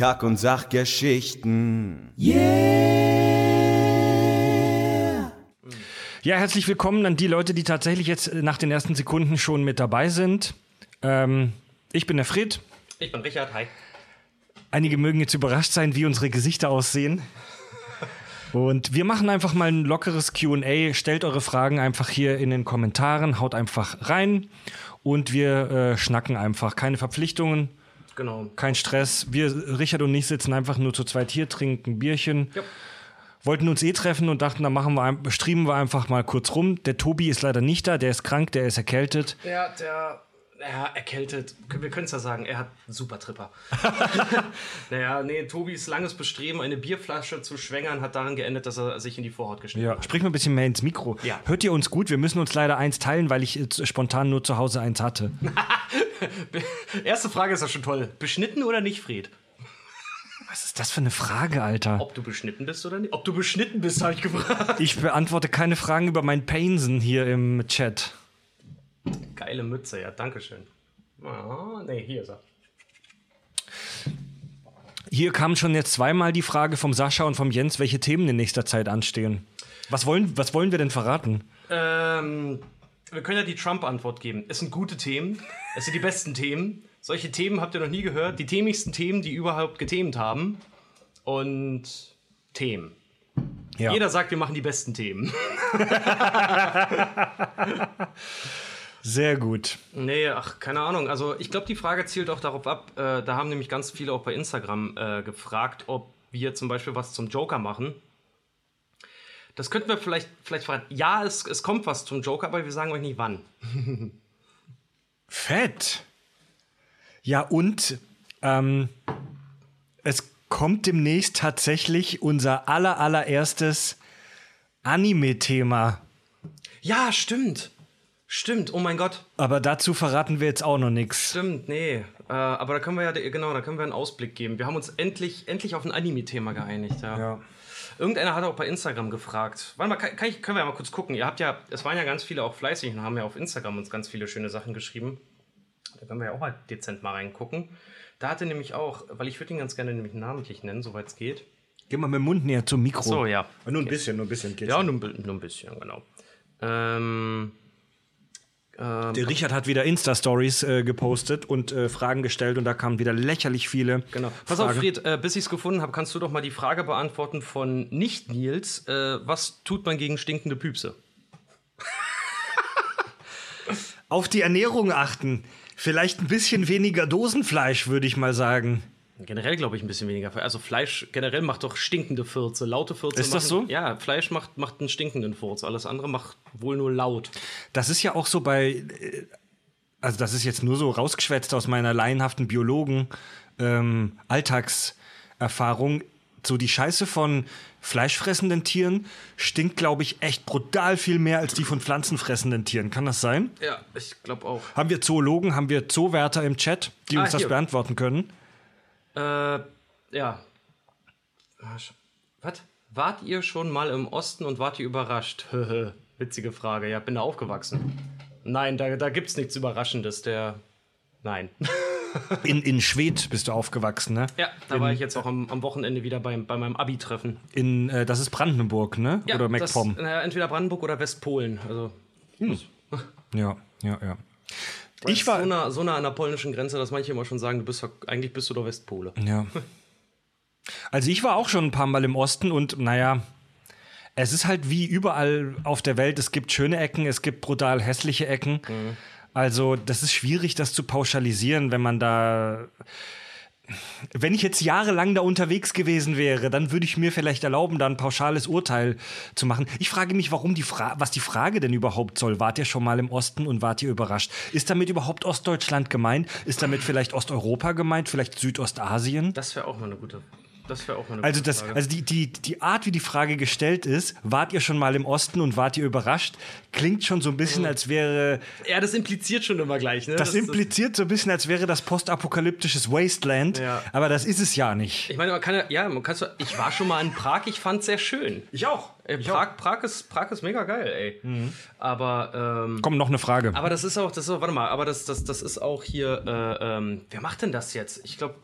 Kack- und Sachgeschichten. Ja, herzlich willkommen an die Leute, die tatsächlich jetzt nach den ersten Sekunden schon mit dabei sind. Ähm, ich bin der Fred. Ich bin Richard, hi. Einige mögen jetzt überrascht sein, wie unsere Gesichter aussehen. Und wir machen einfach mal ein lockeres QA. Stellt eure Fragen einfach hier in den Kommentaren, haut einfach rein und wir äh, schnacken einfach. Keine Verpflichtungen, Genau. kein Stress. Wir, Richard und ich, sitzen einfach nur zu zweit hier, trinken Bierchen. Ja. Wollten uns eh treffen und dachten, dann machen wir, ein- streamen wir einfach mal kurz rum. Der Tobi ist leider nicht da, der ist krank, der ist erkältet. Der, der, ja, erkältet. Wir können es ja sagen, er hat einen super Tripper. naja, nee, Tobis langes Bestreben, eine Bierflasche zu schwängern, hat daran geendet, dass er sich in die Vorhaut geschnitten Ja, hat. sprich mal ein bisschen mehr ins Mikro. Ja. Hört ihr uns gut? Wir müssen uns leider eins teilen, weil ich spontan nur zu Hause eins hatte. Erste Frage ist ja schon toll. Beschnitten oder nicht, Fred? Was ist das für eine Frage, Alter? Ob du beschnitten bist oder nicht? Ob du beschnitten bist, habe ich gefragt. Ich beantworte keine Fragen über meinen Painsen hier im Chat. Geile Mütze, ja, dankeschön. Ah, nee, hier ist er. Hier kam schon jetzt zweimal die Frage vom Sascha und vom Jens, welche Themen in nächster Zeit anstehen. Was wollen, was wollen wir denn verraten? Ähm, wir können ja die Trump-Antwort geben. Es sind gute Themen. Es sind die besten Themen. Solche Themen habt ihr noch nie gehört. Die themigsten Themen, die überhaupt gethemt haben. Und Themen. Ja. Jeder sagt, wir machen die besten Themen. Sehr gut. nee, ach, keine Ahnung. Also, ich glaube, die Frage zielt auch darauf ab. Äh, da haben nämlich ganz viele auch bei Instagram äh, gefragt, ob wir zum Beispiel was zum Joker machen. Das könnten wir vielleicht, vielleicht verraten. Ja, es, es kommt was zum Joker, aber wir sagen euch nicht wann. Fett. Ja, und ähm, es kommt demnächst tatsächlich unser aller, allererstes Anime-Thema. Ja, stimmt. Stimmt, oh mein Gott. Aber dazu verraten wir jetzt auch noch nichts. Stimmt, nee. Äh, aber da können wir ja, genau, da können wir einen Ausblick geben. Wir haben uns endlich, endlich auf ein Anime-Thema geeinigt. Ja. Irgendeiner hat auch bei Instagram gefragt. Warte mal, kann, kann ich, können wir ja mal kurz gucken. Ihr habt ja, es waren ja ganz viele auch fleißig und haben ja auf Instagram uns ganz viele schöne Sachen geschrieben. Da können wir ja auch mal dezent mal reingucken. Da hatte nämlich auch, weil ich würde ihn ganz gerne nämlich namentlich nennen, soweit es geht. Geh mal mit dem Mund näher zum Mikro. So, ja. Nur ein bisschen, nur ein bisschen geht's. Ja, nur, nur ein bisschen, genau. Ähm, Der Richard hat wieder Insta-Stories äh, gepostet und äh, Fragen gestellt und da kamen wieder lächerlich viele. Genau. Pass auf, Fred, äh, bis ich es gefunden habe, kannst du doch mal die Frage beantworten von Nicht-Nils. Äh, was tut man gegen stinkende Püpse? Auf die Ernährung achten. Vielleicht ein bisschen weniger Dosenfleisch, würde ich mal sagen. Generell glaube ich ein bisschen weniger. Also Fleisch generell macht doch stinkende Fürze. Laute Fürze. Ist das machen, so? Ja, Fleisch macht, macht einen stinkenden Furz. Alles andere macht wohl nur laut. Das ist ja auch so bei, äh, also das ist jetzt nur so rausgeschwätzt aus meiner laienhaften Biologen ähm, Alltagserfahrung. So die Scheiße von fleischfressenden Tieren stinkt, glaube ich, echt brutal viel mehr als die von pflanzenfressenden Tieren. Kann das sein? Ja, ich glaube auch. Haben wir Zoologen, haben wir Zoowärter im Chat, die Ah, uns das hier. beantworten können? Äh, ja. Was? Wart ihr schon mal im Osten und wart ihr überrascht? Witzige Frage. Ja, bin da aufgewachsen. Nein, da, da gibt's nichts Überraschendes. Der. Nein. In, in Schwedt bist du aufgewachsen, ne? Ja, da war ich jetzt auch am, am Wochenende wieder beim, bei meinem Abi-Treffen. In, äh, das ist Brandenburg, ne? Ja, Oder MacPom. naja, entweder Brandenburg oder Westpolen. Also, Ja, ja, ja. Ich Ich war. so nah, so nah an der polnischen Grenze, dass manche immer schon sagen, du bist eigentlich bist du doch Westpole. Ja. Also ich war auch schon ein paar Mal im Osten und naja, es ist halt wie überall auf der Welt. Es gibt schöne Ecken, es gibt brutal hässliche Ecken. Also das ist schwierig, das zu pauschalisieren, wenn man da... Wenn ich jetzt jahrelang da unterwegs gewesen wäre, dann würde ich mir vielleicht erlauben, da ein pauschales Urteil zu machen. Ich frage mich, warum die Fra was die Frage denn überhaupt soll. Wart ihr schon mal im Osten und wart ihr überrascht? Ist damit überhaupt Ostdeutschland gemeint? Ist damit vielleicht Osteuropa gemeint? Vielleicht Südostasien? Das wäre auch mal eine gute. Das wäre auch eine Also, das, Frage. also die, die, die Art, wie die Frage gestellt ist, wart ihr schon mal im Osten und wart ihr überrascht, klingt schon so ein bisschen, als wäre. ja, das impliziert schon immer gleich, ne? Das impliziert so ein bisschen, als wäre das postapokalyptisches Wasteland, Ja. aber das ist es ja nicht. Ich meine, man kann ja, ja, man kann so, ich war schon mal in Prag, ich fand es sehr schön. Ich auch. Äh, Prag, Prag, ist, Prag ist mega geil, ey. Mhm. Aber, ähm, Komm, noch eine Frage. aber das ist auch, das ist auch, warte mal, aber das, das, das ist auch hier, äh, ähm, wer macht denn das jetzt? Ich glaube,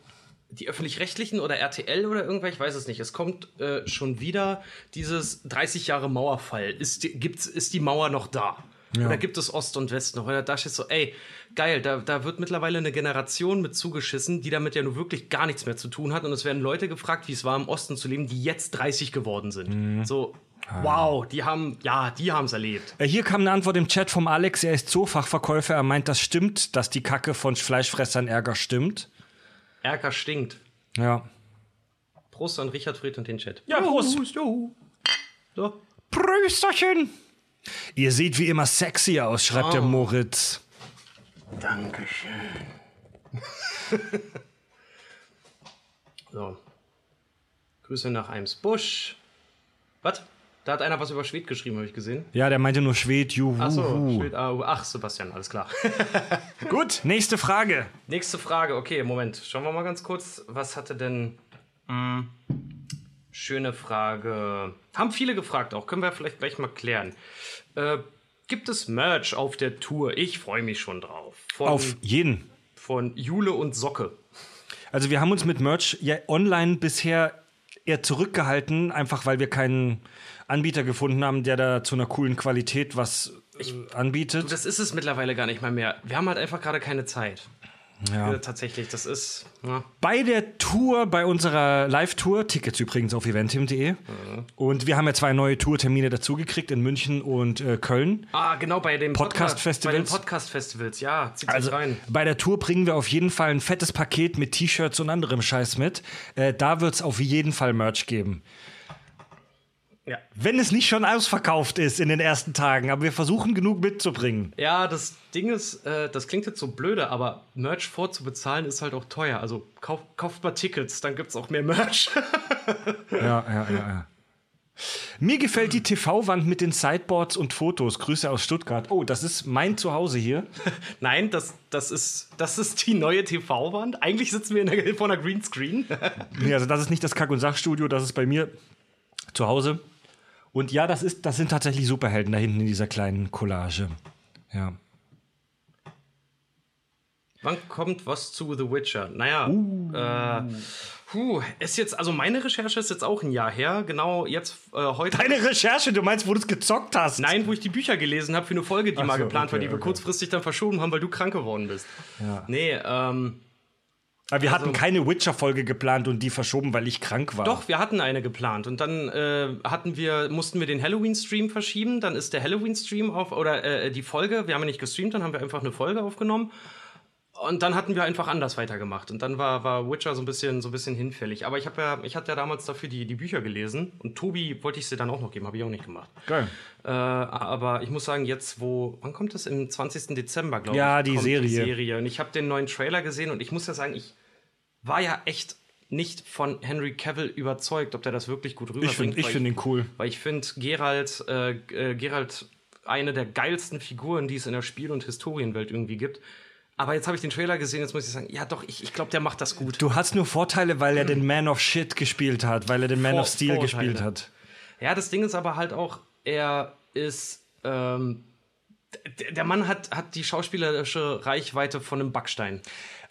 die öffentlich-rechtlichen oder RTL oder irgendwer, ich weiß es nicht. Es kommt äh, schon wieder dieses 30 Jahre Mauerfall. Ist die, gibt's, ist die Mauer noch da? Ja. Oder gibt es Ost und West noch? Oder da steht so, ey, geil, da, da wird mittlerweile eine Generation mit zugeschissen, die damit ja nur wirklich gar nichts mehr zu tun hat. Und es werden Leute gefragt, wie es war, im Osten zu leben, die jetzt 30 geworden sind. Mhm. So, Wow, die haben, ja, die haben es erlebt. Äh, hier kam eine Antwort im Chat vom Alex, er ist Zoofachverkäufer, er meint, das stimmt, dass die Kacke von Fleischfressern Ärger stimmt. Ärger stinkt. Ja. Prost an Richard Fried und den Chat. Ja, Prost. Juhu. So. Prösterchen. Ihr seht wie immer sexy aus, schreibt oh. der Moritz. Dankeschön. so. Grüße nach Eimsbusch. Was? Da hat einer was über Schwed geschrieben, habe ich gesehen. Ja, der meinte nur Schwed, juhu. Ach so, Schwed, ah, ach, Sebastian, alles klar. Gut, nächste Frage. Nächste Frage, okay, Moment. Schauen wir mal ganz kurz. Was hatte denn. Mh, hm, schöne Frage. Haben viele gefragt auch. Können wir vielleicht gleich mal klären. Äh, gibt es Merch auf der Tour? Ich freue mich schon drauf. Von, auf jeden. Von Jule und Socke. Also, wir haben uns mit Merch ja online bisher eher zurückgehalten, einfach weil wir keinen Anbieter gefunden haben, der da zu einer coolen Qualität was ich, äh, anbietet. Du, das ist es mittlerweile gar nicht mal mehr. Wir haben halt einfach gerade keine Zeit. Ja. ja. tatsächlich, das ist. Ja. Bei der Tour, bei unserer Live-Tour, Tickets übrigens auf eventim.de. Mhm. Und wir haben ja zwei neue Tourtermine dazugekriegt in München und äh, Köln. Ah, genau, bei den Podcast-Festivals. Podcast bei den Podcast-Festivals, ja. Zieht also rein. bei der Tour bringen wir auf jeden Fall ein fettes Paket mit T-Shirts und anderem Scheiß mit. Äh, da wird es auf jeden Fall Merch geben. Ja. Wenn es nicht schon ausverkauft ist in den ersten Tagen, aber wir versuchen genug mitzubringen. Ja, das Ding ist, äh, das klingt jetzt so blöde, aber Merch vorzubezahlen ist halt auch teuer. Also kauf, kauft mal Tickets, dann gibt es auch mehr Merch. ja, ja, ja, ja. Mir gefällt die TV-Wand mit den Sideboards und Fotos. Grüße aus Stuttgart. Oh, das ist mein Zuhause hier. Nein, das, das, ist, das ist die neue TV-Wand. Eigentlich sitzen wir in der, vor einer Greenscreen. nee, also das ist nicht das Kack- und Sachstudio, das ist bei mir zu Hause. Und ja, das, ist, das sind tatsächlich Superhelden da hinten in dieser kleinen Collage. Ja. Wann kommt was zu The Witcher? Naja, uh. äh, puh, ist jetzt, also meine Recherche ist jetzt auch ein Jahr her, genau jetzt äh, heute. Deine Recherche, du meinst, wo du es gezockt hast? Nein, wo ich die Bücher gelesen habe für eine Folge, die Ach mal so, geplant okay, war, die okay. wir kurzfristig dann verschoben haben, weil du krank geworden bist. Ja. Nee, ähm, aber wir also, hatten keine Witcher-Folge geplant und die verschoben, weil ich krank war. Doch, wir hatten eine geplant. Und dann äh, hatten wir, mussten wir den Halloween-Stream verschieben. Dann ist der Halloween-Stream auf, oder äh, die Folge, wir haben ja nicht gestreamt, dann haben wir einfach eine Folge aufgenommen. Und dann hatten wir einfach anders weitergemacht. Und dann war, war Witcher so ein bisschen, so ein bisschen hinfällig. Aber ich habe ja, ich hatte ja damals dafür die, die Bücher gelesen. Und Tobi wollte ich sie dann auch noch geben, habe ich auch nicht gemacht. Geil. Äh, aber ich muss sagen, jetzt, wo, wann kommt das? Im 20. Dezember, glaube ich. Ja, die Serie. die Serie. Und ich habe den neuen Trailer gesehen und ich muss ja sagen, ich war ja echt nicht von Henry Cavill überzeugt, ob der das wirklich gut rüberbringt. Ich finde find ihn cool. Weil ich finde Gerald, äh, äh, Gerald eine der geilsten Figuren, die es in der Spiel- und Historienwelt irgendwie gibt. Aber jetzt habe ich den Trailer gesehen, jetzt muss ich sagen, ja doch, ich, ich glaube, der macht das gut. Du hast nur Vorteile, weil er den Man of Shit gespielt hat, weil er den Man Vor of Steel Vorteile. gespielt hat. Ja, das Ding ist aber halt auch, er ist. Ähm, der Mann hat, hat die schauspielerische Reichweite von einem Backstein.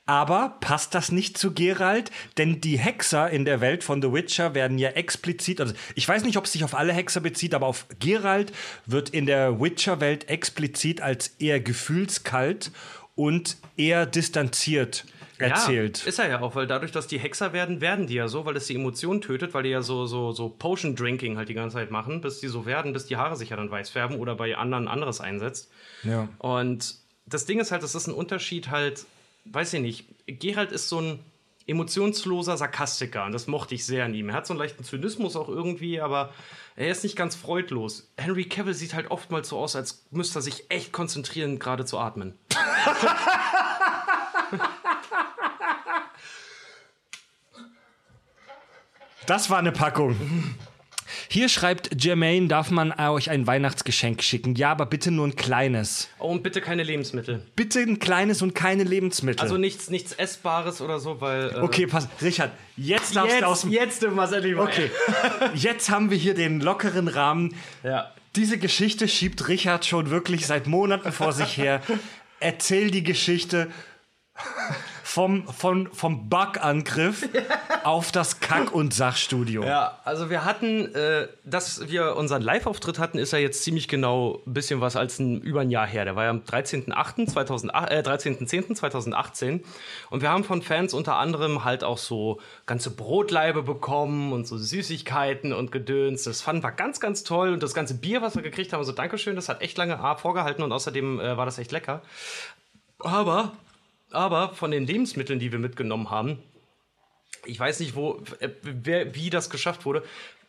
Aber passt das nicht zu Geralt? Denn die Hexer in der Welt von The Witcher werden ja explizit, also ich weiß nicht, ob es sich auf alle Hexer bezieht, aber auf Geralt wird in der Witcher-Welt explizit als eher gefühlskalt und eher distanziert erzählt. Ja, ist er ja auch, weil dadurch, dass die Hexer werden, werden die ja so, weil es die Emotionen tötet, weil die ja so, so, so Potion-Drinking halt die ganze Zeit machen, bis die so werden, bis die Haare sich ja dann weiß färben oder bei anderen anderes einsetzt. Ja. Und das Ding ist halt, das ist ein Unterschied halt weiß ich nicht, Gerald ist so ein emotionsloser Sarkastiker und das mochte ich sehr an ihm. Er hat so einen leichten Zynismus auch irgendwie, aber er ist nicht ganz freudlos. Henry Cavill sieht halt oftmals so aus, als müsste er sich echt konzentrieren, gerade zu atmen. Das war eine Packung. Hier schreibt Jermaine, darf man euch ein Weihnachtsgeschenk schicken? Ja, aber bitte nur ein kleines. Oh, und bitte keine Lebensmittel. Bitte ein kleines und keine Lebensmittel. Also nichts, nichts Essbares oder so, weil. Äh okay, pass. Richard, jetzt darfst jetzt, du aus dem. Jetzt dürfen wir es endlich. Okay. jetzt haben wir hier den lockeren Rahmen. Ja. Diese Geschichte schiebt Richard schon wirklich seit Monaten vor sich her. Erzähl die Geschichte vom, vom, vom Bug-Angriff auf das Kack- und Sachstudio. Ja, also wir hatten, äh, dass wir unseren Live-Auftritt hatten, ist ja jetzt ziemlich genau ein bisschen was als ein, über ein Jahr her. Der war ja am 13.08.2018, äh, 13.10.2018 und wir haben von Fans unter anderem halt auch so ganze Brotleibe bekommen und so Süßigkeiten und Gedöns. Das fanden wir ganz, ganz toll und das ganze Bier, was wir gekriegt haben, so Dankeschön, das hat echt lange A, vorgehalten und außerdem äh, war das echt lecker. Aber, aber von den Lebensmitteln, die wir mitgenommen haben, ich weiß nicht, wo, äh, wer, wie das geschafft wurde.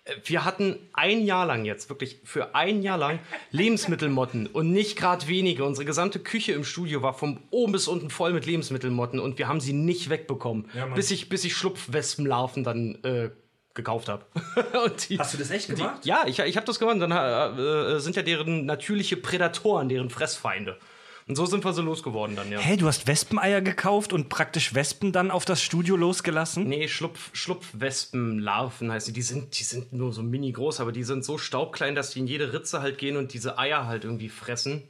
Äh, Wir hatten ein Jahr lang jetzt, wirklich für ein Jahr lang Lebensmittelmotten und nicht gerade wenige. Unsere gesamte Küche im Studio war von oben bis unten voll mit Lebensmittelmotten und wir haben sie nicht wegbekommen, bis ich, bis ich Schlupfwespenlarven dann äh, gekauft habe. Hast du das echt gemacht? Ja, ich, ich habe das gemacht. Dann äh, sind ja deren natürliche Prädatoren, deren Fressfeinde. Und so sind wir so losgeworden dann, ja. Hey, du hast Wespeneier gekauft und praktisch Wespen dann auf das Studio losgelassen? Nee, Schlupf, Schlupfwespenlarven heißt die. Die sind, die sind nur so mini groß, aber die sind so staubklein, dass die in jede Ritze halt gehen und diese Eier halt irgendwie fressen.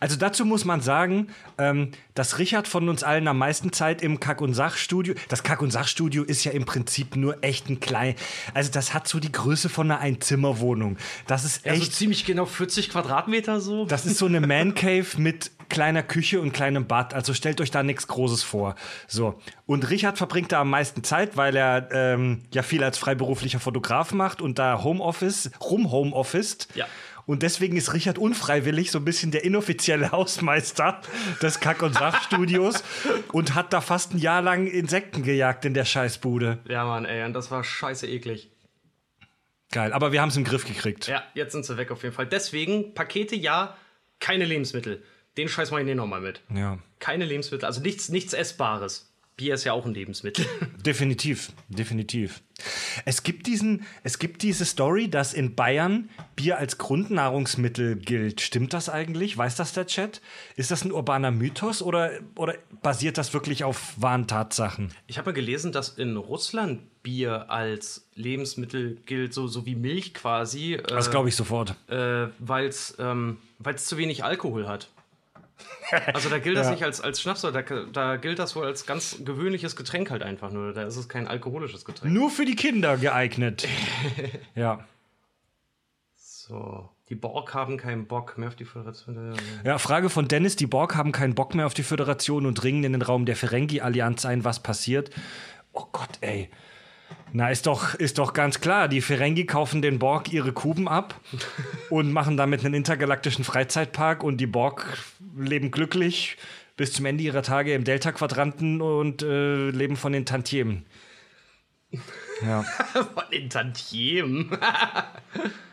Also dazu muss man sagen, ähm, dass Richard von uns allen am meisten Zeit im Kack- und Sachstudio, das Kack- und Sachstudio ist ja im Prinzip nur echt ein klein, also das hat so die Größe von einer Einzimmerwohnung. Das ist Also echt, ziemlich genau 40 Quadratmeter so. das ist so eine Man Cave mit kleiner Küche und kleinem Bad. Also stellt euch da nichts Großes vor. So. Und Richard verbringt da am meisten Zeit, weil er ähm, ja viel als freiberuflicher Fotograf macht und da Homeoffice, rum Homeoffice. Ja. Und deswegen ist Richard unfreiwillig so ein bisschen der inoffizielle Hausmeister des Kack- und Sachstudios und hat da fast ein Jahr lang Insekten gejagt in der Scheißbude. ja, Mann, ey, und das war scheiße eklig. Geil, aber wir haben es im Griff gekriegt. Ja, jetzt sind sie weg auf jeden Fall. Deswegen, Pakete ja, keine Lebensmittel. Den Scheiß mache ich nicht nochmal mit. Ja. Keine Lebensmittel, also nichts, nichts Essbares. Bier ist ja auch ein Lebensmittel. Definitiv, definitiv. Es gibt diesen, es gibt diese Story, dass in Bayern Bier als Grundnahrungsmittel gilt. Stimmt das eigentlich? Weiß das der Chat? Ist das ein urbaner Mythos oder, oder basiert das wirklich auf wahren Tatsachen? Ich habe mal gelesen, dass in Russland Bier als Lebensmittel gilt, so, so wie Milch quasi, äh, Das glaube ich sofort. äh, weil es ähm, zu wenig Alkohol hat. Also da gilt das Ja. nicht als, als Schnaps, da, da gilt das wohl als ganz gewöhnliches Getränk halt einfach nur. Da ist es kein alkoholisches Getränk. Nur für die Kinder geeignet. ja. So. Die Borg haben keinen Bock mehr auf die Föderation. Ja, Frage von Dennis. Die Borg haben keinen Bock mehr auf die Föderation und dringen in den Raum der Ferengi-Allianz ein. Was passiert? Oh Gott, ey. Na, ist doch, ist doch ganz klar. Die Ferengi kaufen den Borg ihre Kuben ab und machen damit einen intergalaktischen Freizeitpark und die Borg leben glücklich bis zum Ende ihrer Tage im Delta-Quadranten und äh, leben von den Tantiemen. Ja. Von den Tantiemen.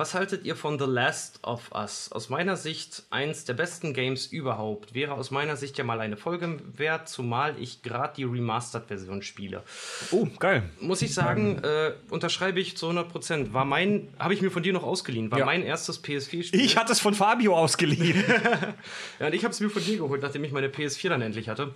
Was haltet ihr von The Last of Us? Aus meiner Sicht eins der besten Games überhaupt. Wäre aus meiner Sicht ja mal eine Folge wert, zumal ich gerade die Remastered-Version spiele. Oh, geil. Muss ich sagen, äh, unterschreibe ich zu 100%. War mein, habe ich mir von dir noch ausgeliehen, war Ja. mein erstes PS4-Spiel. Ich hatte es von Fabio ausgeliehen. Ja, und ich habe es mir von dir geholt, nachdem ich meine PS4 dann endlich hatte.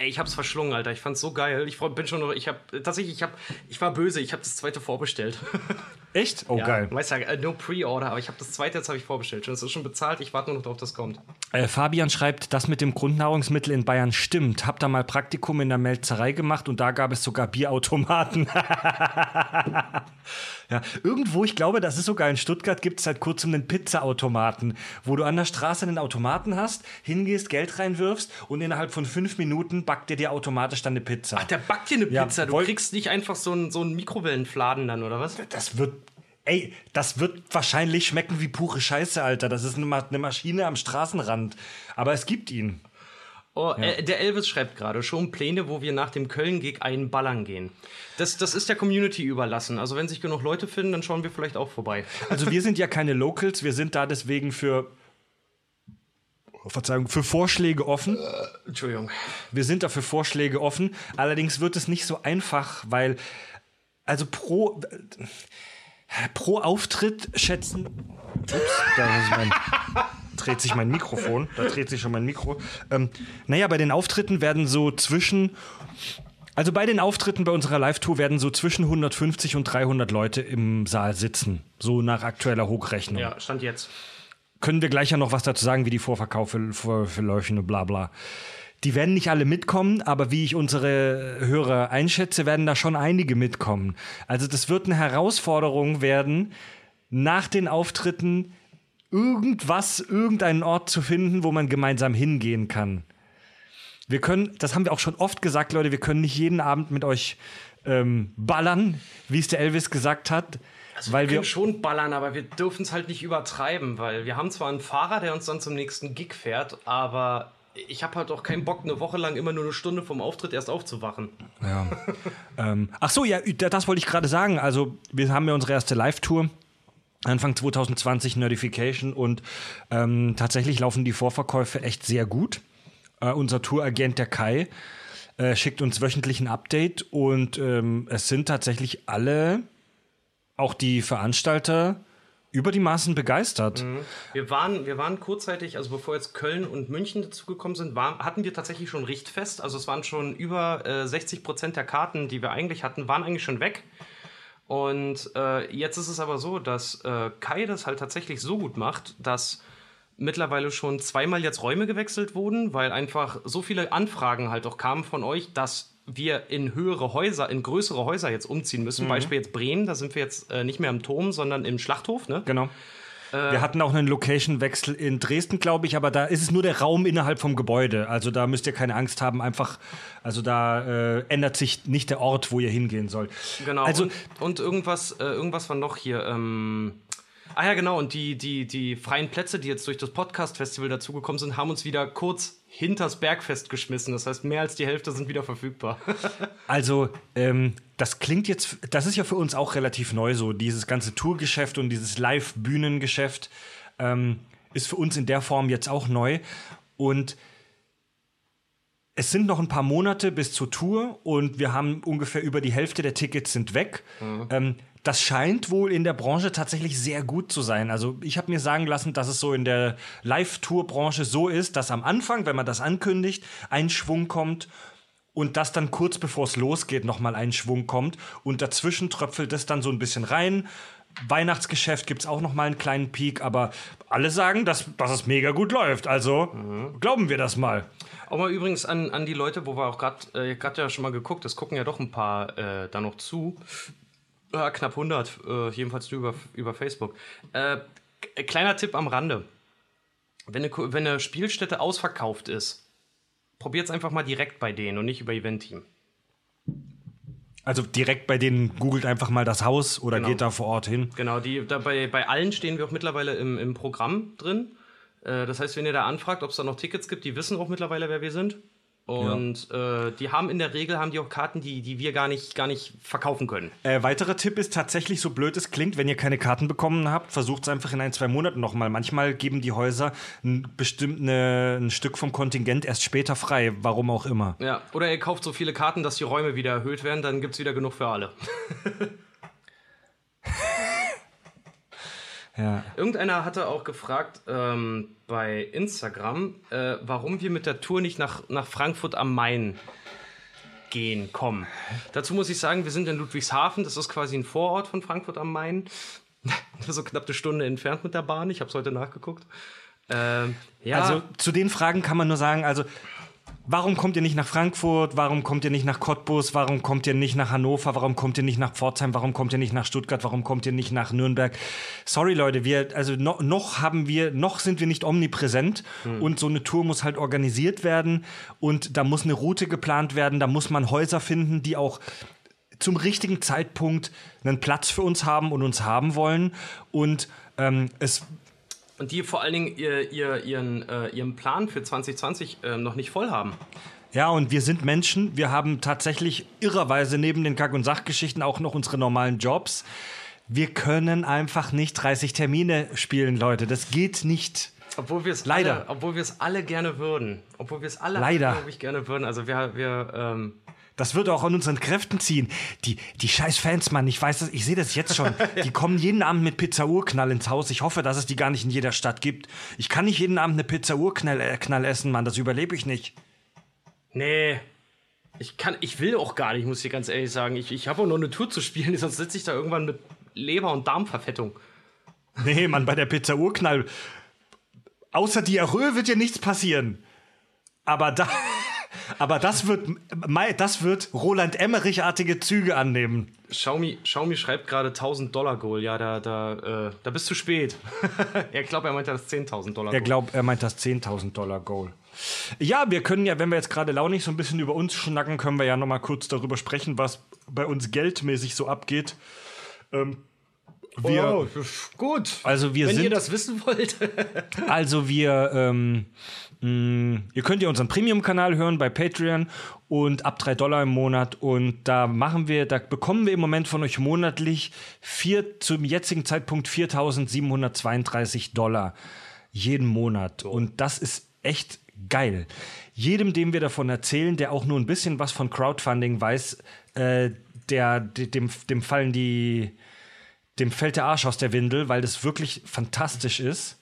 Ey, ich hab's verschlungen, Alter. Ich fand's so geil. Ich bin schon noch, ich hab, tatsächlich, ich hab, ich war böse, ich habe das zweite vorbestellt. Echt? Oh, ja, geil. Weißt ja, äh, no Pre-Order, aber ich habe das zweite jetzt habe ich vorbestellt. Schon, es ist schon bezahlt, ich warte nur noch drauf, dass kommt. Äh, Fabian schreibt, das mit dem Grundnahrungsmittel in Bayern stimmt. Hab da mal Praktikum in der Melzerei gemacht und da gab es sogar Bierautomaten. ja, irgendwo, ich glaube, das ist sogar in Stuttgart, gibt es seit kurzem einen Pizzaautomaten, wo du an der Straße einen Automaten hast, hingehst, Geld reinwirfst und innerhalb von fünf Minuten backt dir der automatisch dann eine Pizza. Ach, der backt dir eine Ja, Pizza. Du kriegst nicht einfach so einen so einen Mikrowellenfladen dann, oder was? Das wird. Ey, das wird wahrscheinlich schmecken wie pure Scheiße, Alter. Das ist eine Maschine am Straßenrand. Aber es gibt ihn. Oh, äh, der Elvis schreibt gerade schon Pläne, wo wir nach dem Köln-Gig einen Ballern gehen. Das, das ist der Community überlassen. Also wenn sich genug Leute finden, dann schauen wir vielleicht auch vorbei. Also wir sind ja keine Locals, wir sind da deswegen für Verzeihung, für Vorschläge offen. Entschuldigung. Wir sind da für Vorschläge offen. Allerdings wird es nicht so einfach, weil also pro pro Auftritt schätzen. Ups, da ist mein, dreht sich mein Mikrofon. Da dreht sich schon mein Mikro. Ähm, naja, bei den Auftritten werden so zwischen also bei den Auftritten bei unserer Live-Tour werden so zwischen 150 und 300 Leute im Saal sitzen. So nach aktueller Hochrechnung. Ja, stand jetzt. können wir gleich ja noch was dazu sagen, wie die Vorverkaufe verläufen und bla bla. Die werden nicht alle mitkommen, aber wie ich unsere Hörer einschätze, werden da schon einige mitkommen. Also das wird eine Herausforderung werden, nach den Auftritten irgendwas, irgendeinen Ort zu finden, wo man gemeinsam hingehen kann. Wir können, das haben wir auch schon oft gesagt, Leute, wir können nicht jeden Abend mit euch ähm, ballern, wie es der Elvis gesagt hat. Also weil wir können wir schon ballern, aber wir dürfen es halt nicht übertreiben, weil wir haben zwar einen Fahrer, der uns dann zum nächsten Gig fährt, aber ich habe halt auch keinen Bock, eine Woche lang immer nur eine Stunde vom Auftritt erst aufzuwachen. Ja. ähm, ach so, ja, das wollte ich gerade sagen. Also, wir haben ja unsere erste Live-Tour. Anfang 2020 Notification und ähm, tatsächlich laufen die Vorverkäufe echt sehr gut. Äh, unser Touragent, der Kai, äh, schickt uns wöchentlich ein Update und ähm, es sind tatsächlich alle auch die Veranstalter über die Maßen begeistert. Mhm. Wir, waren, wir waren kurzzeitig, also bevor jetzt Köln und München dazugekommen sind, war, hatten wir tatsächlich schon Richtfest. Also es waren schon über äh, 60 Prozent der Karten, die wir eigentlich hatten, waren eigentlich schon weg. Und äh, jetzt ist es aber so, dass äh, Kai das halt tatsächlich so gut macht, dass mittlerweile schon zweimal jetzt Räume gewechselt wurden, weil einfach so viele Anfragen halt auch kamen von euch, dass wir in höhere Häuser, in größere Häuser jetzt umziehen müssen. Mhm. Beispiel jetzt Bremen, da sind wir jetzt äh, nicht mehr im Turm, sondern im Schlachthof. Ne? Genau. Äh, wir hatten auch einen Location-Wechsel in Dresden, glaube ich, aber da ist es nur der Raum innerhalb vom Gebäude. Also da müsst ihr keine Angst haben, einfach, also da äh, ändert sich nicht der Ort, wo ihr hingehen sollt. Genau. Also, und, und irgendwas, äh, irgendwas war noch hier. Ähm Ah ja, genau. Und die, die, die freien Plätze, die jetzt durch das Podcast-Festival dazugekommen sind, haben uns wieder kurz hinters Bergfest geschmissen. Das heißt, mehr als die Hälfte sind wieder verfügbar. also, ähm, das klingt jetzt, das ist ja für uns auch relativ neu so. Dieses ganze Tourgeschäft und dieses Live-Bühnengeschäft ähm, ist für uns in der Form jetzt auch neu. Und es sind noch ein paar Monate bis zur Tour und wir haben ungefähr über die Hälfte der Tickets sind weg. Mhm. Ähm, das scheint wohl in der Branche tatsächlich sehr gut zu sein. Also ich habe mir sagen lassen, dass es so in der Live-Tour-Branche so ist, dass am Anfang, wenn man das ankündigt, ein Schwung kommt und das dann kurz bevor es losgeht nochmal ein Schwung kommt und dazwischen tröpfelt es dann so ein bisschen rein. Weihnachtsgeschäft gibt es auch nochmal einen kleinen Peak, aber alle sagen, dass, dass es mega gut läuft. Also mhm. glauben wir das mal. Auch mal übrigens an, an die Leute, wo wir auch gerade äh, ja schon mal geguckt, es gucken ja doch ein paar äh, da noch zu. Äh, knapp 100, äh, jedenfalls über, über Facebook. Äh, kleiner Tipp am Rande. Wenn eine, wenn eine Spielstätte ausverkauft ist, probiert es einfach mal direkt bei denen und nicht über Event-Team. Also direkt bei denen googelt einfach mal das Haus oder genau. geht da vor Ort hin. Genau, die, da bei, bei allen stehen wir auch mittlerweile im, im Programm drin. Äh, das heißt, wenn ihr da anfragt, ob es da noch Tickets gibt, die wissen auch mittlerweile, wer wir sind. Und ja. äh, die haben in der Regel haben die auch Karten, die, die wir gar nicht, gar nicht verkaufen können. Äh, weiterer Tipp ist tatsächlich, so blöd es klingt, wenn ihr keine Karten bekommen habt, versucht es einfach in ein, zwei Monaten nochmal. Manchmal geben die Häuser ein, bestimmt eine, ein Stück vom Kontingent erst später frei, warum auch immer. Ja, oder ihr kauft so viele Karten, dass die Räume wieder erhöht werden, dann gibt es wieder genug für alle. Ja. Irgendeiner hatte auch gefragt ähm, bei Instagram, äh, warum wir mit der Tour nicht nach, nach Frankfurt am Main gehen, kommen. Dazu muss ich sagen, wir sind in Ludwigshafen, das ist quasi ein Vorort von Frankfurt am Main. so knapp eine Stunde entfernt mit der Bahn, ich habe es heute nachgeguckt. Ähm, ja. Also zu den Fragen kann man nur sagen, also Warum kommt ihr nicht nach Frankfurt? Warum kommt ihr nicht nach Cottbus? Warum kommt ihr nicht nach Hannover? Warum kommt ihr nicht nach Pforzheim? Warum kommt ihr nicht nach Stuttgart? Warum kommt ihr nicht nach Nürnberg? Sorry Leute, wir also no, noch haben wir noch sind wir nicht omnipräsent hm. und so eine Tour muss halt organisiert werden und da muss eine Route geplant werden, da muss man Häuser finden, die auch zum richtigen Zeitpunkt einen Platz für uns haben und uns haben wollen und ähm, es und die vor allen Dingen ihr, ihr, ihren, äh, ihren Plan für 2020 äh, noch nicht voll haben. Ja, und wir sind Menschen. Wir haben tatsächlich irrerweise neben den Kack- und Sachgeschichten auch noch unsere normalen Jobs. Wir können einfach nicht 30 Termine spielen, Leute. Das geht nicht. Obwohl wir es leider, alle, obwohl wir es alle gerne würden, obwohl wir es alle, leider, glaube ich, gerne würden. Also wir, wir ähm, das wird auch an unseren Kräften ziehen. Die, die scheiß Fans, Mann, ich weiß das, ich sehe das jetzt schon. Die kommen jeden Abend mit Pizza Urknall ins Haus. Ich hoffe, dass es die gar nicht in jeder Stadt gibt. Ich kann nicht jeden Abend eine Pizza Urknall äh, Knall essen, Mann. Das überlebe ich nicht. Nee. Ich kann, ich will auch gar nicht, muss ich ganz ehrlich sagen. Ich, ich habe auch noch eine Tour zu spielen, sonst sitze ich da irgendwann mit Leber- und Darmverfettung. Nee, Mann, bei der Pizza Urknall außer Diarrhoe wird dir nichts passieren. Aber da. Aber das wird, das wird Roland Emmerich-artige Züge annehmen. Xiaomi, Xiaomi schreibt gerade 1000 Dollar Goal. Ja, da, da, äh, da bist du spät. er glaubt, er meint das 10.000 Dollar Goal. Er glaubt, er meint das 10.000 Dollar Goal. Ja, wir können ja, wenn wir jetzt gerade launig so ein bisschen über uns schnacken, können wir ja noch mal kurz darüber sprechen, was bei uns geldmäßig so abgeht. Ähm, wir, oh, gut. Also wir wenn sind, ihr das wissen wollt. also wir ähm, mh, mm, ihr könnt ja unseren Premium-Kanal hören bei Patreon und ab 3 Dollar im Monat. Und da machen wir, da bekommen wir im Moment von euch monatlich vier, zum jetzigen Zeitpunkt 4.732 Dollar jeden Monat. Und das ist echt geil. Jedem, dem wir davon erzählen, der auch nur ein bisschen was von Crowdfunding weiß, äh, der, dem, dem fallen die, dem fällt der Arsch aus der Windel, weil das wirklich fantastisch ist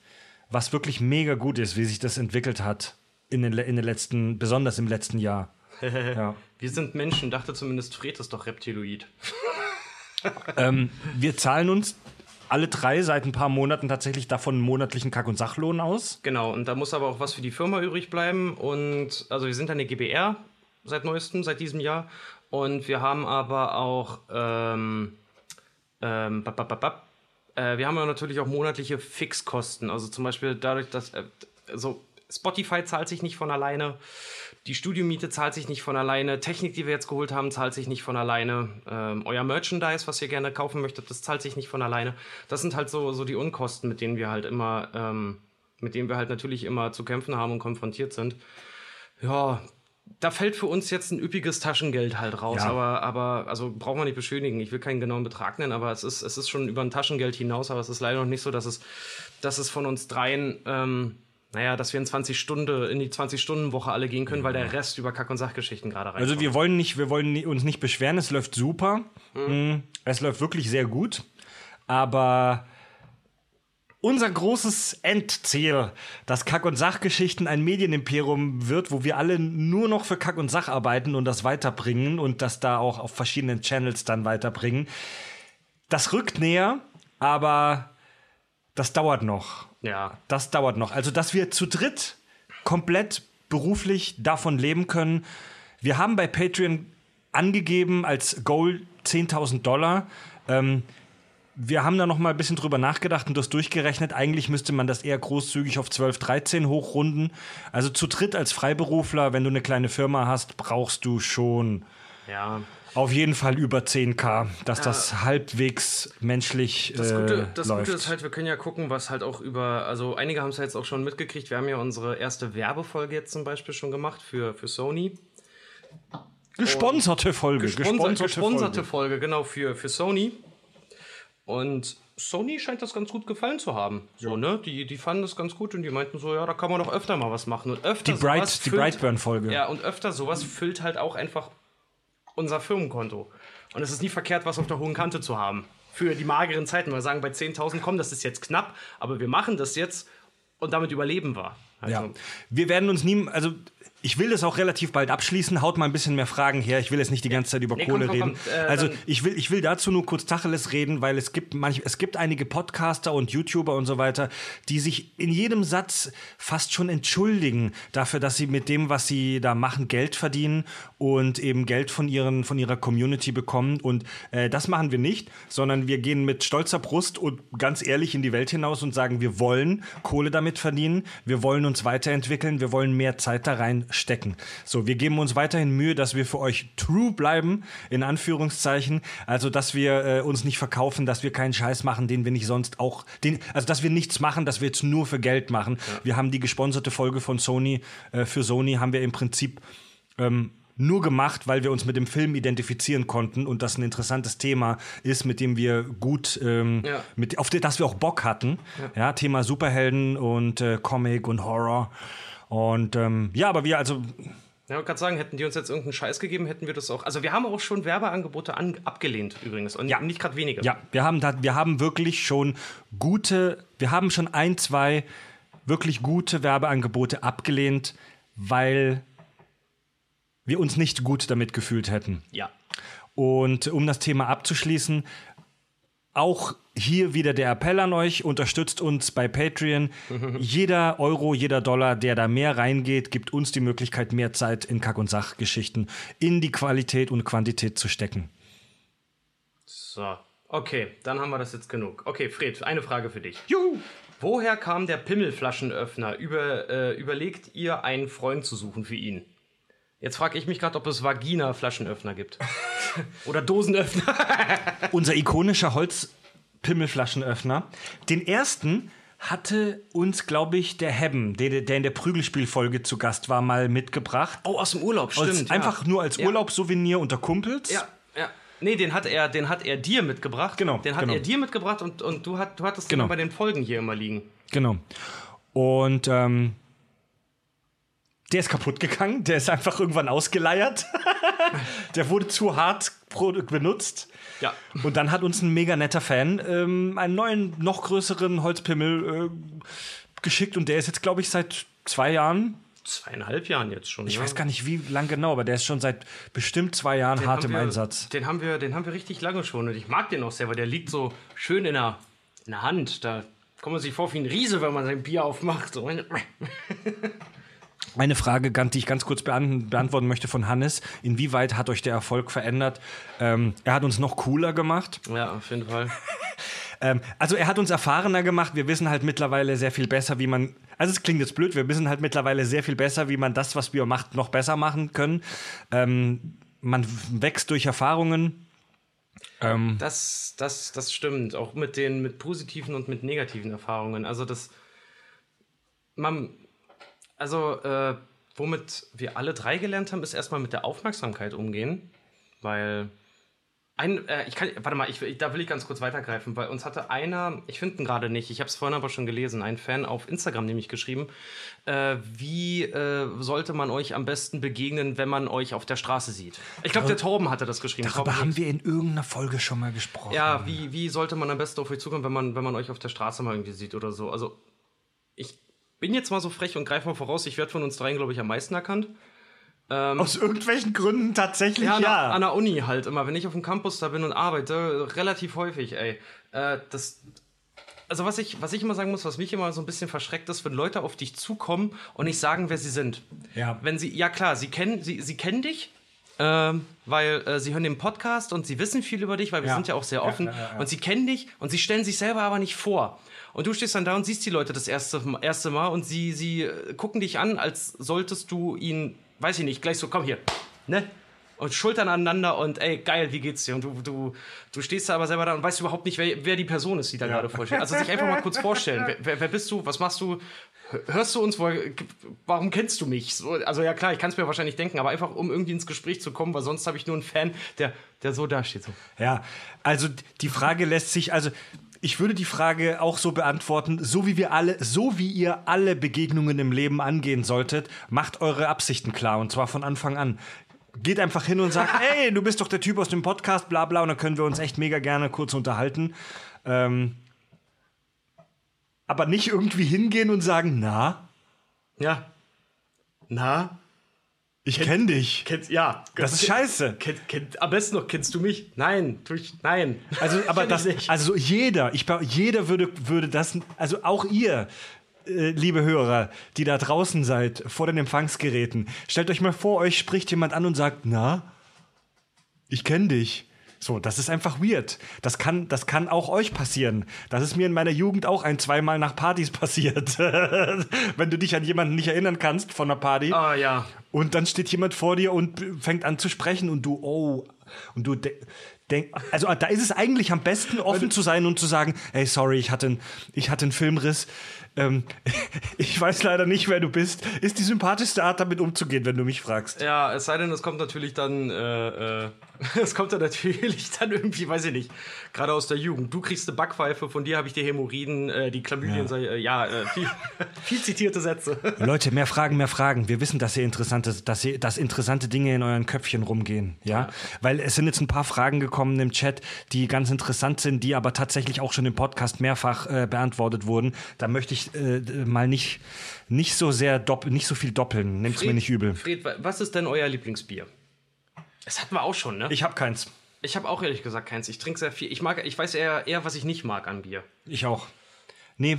was wirklich mega gut ist, wie sich das entwickelt hat in den, in den letzten, besonders im letzten Jahr. ja. Wir sind Menschen, dachte zumindest Fred ist doch Reptiloid. ähm, wir zahlen uns alle drei seit ein paar Monaten tatsächlich davon einen monatlichen Kack- und Sachlohn aus. Genau, und da muss aber auch was für die Firma übrig bleiben. Und also wir sind eine GBR seit neuestem, seit diesem Jahr. Und wir haben aber auch ähm, ähm, bap, bap, bap, äh, wir haben ja natürlich auch monatliche Fixkosten. Also zum Beispiel dadurch, dass äh, also Spotify zahlt sich nicht von alleine, die Studiomiete zahlt sich nicht von alleine, Technik, die wir jetzt geholt haben, zahlt sich nicht von alleine, ähm, euer Merchandise, was ihr gerne kaufen möchtet, das zahlt sich nicht von alleine. Das sind halt so, so die Unkosten, mit denen wir halt immer, ähm, mit denen wir halt natürlich immer zu kämpfen haben und konfrontiert sind. Ja, da fällt für uns jetzt ein üppiges Taschengeld halt raus, ja. aber, aber, also braucht man nicht beschönigen. Ich will keinen genauen Betrag nennen, aber es ist, es ist schon über ein Taschengeld hinaus, aber es ist leider noch nicht so, dass es, dass es von uns dreien, ähm, naja, dass wir in 20 Stunden, in die 20-Stunden-Woche alle gehen können, weil der Rest über Kack- und Sachgeschichten gerade rein. Also wir wollen nicht, wir wollen uns nicht beschweren, es läuft super. Mhm. Es läuft wirklich sehr gut. Aber unser großes Endziel, dass Kack- und Sachgeschichten ein Medienimperium wird, wo wir alle nur noch für Kack und Sach arbeiten und das weiterbringen und das da auch auf verschiedenen Channels dann weiterbringen. Das rückt näher, aber das dauert noch. Ja. Das dauert noch. Also, dass wir zu dritt komplett beruflich davon leben können. Wir haben bei Patreon angegeben als Goal 10.000 Dollar. Ähm, wir haben da noch mal ein bisschen drüber nachgedacht und das durchgerechnet. Eigentlich müsste man das eher großzügig auf 12, 13 hochrunden. Also zu dritt als Freiberufler, wenn du eine kleine Firma hast, brauchst du schon ja. auf jeden Fall über 10k, dass ja. das halbwegs menschlich das Gute, äh, das läuft. Gute ist halt, wir können ja gucken, was halt auch über, also einige haben es ja jetzt auch schon mitgekriegt. Wir haben ja unsere erste Werbefolge jetzt zum Beispiel schon gemacht für, für Sony. Gesponserte Folge. Gesponserte, gesponserte Folge. Folge, genau, für, für Sony. Und Sony scheint das ganz gut gefallen zu haben. So, ne? Die, die fanden das ganz gut und die meinten so, ja, da kann man doch öfter mal was machen. Und öfter die, Bright, die Brightburn-Folge. Ja, und öfter sowas füllt halt auch einfach unser Firmenkonto. Und es ist nie verkehrt, was auf der hohen Kante zu haben. Für die mageren Zeiten. Wir sagen bei 10.000, komm, das ist jetzt knapp, aber wir machen das jetzt und damit überleben wir. Also. Ja. Wir werden uns nie, also ich will das auch relativ bald abschließen. Haut mal ein bisschen mehr Fragen her. Ich will jetzt nicht die ganze Zeit über nee, Kohle komm, komm, reden. Komm, äh, also ich will, ich will dazu nur kurz Tacheles reden, weil es gibt manch, es gibt einige Podcaster und YouTuber und so weiter, die sich in jedem Satz fast schon entschuldigen dafür, dass sie mit dem, was sie da machen, Geld verdienen und eben Geld von ihren, von ihrer Community bekommen. Und äh, das machen wir nicht, sondern wir gehen mit stolzer Brust und ganz ehrlich in die Welt hinaus und sagen, wir wollen Kohle damit verdienen, wir wollen uns weiterentwickeln, wir wollen mehr Zeit da rein stecken. So, wir geben uns weiterhin Mühe, dass wir für euch true bleiben, in Anführungszeichen. Also, dass wir äh, uns nicht verkaufen, dass wir keinen Scheiß machen, den wir nicht sonst auch, den, also, dass wir nichts machen, dass wir jetzt nur für Geld machen. Ja. Wir haben die gesponserte Folge von Sony, äh, für Sony haben wir im Prinzip, ähm, nur gemacht, weil wir uns mit dem Film identifizieren konnten und das ein interessantes Thema ist, mit dem wir gut, ähm, ja. mit, auf das wir auch Bock hatten. Ja, ja Thema Superhelden und äh, Comic und Horror. Und ähm, ja, aber wir also. Ja, ich kann sagen, hätten die uns jetzt irgendeinen Scheiß gegeben, hätten wir das auch. Also wir haben auch schon Werbeangebote an, abgelehnt übrigens und ja. nicht gerade wenige. Ja, wir haben, da, wir haben wirklich schon gute, wir haben schon ein, zwei wirklich gute Werbeangebote abgelehnt, weil wir uns nicht gut damit gefühlt hätten. Ja. Und um das Thema abzuschließen, auch hier wieder der Appell an euch, unterstützt uns bei Patreon. Jeder Euro, jeder Dollar, der da mehr reingeht, gibt uns die Möglichkeit, mehr Zeit in Kack- und Sachgeschichten in die Qualität und Quantität zu stecken. So, okay, dann haben wir das jetzt genug. Okay, Fred, eine Frage für dich. Juhu! Woher kam der Pimmelflaschenöffner? Über, äh, überlegt ihr, einen Freund zu suchen für ihn? Jetzt frage ich mich gerade, ob es Vagina-Flaschenöffner gibt. Oder Dosenöffner. Unser ikonischer Holzpimmelflaschenöffner. Den ersten hatte uns, glaube ich, der Hebben, der, der in der Prügelspielfolge zu Gast war, mal mitgebracht. Oh, aus dem Urlaub, stimmt. Als, ja. Einfach nur als. Urlaubssouvenir unter Kumpels. Ja, ja. Nee, den hat er, den hat er dir mitgebracht. Genau, Den hat genau. er dir mitgebracht und, und du, hat, du hattest Genau. den bei den Folgen hier immer liegen. Genau. Und ähm, der ist kaputt gegangen. Der ist einfach irgendwann ausgeleiert. der wurde zu hart benutzt. Ja. Und dann hat uns ein mega netter Fan ähm, einen neuen, noch größeren Holzpimmel äh, geschickt. Und der ist jetzt, glaube ich, seit zwei Jahren. Zweieinhalb Jahren jetzt schon. Ich weiß gar nicht, wie lang genau, aber der ist schon seit bestimmt zwei Jahren hart im wir, Einsatz. Den haben, wir, den haben wir richtig lange schon. Und ich mag den auch sehr, weil der liegt so schön in der, in der Hand. Da kommt man sich vor wie ein Riese, wenn man sein Bier aufmacht. So. Eine Frage, die ich ganz kurz beant beantworten möchte von Hannes. Inwieweit hat euch der Erfolg verändert? Ähm, er hat uns noch cooler gemacht. Ja, auf jeden Fall. Ähm, also er hat uns erfahrener gemacht. Wir wissen halt mittlerweile sehr viel besser, wie man. Also es klingt jetzt blöd, wir wissen halt mittlerweile sehr viel besser, wie man das, was wir macht, noch besser machen können. Ähm, man wächst durch Erfahrungen. Ähm, Das, das, das stimmt. Auch mit den mit positiven und mit negativen Erfahrungen. Also das. Man. Also, äh, womit wir alle drei gelernt haben, ist erstmal mit der Aufmerksamkeit umgehen. Weil. Ein, äh, ich kann, warte mal, ich, will- da will ich ganz kurz weitergreifen, weil uns hatte einer, ich finde ihn gerade nicht, ich habe es vorhin aber schon gelesen, ein Fan auf Instagram nämlich geschrieben, äh, wie äh, sollte man euch am besten begegnen, wenn man euch auf der Straße sieht? Ich glaube, der Torben hatte das geschrieben. darüber Torben haben wir in irgendeiner Folge schon mal gesprochen. ja, wie, wie sollte man am besten auf euch zukommen, wenn man, wenn man euch auf der Straße mal irgendwie sieht oder so? Also, ich bin jetzt mal so frech und greife mal voraus, ich werde von uns dreien, glaube ich, am meisten erkannt. Aus irgendwelchen Gründen tatsächlich Ja, ja. an, der, an der Uni halt immer, wenn ich auf dem Campus da bin und arbeite, relativ häufig, ey. Äh, das. Also was ich, was ich immer sagen muss, was mich immer so ein bisschen verschreckt ist, wenn Leute auf dich zukommen und nicht sagen, wer sie sind. Ja. Wenn sie, ja klar, sie kennen, sie, sie kennen dich, ähm, weil äh, sie hören den Podcast und sie wissen viel über dich, weil wir Ja. sind ja auch sehr offen. ja, ja, ja. Und sie kennen dich und sie stellen sich selber aber nicht vor. Und du stehst dann da und siehst die Leute das erste, erste Mal und sie, sie äh, gucken dich an, als solltest du ihnen, weiß ich nicht, gleich so, komm hier, ne? Und Schultern aneinander und ey, geil, wie geht's dir? Und du, du, du stehst da aber selber da und weißt überhaupt nicht, wer, wer die Person ist, die da gerade vorsteht. Also sich einfach mal kurz vorstellen. Wer, wer, wer bist du? Was machst du? Hörst du uns? Warum kennst du mich? So, also ja klar, ich kann es mir wahrscheinlich denken, aber einfach um irgendwie ins Gespräch zu kommen, weil sonst habe ich nur einen Fan, der, der so da steht. So. Ja, also die Frage lässt sich, also ich würde die Frage auch so beantworten, so wie wir alle, so wie ihr alle Begegnungen im Leben angehen solltet, macht eure Absichten klar und zwar von Anfang an. Geht einfach hin und sagt, hey, du bist doch der Typ aus dem Podcast, bla bla, und dann können wir uns echt mega gerne kurz unterhalten. Ähm, aber nicht irgendwie hingehen und sagen, na, Ja. Na? Ich kenn dich. Kennt, ja. Das ist scheiße. Kennt, kennt, am besten noch, kennst du mich? Nein, tu ich, nein. Also, aber Kenn das, also jeder, ich jeder würde, würde das, also auch ihr, äh, liebe Hörer, die da draußen seid, vor den Empfangsgeräten, stellt euch mal vor, euch spricht jemand an und sagt, na, ich kenne dich. So, das ist einfach weird. Das kann, das kann auch euch passieren. Das ist mir in meiner Jugend auch ein, zweimal nach Partys passiert. Wenn du dich an jemanden nicht erinnern kannst von einer Party. Ah, ja. Und dann steht jemand vor dir und fängt an zu sprechen und du, oh, und du de denk, also da ist es eigentlich am besten, offen zu sein und zu sagen, hey, sorry, ich hatte, einen- ich hatte einen Filmriss. Ähm, ich weiß leider nicht, wer du bist. Ist die sympathischste Art, damit umzugehen, wenn du mich fragst. Ja, es sei denn, es kommt natürlich dann, äh, äh, es kommt dann natürlich dann irgendwie, weiß ich nicht, gerade aus der Jugend. Du kriegst eine Backpfeife, von dir habe ich die Hämorrhoiden, äh, die Chlamydien, sei- äh, ja, äh, viel, viel zitierte Sätze. Leute, mehr Fragen, mehr Fragen. Wir wissen, dass ihr interessante, dass ihr, dass interessante Dinge in euren Köpfchen rumgehen, ja? Weil es sind jetzt ein paar Fragen gekommen im Chat, die ganz interessant sind, die aber tatsächlich auch schon im Podcast mehrfach äh, beantwortet wurden. Da möchte ich äh, mal nicht, nicht so sehr nicht so viel doppeln. Nehmt's mir nicht übel. Fred, wa- was ist denn euer Lieblingsbier? Das hatten wir auch schon, ne? Ich habe keins. Ich habe auch ehrlich gesagt keins. Ich trinke sehr viel. Ich mag, ich weiß eher, eher, was ich nicht mag an Bier. Ich auch. Nee,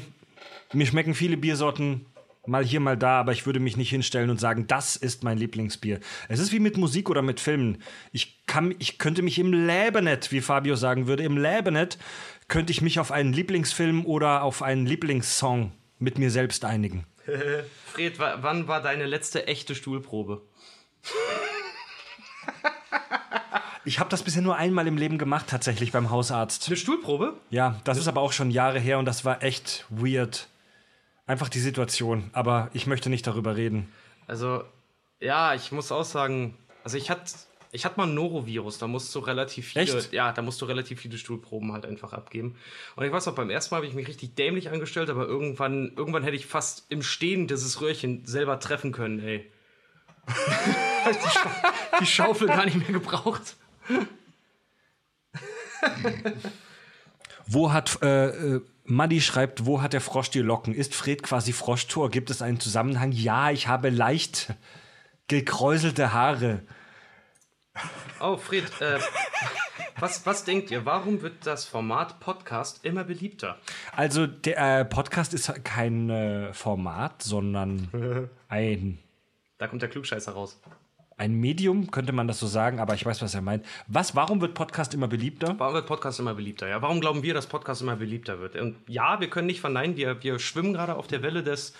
mir schmecken viele Biersorten mal hier, mal da, aber ich würde mich nicht hinstellen und sagen, das ist mein Lieblingsbier. Es ist wie mit Musik oder mit Filmen. Ich, kann, ich könnte mich im Leben nicht, wie Fabio sagen würde, im Leben nicht, könnte ich mich auf einen Lieblingsfilm oder auf einen Lieblingssong mit mir selbst einigen. Fred, wann war deine letzte echte Stuhlprobe? Ich habe das bisher nur einmal im Leben gemacht, tatsächlich beim Hausarzt. Eine Stuhlprobe? Ja, das ist aber auch schon Jahre her und das war echt weird. Einfach die Situation, aber ich möchte nicht darüber reden. Also, ja, ich muss auch sagen, also ich hatte ich hatte mal ein Norovirus, da musst du relativ viele, Echt? ja, da musst du relativ viele Stuhlproben halt einfach abgeben. Und ich weiß noch, beim ersten Mal habe ich mich richtig dämlich angestellt, aber irgendwann, irgendwann hätte ich fast im Stehen dieses Röhrchen selber treffen können, ey. die, Scha die Schaufel gar nicht mehr gebraucht. Wo hat, äh, äh, Maddi schreibt, wo hat der Frosch die Locken? Ist Fred quasi Froschtor? Gibt es einen Zusammenhang? Ja, ich habe leicht gekräuselte Haare. Oh, Fred, äh, was, was denkt ihr? Warum wird das Format Podcast immer beliebter? Also, der äh, Podcast ist kein äh, Format, sondern ein, Da kommt der Klugscheißer raus. ein Medium, könnte man das so sagen, aber ich weiß, was er meint. Was, warum wird Podcast immer beliebter? Warum wird Podcast immer beliebter? Ja, warum glauben wir, dass Podcast immer beliebter wird? Und ja, wir können nicht verneinen, wir, wir schwimmen gerade auf der Welle des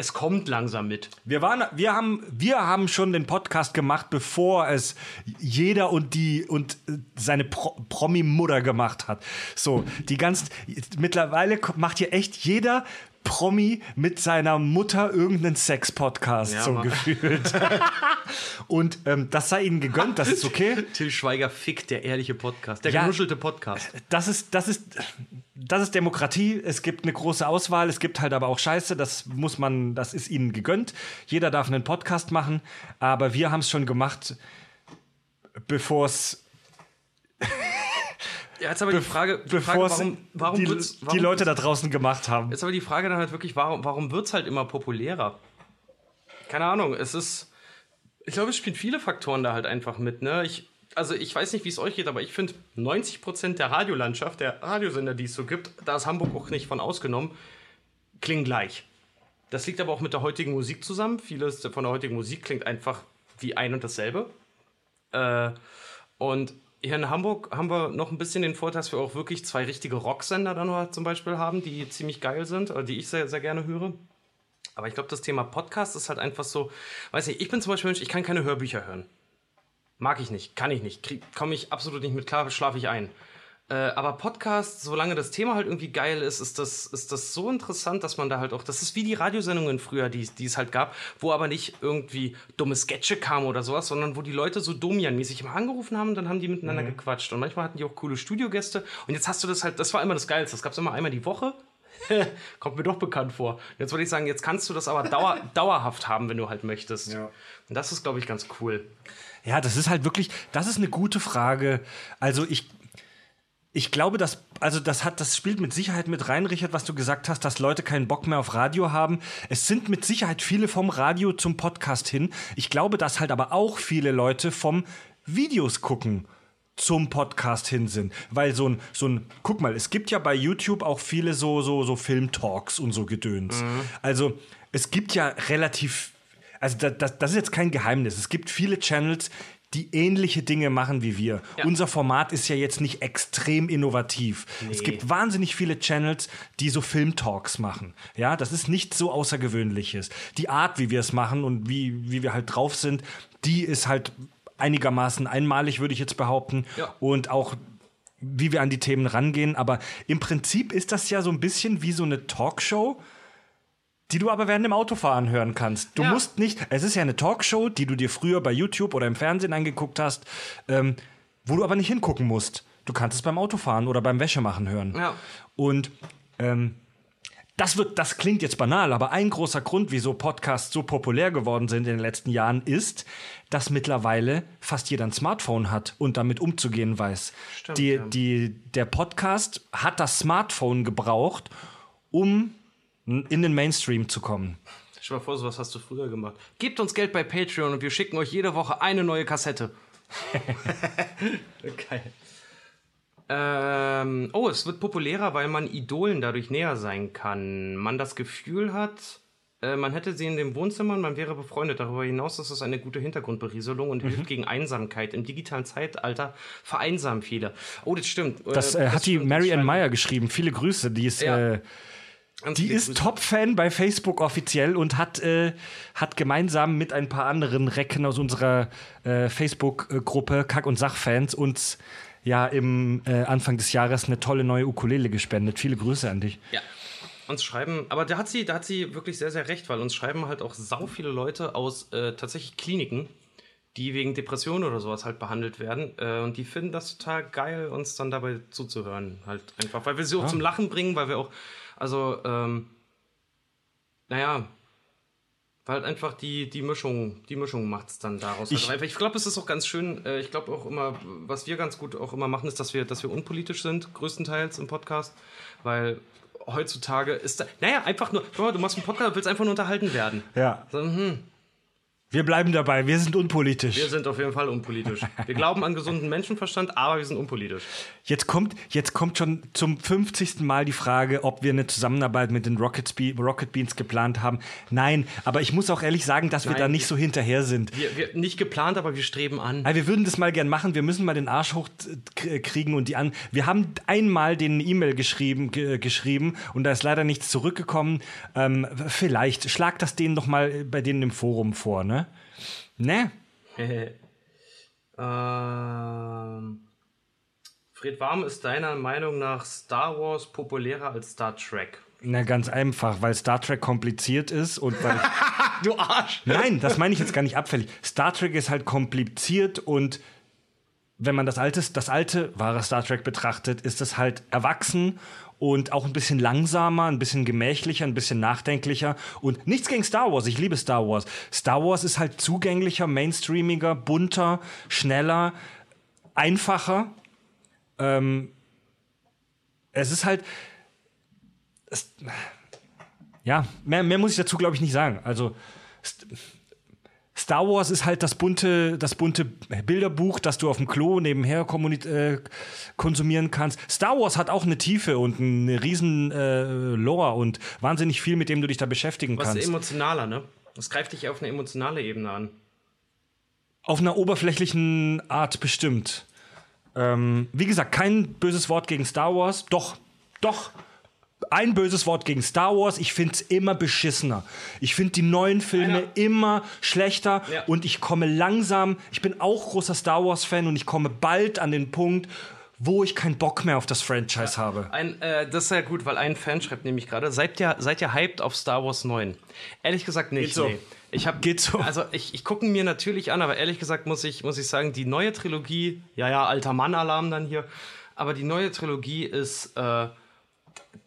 es kommt langsam mit. Wir, waren, wir, haben, wir haben schon den Podcast gemacht, bevor es jeder und die und äh, seine Pro Promi-Mutter gemacht hat. So, die ganz. Mittlerweile macht hier echt jeder Promi mit seiner Mutter irgendeinen Sex-Podcast, Ja, so Mann. gefühlt. und ähm, das sei ihnen gegönnt, das ist okay. Till Schweiger fickt, der ehrliche Podcast, der Ja. genuschelte Podcast. Das ist, das ist, das ist Demokratie. Es gibt eine große Auswahl. Es gibt halt aber auch Scheiße. Das muss man, das ist ihnen gegönnt. Jeder darf einen Podcast machen. Aber wir haben es schon gemacht, bevor es, jetzt aber die Frage, die Frage bevor es warum, warum die, warum die Leute da draußen gemacht haben. Jetzt aber die Frage dann halt wirklich, warum, warum wird es halt immer populärer? Keine Ahnung, es ist. Ich glaube, es spielen viele Faktoren da halt einfach mit, ne? Ich, also ich weiß nicht, wie es euch geht, aber ich finde 90% der Radiolandschaft, der Radiosender, die es so gibt, da ist Hamburg auch nicht von ausgenommen, klingen gleich. Das liegt aber auch mit der heutigen Musik zusammen. Vieles von der heutigen Musik klingt einfach wie ein und dasselbe. Äh, und hier in Hamburg haben wir noch ein bisschen den Vorteil, dass wir auch wirklich zwei richtige Rocksender dann noch zum Beispiel haben, die ziemlich geil sind, oder die ich sehr, sehr gerne höre. Aber ich glaube, das Thema Podcast ist halt einfach so, weiß nicht, ich bin zum Beispiel Mensch, ich kann keine Hörbücher hören. Mag ich nicht, kann ich nicht, komme ich absolut nicht mit klar, schlafe ich ein. Äh, aber Podcast, solange das Thema halt irgendwie geil ist, ist das, ist das so interessant, dass man da halt auch, das ist wie die Radiosendungen früher, die, die es halt gab, wo aber nicht irgendwie dumme Sketche kamen oder sowas, sondern wo die Leute so Domian-mäßig immer angerufen haben und dann haben die miteinander gequatscht. Und manchmal hatten die auch coole Studiogäste. Und jetzt hast du das halt, das war immer das Geilste. Das gab es immer einmal die Woche. Kommt mir doch bekannt vor. Jetzt würde ich sagen, jetzt kannst du das aber dauer, dauerhaft haben, wenn du halt möchtest. Und das ist, glaube ich, ganz cool. Ja, das ist halt wirklich, das ist eine gute Frage. Also ich, ich glaube, dass, also das hat, das spielt mit Sicherheit mit rein, Richard, was du gesagt hast, dass Leute keinen Bock mehr auf Radio haben. Es sind mit Sicherheit viele vom Radio zum Podcast hin. Ich glaube, dass halt aber auch viele Leute vom Videos gucken zum Podcast hin sind. Weil so ein, so ein, guck mal, es gibt ja bei YouTube auch viele so, so, so Filmtalks und so Gedöns. Also es gibt ja relativ, also da, das, das ist jetzt kein Geheimnis. Es gibt viele Channels, die ähnliche Dinge machen wie wir. Ja. Unser Format ist ja jetzt nicht extrem innovativ. Es gibt wahnsinnig viele Channels, die so Filmtalks machen. Ja, das ist nichts so Außergewöhnliches. Die Art, wie wir es machen und wie, wie wir halt drauf sind, die ist halt einigermaßen einmalig, würde ich jetzt behaupten. Ja. Und auch wie wir an die Themen rangehen. Aber im Prinzip ist das ja so ein bisschen wie so eine Talkshow, die du aber während dem Autofahren hören kannst. Du Ja. musst nicht, es ist ja eine Talkshow, die du dir früher bei YouTube oder im Fernsehen angeguckt hast, ähm, wo du aber nicht hingucken musst. Du kannst es beim Autofahren oder beim Wäschemachen hören. Ja. Und ähm, das, wird, das klingt jetzt banal, aber ein großer Grund, wieso Podcasts so populär geworden sind in den letzten Jahren, ist, dass mittlerweile fast jeder ein Smartphone hat und damit umzugehen weiß. Stimmt, die, ja. die, der Podcast hat das Smartphone gebraucht, um in den Mainstream zu kommen. Stell dir mal vor, sowas hast du früher gemacht. Gebt uns Geld bei Patreon und wir schicken euch jede Woche eine neue Kassette. Geil. Ähm, oh, es wird populärer, weil man Idolen dadurch näher sein kann. Man das Gefühl hat, äh, man hätte sie in dem Wohnzimmer und man wäre befreundet. Darüber hinaus ist es eine gute Hintergrundberieselung und mhm. hilft gegen Einsamkeit. Im digitalen Zeitalter vereinsamen viele. Oh, das stimmt. Das, äh, das hat die Mary Ann Meyer geschrieben. Viele Grüße. Die ist. Ja. Äh, die ist Top-Fan bei Facebook offiziell und hat, äh, hat gemeinsam mit ein paar anderen Recken aus unserer äh, Facebook-Gruppe Kack- und Sachfans uns ja im äh, Anfang des Jahres eine tolle neue Ukulele gespendet. Viele Grüße an dich. Ja. Uns schreiben, aber da hat sie, da hat sie wirklich sehr, sehr recht, weil uns schreiben halt auch sau viele Leute aus äh, tatsächlich Kliniken, die wegen Depressionen oder sowas halt behandelt werden. Äh, und die finden das total geil, uns dann dabei zuzuhören. Halt einfach, weil wir sie auch ja. zum Lachen bringen, weil wir auch also, ähm, naja, weil halt einfach die, die Mischung, die Mischung macht es dann daraus. Ich, halt ich glaube, es ist auch ganz schön, äh, ich glaube auch immer, was wir ganz gut auch immer machen, ist, dass wir, dass wir unpolitisch sind, größtenteils im Podcast, weil heutzutage ist da, naja, einfach nur, du machst einen Podcast, willst einfach nur unterhalten werden. Ja. So, hm, wir bleiben dabei, wir sind unpolitisch. Wir sind auf jeden Fall unpolitisch. Wir glauben an gesunden Menschenverstand, aber wir sind unpolitisch. Jetzt kommt, jetzt kommt schon zum 50. Mal die Frage, ob wir eine Zusammenarbeit mit den Rocket, Rocket Beans geplant haben. Nein, aber ich muss auch ehrlich sagen, dass Nein, wir da nicht so hinterher sind. Wir, wir, nicht geplant, aber wir streben an. wir würden das mal gern machen. Wir müssen mal den Arsch hochkriegen und die an. Wir haben einmal den E-Mail geschrieben, geschrieben und da ist leider nichts zurückgekommen. Ähm, vielleicht schlag das denen doch mal bei denen im Forum vor, ne? Ne? ähm, Fred Warm ist deiner Meinung nach Star Wars populärer als Star Trek? Na, ganz einfach, weil Star Trek kompliziert ist und weil. du Arsch! Nein, das meine ich jetzt gar nicht abfällig. Star Trek ist halt kompliziert und wenn man das alte, das alte wahre Star Trek betrachtet, ist es halt erwachsen und auch ein bisschen langsamer, ein bisschen gemächlicher, ein bisschen nachdenklicher. Und nichts gegen Star Wars, ich liebe Star Wars. Star Wars ist halt zugänglicher, mainstreamiger, bunter, schneller, einfacher. Ähm, es ist halt. Es, ja, mehr, mehr muss ich dazu, glaube ich, nicht sagen. Also. Star Wars ist halt das bunte, das bunte Bilderbuch, das du auf dem Klo nebenher äh, konsumieren kannst. Star Wars hat auch eine Tiefe und eine riesen äh, Lore und wahnsinnig viel, mit dem du dich da beschäftigen Was kannst. Was emotionaler, ne? Das greift dich auf eine emotionale Ebene an. Auf einer oberflächlichen Art bestimmt. Ähm, wie gesagt, kein böses Wort gegen Star Wars. Doch, doch ein böses Wort gegen Star Wars. Ich finde es immer beschissener. Ich finde die neuen Filme Einer. immer schlechter ja. und ich komme langsam. Ich bin auch großer Star Wars-Fan und ich komme bald an den Punkt, wo ich keinen Bock mehr auf das Franchise ja. habe. Ein, äh, das ist ja gut, weil ein Fan schreibt nämlich gerade, seid ihr, seid ihr hyped auf Star Wars 9? Ehrlich gesagt nicht. Geht so. Nee. Ich hab, Geht so. Also ich, ich gucke mir natürlich an, aber ehrlich gesagt muss ich, muss ich sagen, die neue Trilogie, ja, ja, alter Mann-Alarm dann hier, aber die neue Trilogie ist äh,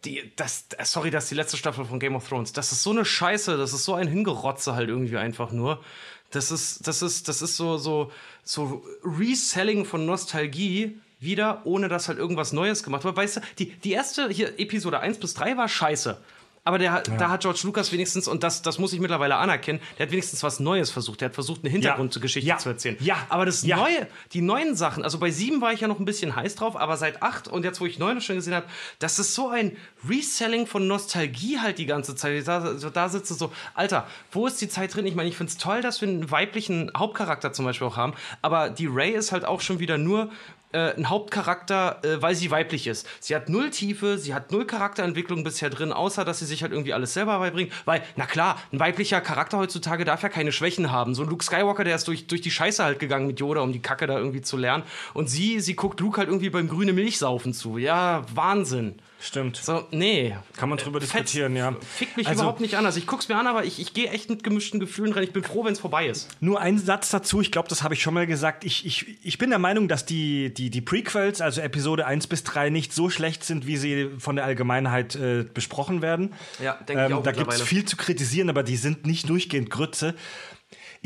die, das, sorry, das ist die letzte Staffel von Game of Thrones. Das ist so eine Scheiße, das ist so ein Hingerotze halt irgendwie einfach nur. Das ist, das ist, das ist so, so, so Reselling von Nostalgie wieder, ohne dass halt irgendwas Neues gemacht wird. Weißt du, die, die erste hier, Episode 1 bis 3 war scheiße. Aber der, ja. da hat George Lucas wenigstens, und das, das muss ich mittlerweile anerkennen, der hat wenigstens was Neues versucht. Der hat versucht, eine Hintergrundgeschichte ja. zu erzählen. Ja. Aber das Neue, die neuen Sachen, also bei sieben war ich ja noch ein bisschen heiß drauf, aber seit acht und jetzt, wo ich neun schon gesehen habe, das ist so ein Reselling von Nostalgie halt die ganze Zeit. Da, da sitze so, Alter, wo ist die Zeit drin? Ich meine, ich finde es toll, dass wir einen weiblichen Hauptcharakter zum Beispiel auch haben, aber die Ray ist halt auch schon wieder nur äh, ein Hauptcharakter, äh, weil sie weiblich ist. Sie hat null Tiefe, sie hat null Charakterentwicklung bisher drin, außer dass sie sich halt irgendwie alles selber beibringt. Weil, na klar, ein weiblicher Charakter heutzutage darf ja keine Schwächen haben. So ein Luke Skywalker, der ist durch, durch die Scheiße halt gegangen mit Yoda, um die Kacke da irgendwie zu lernen. Und sie, sie guckt Luke halt irgendwie beim grüne Milch saufen zu. Ja, Wahnsinn. Stimmt. So, nee. Kann man drüber diskutieren, ja. Fickt mich also, überhaupt nicht an. Also ich guck's mir an, aber ich, ich gehe echt mit gemischten Gefühlen rein. Ich bin froh, wenn es vorbei ist. Nur ein Satz dazu, ich glaube, das habe ich schon mal gesagt. Ich, ich, ich bin der Meinung, dass die, die, die Prequels, also Episode 1 bis 3, nicht so schlecht sind, wie sie von der Allgemeinheit äh, besprochen werden. Ja, denke ähm, ich auch Da gibt es viel zu kritisieren, aber die sind nicht durchgehend Grütze.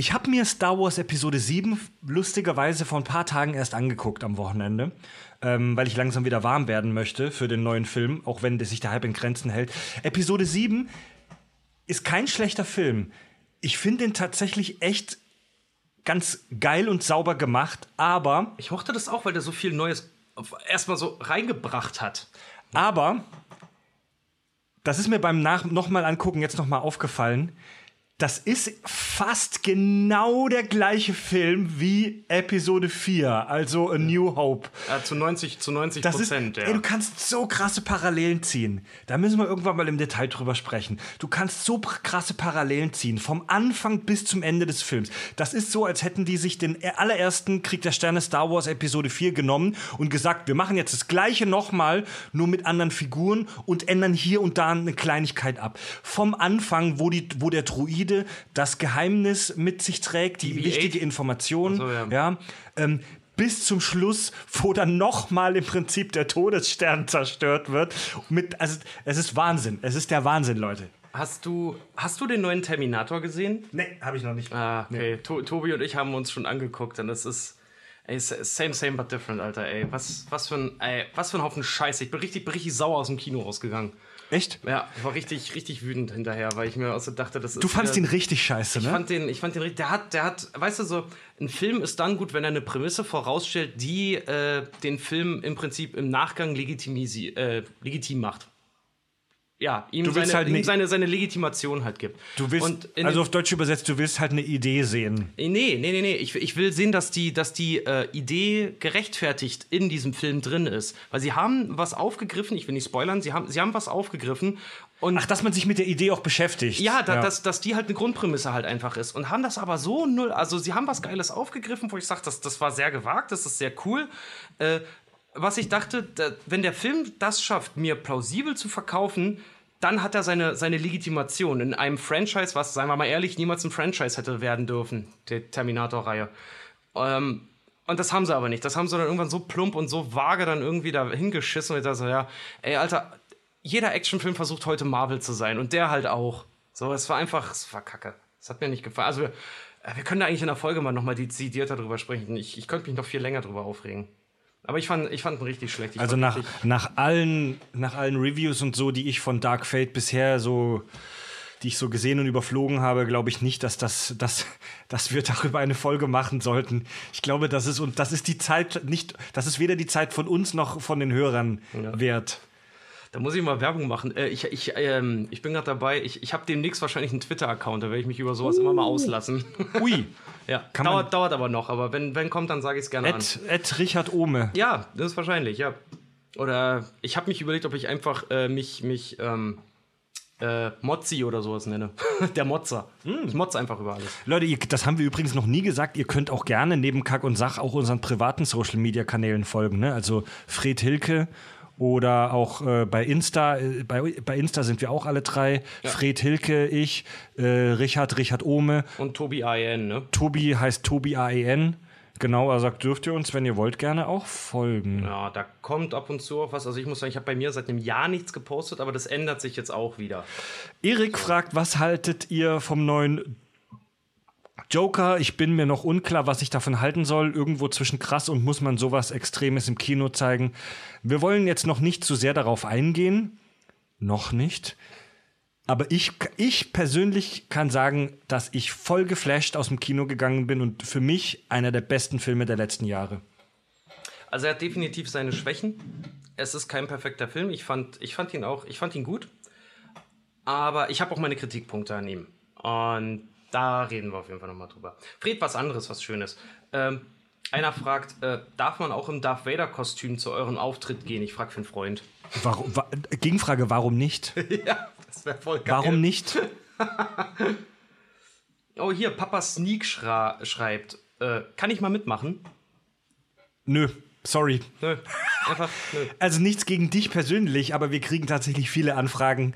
Ich habe mir Star Wars Episode 7 lustigerweise vor ein paar Tagen erst angeguckt am Wochenende ähm, weil ich langsam wieder warm werden möchte für den neuen Film, auch wenn sich der Hype in Grenzen hält. Episode 7 ist kein schlechter Film. Ich finde ihn tatsächlich echt ganz geil und sauber gemacht, aber. Ich mochte das auch, weil der so viel Neues erstmal so reingebracht hat. Aber, das ist mir beim Nach nochmal angucken jetzt nochmal aufgefallen das ist fast genau der gleiche Film wie Episode 4, also A New Hope. Ja, zu 90 zu 90 das Prozent, ist, ja. Ey, du kannst so krasse Parallelen ziehen. Da müssen wir irgendwann mal im Detail drüber sprechen. Du kannst so krasse Parallelen ziehen, vom Anfang bis zum Ende des Films. Das ist so, als hätten die sich den allerersten Krieg der Sterne Star Wars Episode 4 genommen und gesagt, wir machen jetzt das gleiche nochmal, nur mit anderen Figuren und ändern hier und da eine Kleinigkeit ab. Vom Anfang, wo, die, wo der Druide Androide das Geheimnis mit sich trägt, die, die wichtige Information. So, ja. ja ähm, bis zum Schluss, wo dann nochmal im Prinzip der Todesstern zerstört wird. Mit, also, es ist Wahnsinn. Es ist der Wahnsinn, Leute. Hast du, hast du den neuen Terminator gesehen? Nee, habe ich noch nicht. Ah, okay. Nee. To Tobi und ich haben uns schon angeguckt und es ist. Ey, same, same, but different, Alter, ey. Was, was, für ein, ey, was für ein Haufen Scheiße. Ich bin richtig, bin richtig sauer aus dem Kino rausgegangen. Echt? Ja, ich war richtig, richtig wütend hinterher, weil ich mir auch so dachte, das ist. Du fandst wieder, ihn richtig scheiße, ne? Ich fand den, ich fand den der hat, der hat, weißt du so, ein Film ist dann gut, wenn er eine Prämisse vorausstellt, die äh, den Film im Prinzip im Nachgang legitimisi äh, legitim macht ja, ihm, seine, halt ihm seine, seine, Legitimation halt gibt. Du willst, also auf Deutsch übersetzt, du willst halt eine Idee sehen. Nee, nee, nee, nee. Ich, ich will sehen, dass die, dass die äh, Idee gerechtfertigt in diesem Film drin ist. Weil sie haben was aufgegriffen, ich will nicht spoilern, sie haben, sie haben was aufgegriffen. Und Ach, dass man sich mit der Idee auch beschäftigt. Ja, da, ja. Dass, dass die halt eine Grundprämisse halt einfach ist. Und haben das aber so null, also sie haben was Geiles aufgegriffen, wo ich sage, das, das war sehr gewagt, das ist sehr cool. Äh, was ich dachte, da, wenn der Film das schafft, mir plausibel zu verkaufen, dann hat er seine, seine Legitimation in einem Franchise, was, seien wir mal ehrlich, niemals ein Franchise hätte werden dürfen, der Terminator-Reihe. Ähm, und das haben sie aber nicht. Das haben sie dann irgendwann so plump und so vage dann irgendwie da hingeschissen. Und ich dachte so, ja, ey, Alter, jeder Actionfilm versucht heute Marvel zu sein und der halt auch. So, es war einfach, es war kacke. Es hat mir nicht gefallen. Also, wir, wir können da eigentlich in der Folge mal nochmal dezidierter drüber sprechen. Ich, ich könnte mich noch viel länger drüber aufregen. Aber ich fand, ich fand ihn richtig schlecht. Ich also nach, nach, allen, nach allen Reviews und so, die ich von Dark Fate bisher so die ich so gesehen und überflogen habe, glaube ich nicht, dass, das, dass, dass wir darüber eine Folge machen sollten. Ich glaube, das ist, und das ist die Zeit nicht, das ist weder die Zeit von uns noch von den Hörern ja. wert. Da muss ich mal Werbung machen. Äh, ich, ich, ähm, ich bin gerade dabei, ich, ich habe demnächst wahrscheinlich einen Twitter-Account, da werde ich mich über sowas uh. immer mal uh. auslassen. Ui. ja, Kann dauert, dauert aber noch, aber wenn, wenn kommt, dann sage ich es gerne Ed, an. Ed Richard Ohme. Ja, das ist wahrscheinlich, ja. Oder ich habe mich überlegt, ob ich einfach äh, mich, mich ähm, äh, Mozzi oder sowas nenne. Der Motzer. Mm. Ich motze einfach über alles. Leute, ihr, das haben wir übrigens noch nie gesagt. Ihr könnt auch gerne neben Kack und Sach auch unseren privaten Social Media Kanälen folgen. Ne? Also Fred Hilke oder auch äh, bei Insta, äh, bei, bei Insta sind wir auch alle drei. Ja. Fred Hilke, ich, äh, Richard, Richard Ohme. Und Tobi AEN, ne? Tobi heißt Tobi AEN. Genau, er sagt, dürft ihr uns, wenn ihr wollt, gerne auch folgen. Ja, da kommt ab und zu auch was. Also ich muss sagen, ich habe bei mir seit einem Jahr nichts gepostet, aber das ändert sich jetzt auch wieder. Erik so. fragt, was haltet ihr vom neuen Joker, ich bin mir noch unklar, was ich davon halten soll. Irgendwo zwischen krass und muss man sowas Extremes im Kino zeigen. Wir wollen jetzt noch nicht zu sehr darauf eingehen. Noch nicht. Aber ich, ich persönlich kann sagen, dass ich voll geflasht aus dem Kino gegangen bin und für mich einer der besten Filme der letzten Jahre. Also er hat definitiv seine Schwächen. Es ist kein perfekter Film. Ich fand, ich fand ihn auch, ich fand ihn gut. Aber ich habe auch meine Kritikpunkte an ihm. Und da reden wir auf jeden Fall nochmal drüber. Fred, was anderes, was Schönes. Ähm, einer fragt, äh, darf man auch im Darth Vader-Kostüm zu eurem Auftritt gehen? Ich frage für einen Freund. Warum, wa Gegenfrage, warum nicht? ja, das wäre voll geil. Warum nicht? oh, hier, Papa Sneak schreibt, äh, kann ich mal mitmachen? Nö, sorry. Nö, einfach nö. Also nichts gegen dich persönlich, aber wir kriegen tatsächlich viele Anfragen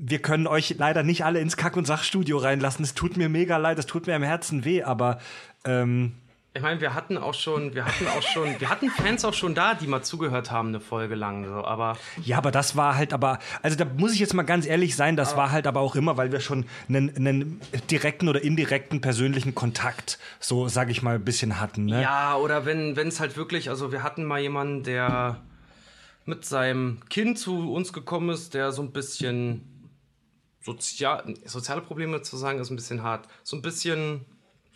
wir können euch leider nicht alle ins Kack- und Sachstudio reinlassen. Es tut mir mega leid, es tut mir im Herzen weh, aber ähm ich meine, wir hatten auch schon, wir hatten auch schon, wir hatten Fans auch schon da, die mal zugehört haben eine Folge lang, so, aber ja, aber das war halt, aber also da muss ich jetzt mal ganz ehrlich sein, das war halt aber auch immer, weil wir schon einen, einen direkten oder indirekten persönlichen Kontakt, so sage ich mal, ein bisschen hatten. Ne? Ja, oder wenn wenn es halt wirklich, also wir hatten mal jemanden, der mit seinem Kind zu uns gekommen ist, der so ein bisschen sozial, soziale Probleme zu sagen, ist ein bisschen hart. So ein bisschen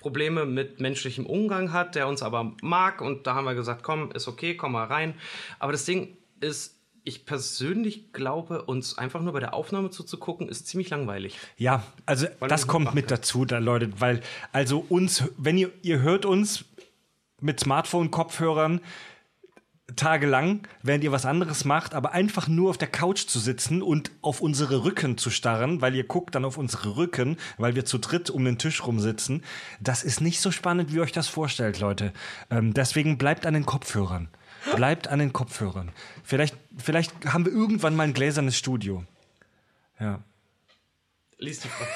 Probleme mit menschlichem Umgang hat, der uns aber mag. Und da haben wir gesagt, komm, ist okay, komm mal rein. Aber das Ding ist, ich persönlich glaube, uns einfach nur bei der Aufnahme zuzugucken, ist ziemlich langweilig. Ja, also Weil das kommt mit dazu, da, Leute, weil also uns, wenn ihr, ihr hört uns mit Smartphone-Kopfhörern tagelang, während ihr was anderes macht, aber einfach nur auf der Couch zu sitzen und auf unsere Rücken zu starren, weil ihr guckt dann auf unsere Rücken, weil wir zu dritt um den Tisch rumsitzen, das ist nicht so spannend, wie ihr euch das vorstellt, Leute. Ähm, deswegen bleibt an den Kopfhörern. Bleibt an den Kopfhörern. Vielleicht, vielleicht haben wir irgendwann mal ein gläsernes Studio. Ja. Lies die Frage.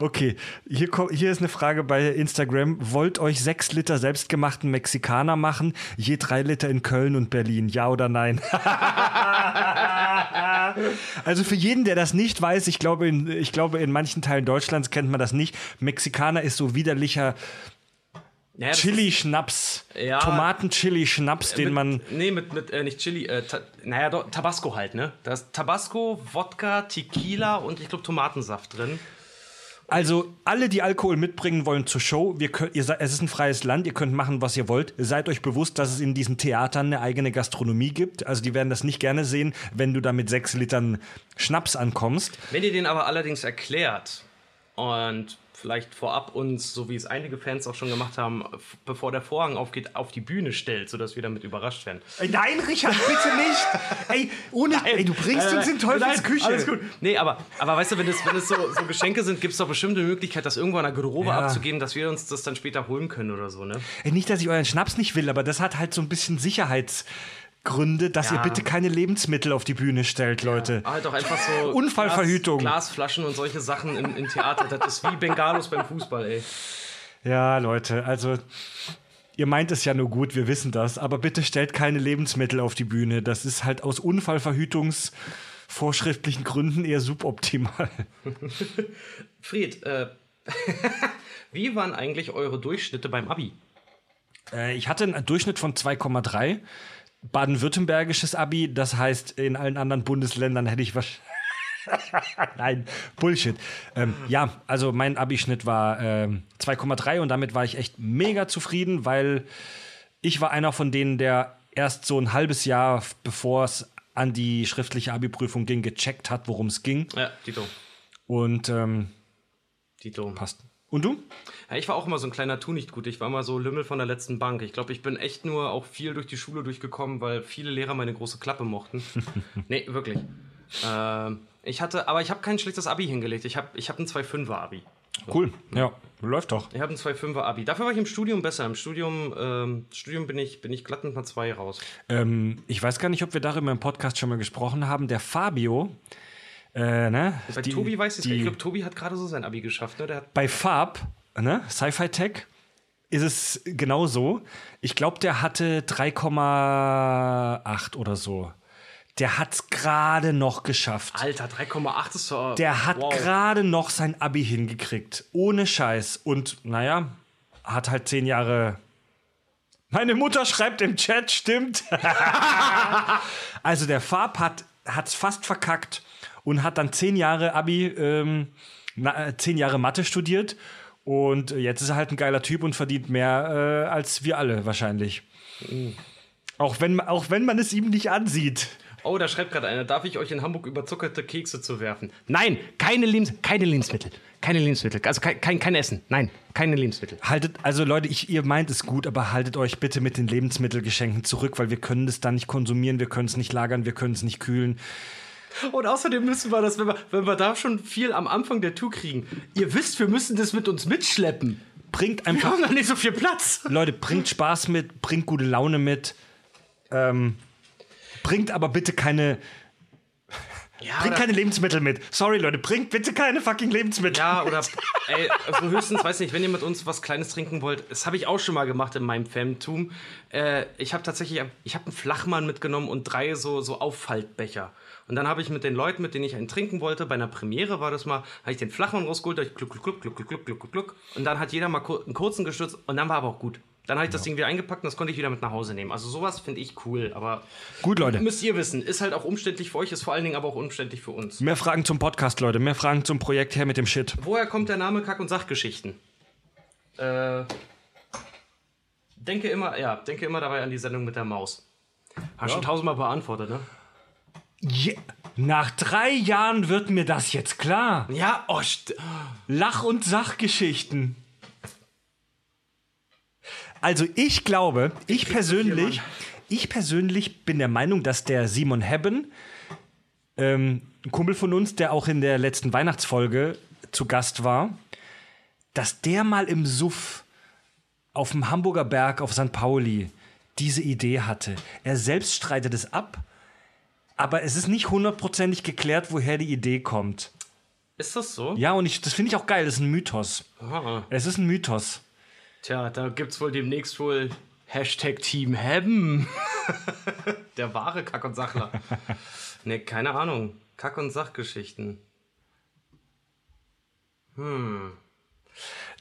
Okay, hier, hier ist eine Frage bei Instagram. Wollt euch sechs Liter selbstgemachten Mexikaner machen? Je drei Liter in Köln und Berlin. Ja oder nein? also für jeden, der das nicht weiß, ich glaube, in, ich glaube, in manchen Teilen Deutschlands kennt man das nicht. Mexikaner ist so widerlicher Ja, Chili-Schnaps, Ja. Tomaten-Chili-Schnaps, ist den mit, man. Nee, mit, mit äh, nicht Chili, äh, ta, naja, Tabasco halt, ne? Da ist Tabasco, Wodka, Tequila und ich glaube Tomatensaft drin. Also alle, die Alkohol mitbringen wollen zur Show, wir könnt, ihr, es ist ein freies Land, ihr könnt machen, was ihr wollt. Seid euch bewusst, dass es in diesen Theatern eine eigene Gastronomie gibt. Also die werden das nicht gerne sehen, wenn du da mit sechs Litern Schnaps ankommst. Wenn ihr den aber allerdings erklärt und vielleicht vorab uns, so wie es einige Fans auch schon gemacht haben, bevor der Vorhang aufgeht, auf die Bühne stellt, sodass wir damit überrascht werden. Nein, Richard, bitte nicht. ey, ohne, ey, du bringst uns in Teufels Küche. Alles gut. Nee, aber, aber weißt du, wenn es, wenn es so, so Geschenke sind, gibt es doch bestimmt eine Möglichkeit, das irgendwo an der Garderobe Ja. abzugeben, dass wir uns das dann später holen können oder so, ne? Ey, nicht, dass ich euren Schnaps nicht will, aber das hat halt so ein bisschen Sicherheitsgründe, dass Ja. ihr bitte keine Lebensmittel auf die Bühne stellt, Leute. Halt doch einfach so Unfallverhütung. Glas, Glasflaschen und solche Sachen im, im Theater. Das ist wie Bengalos beim Fußball, ey. Ja, Leute, also ihr meint es ja nur gut, wir wissen das, aber bitte stellt keine Lebensmittel auf die Bühne. Das ist halt aus Unfallverhütungsvorschriftlichen Gründen eher suboptimal. Fried, äh, wie waren eigentlich eure Durchschnitte beim Abi? Äh, ich hatte einen Durchschnitt von 2,3. Baden-Württembergisches Abi, das heißt, in allen anderen Bundesländern hätte ich was. Nein, Bullshit. Ähm, ja, also mein Abischnitt war ähm, 2,3 und damit war ich echt mega zufrieden, weil ich war einer von denen, der erst so ein halbes Jahr, bevor es an die schriftliche Abi-Prüfung ging, gecheckt hat, worum es ging. Ja, Tito. Und ähm, Tito. passt. Und du? Ja, ich war auch immer so ein kleiner Tu nicht gut. Ich war immer so Lümmel von der letzten Bank. Ich glaube, ich bin echt nur auch viel durch die Schule durchgekommen, weil viele Lehrer meine große Klappe mochten. nee, wirklich. Ähm, ich hatte, aber ich habe kein schlechtes Abi hingelegt. Ich habe ich hab ein 2,5er Abi. Cool. Ja, läuft doch. Ich habe ein 2,5er Abi. Dafür war ich im Studium besser. Im Studium, ähm, Studium bin, ich, bin ich glatt mit einer 2 raus. Ähm, ich weiß gar nicht, ob wir darüber im Podcast schon mal gesprochen haben. Der Fabio, äh, ne? Bei die- Tobi weiß ich die- Ich glaube, Tobi hat gerade so sein Abi geschafft. Ne? Hat Bei Farb, ne? Sci-Fi Tech, ist es genauso. Ich glaube, der hatte 3,8 oder so. Der hat's gerade noch geschafft. Alter, 3,8 ist so. Der hat wow. gerade noch sein Abi hingekriegt. Ohne Scheiß. Und naja, hat halt zehn Jahre. Meine Mutter schreibt im Chat, stimmt. also der Farb hat hat's fast verkackt und hat dann zehn Jahre Abi, ähm, na, äh, zehn Jahre Mathe studiert. Und jetzt ist er halt ein geiler Typ und verdient mehr äh, als wir alle wahrscheinlich. Auch, wenn, auch wenn man es ihm nicht ansieht. Oh, da schreibt gerade einer, darf ich euch in Hamburg überzuckerte Kekse zu werfen? Nein, keine, Lebens keine Lebensmittel. Keine Lebensmittel. Also kein, kein, kein Essen. Nein, keine Lebensmittel. Haltet, also Leute, ich, ihr meint es gut, aber haltet euch bitte mit den Lebensmittelgeschenken zurück, weil wir können das dann nicht konsumieren, wir können es nicht lagern, wir können es nicht kühlen. Und außerdem müssen wir das, wenn wir, wenn wir da schon viel am Anfang der Tour kriegen. Ihr wisst, wir müssen das mit uns mitschleppen. Bringt Wir einfach, haben noch nicht so viel Platz. Leute, bringt Spaß mit, bringt gute Laune mit. Ähm, bringt aber bitte keine, Ja, bringt keine Lebensmittel mit. Sorry, Leute, bringt bitte keine fucking Lebensmittel. ja, oder ey, also höchstens, weiß nicht, wenn ihr mit uns was Kleines trinken wollt, das habe ich auch schon mal gemacht in meinem Femtum. Äh, ich habe tatsächlich, ich habe einen Flachmann mitgenommen und drei so, so Auffaltbecher. Und dann habe ich mit den Leuten, mit denen ich einen trinken wollte, bei einer Premiere war das mal, habe ich den Flachmann rausgeholt, ich gluck, gluck, gluck, gluck, gluck, gluck, gluck, gluck. Und dann hat jeder mal einen kurzen gestürzt und dann war aber auch gut. Dann habe ich das Ding wieder eingepackt und das konnte ich wieder mit nach Hause nehmen. Also sowas finde ich cool, aber Gut, Leute. müsst ihr wissen, ist halt auch umständlich für euch, ist vor allen Dingen aber auch umständlich für uns. Mehr Fragen zum Podcast, Leute. Mehr Fragen zum Projekt her mit dem Shit. Woher kommt der Name Kack- und Sachgeschichten? Äh, denke immer, ja, denke immer dabei an die Sendung mit der Maus. Hast schon tausendmal beantwortet, ne? Je Nach drei Jahren wird mir das jetzt klar. Ja, oh, Lach- und Sachgeschichten. Also ich glaube, ich persönlich, ich persönlich bin der Meinung, dass der Simon Hebben, ähm, ein Kumpel von uns, der auch in der letzten Weihnachtsfolge zu Gast war, dass der mal im Suff auf dem Hamburger Berg auf St. Pauli diese Idee hatte. Er selbst streitet es ab, aber es ist nicht hundertprozentig geklärt, woher die Idee kommt. ist das so? Ja, und ich, das finde ich auch geil, das ist ein Mythos. Ah. Es ist ein Mythos. Tja, da gibt's wohl demnächst wohl Hashtag Team Hebben. Der wahre Kack- und Sachler. ne, keine Ahnung. Kack- und Sachgeschichten.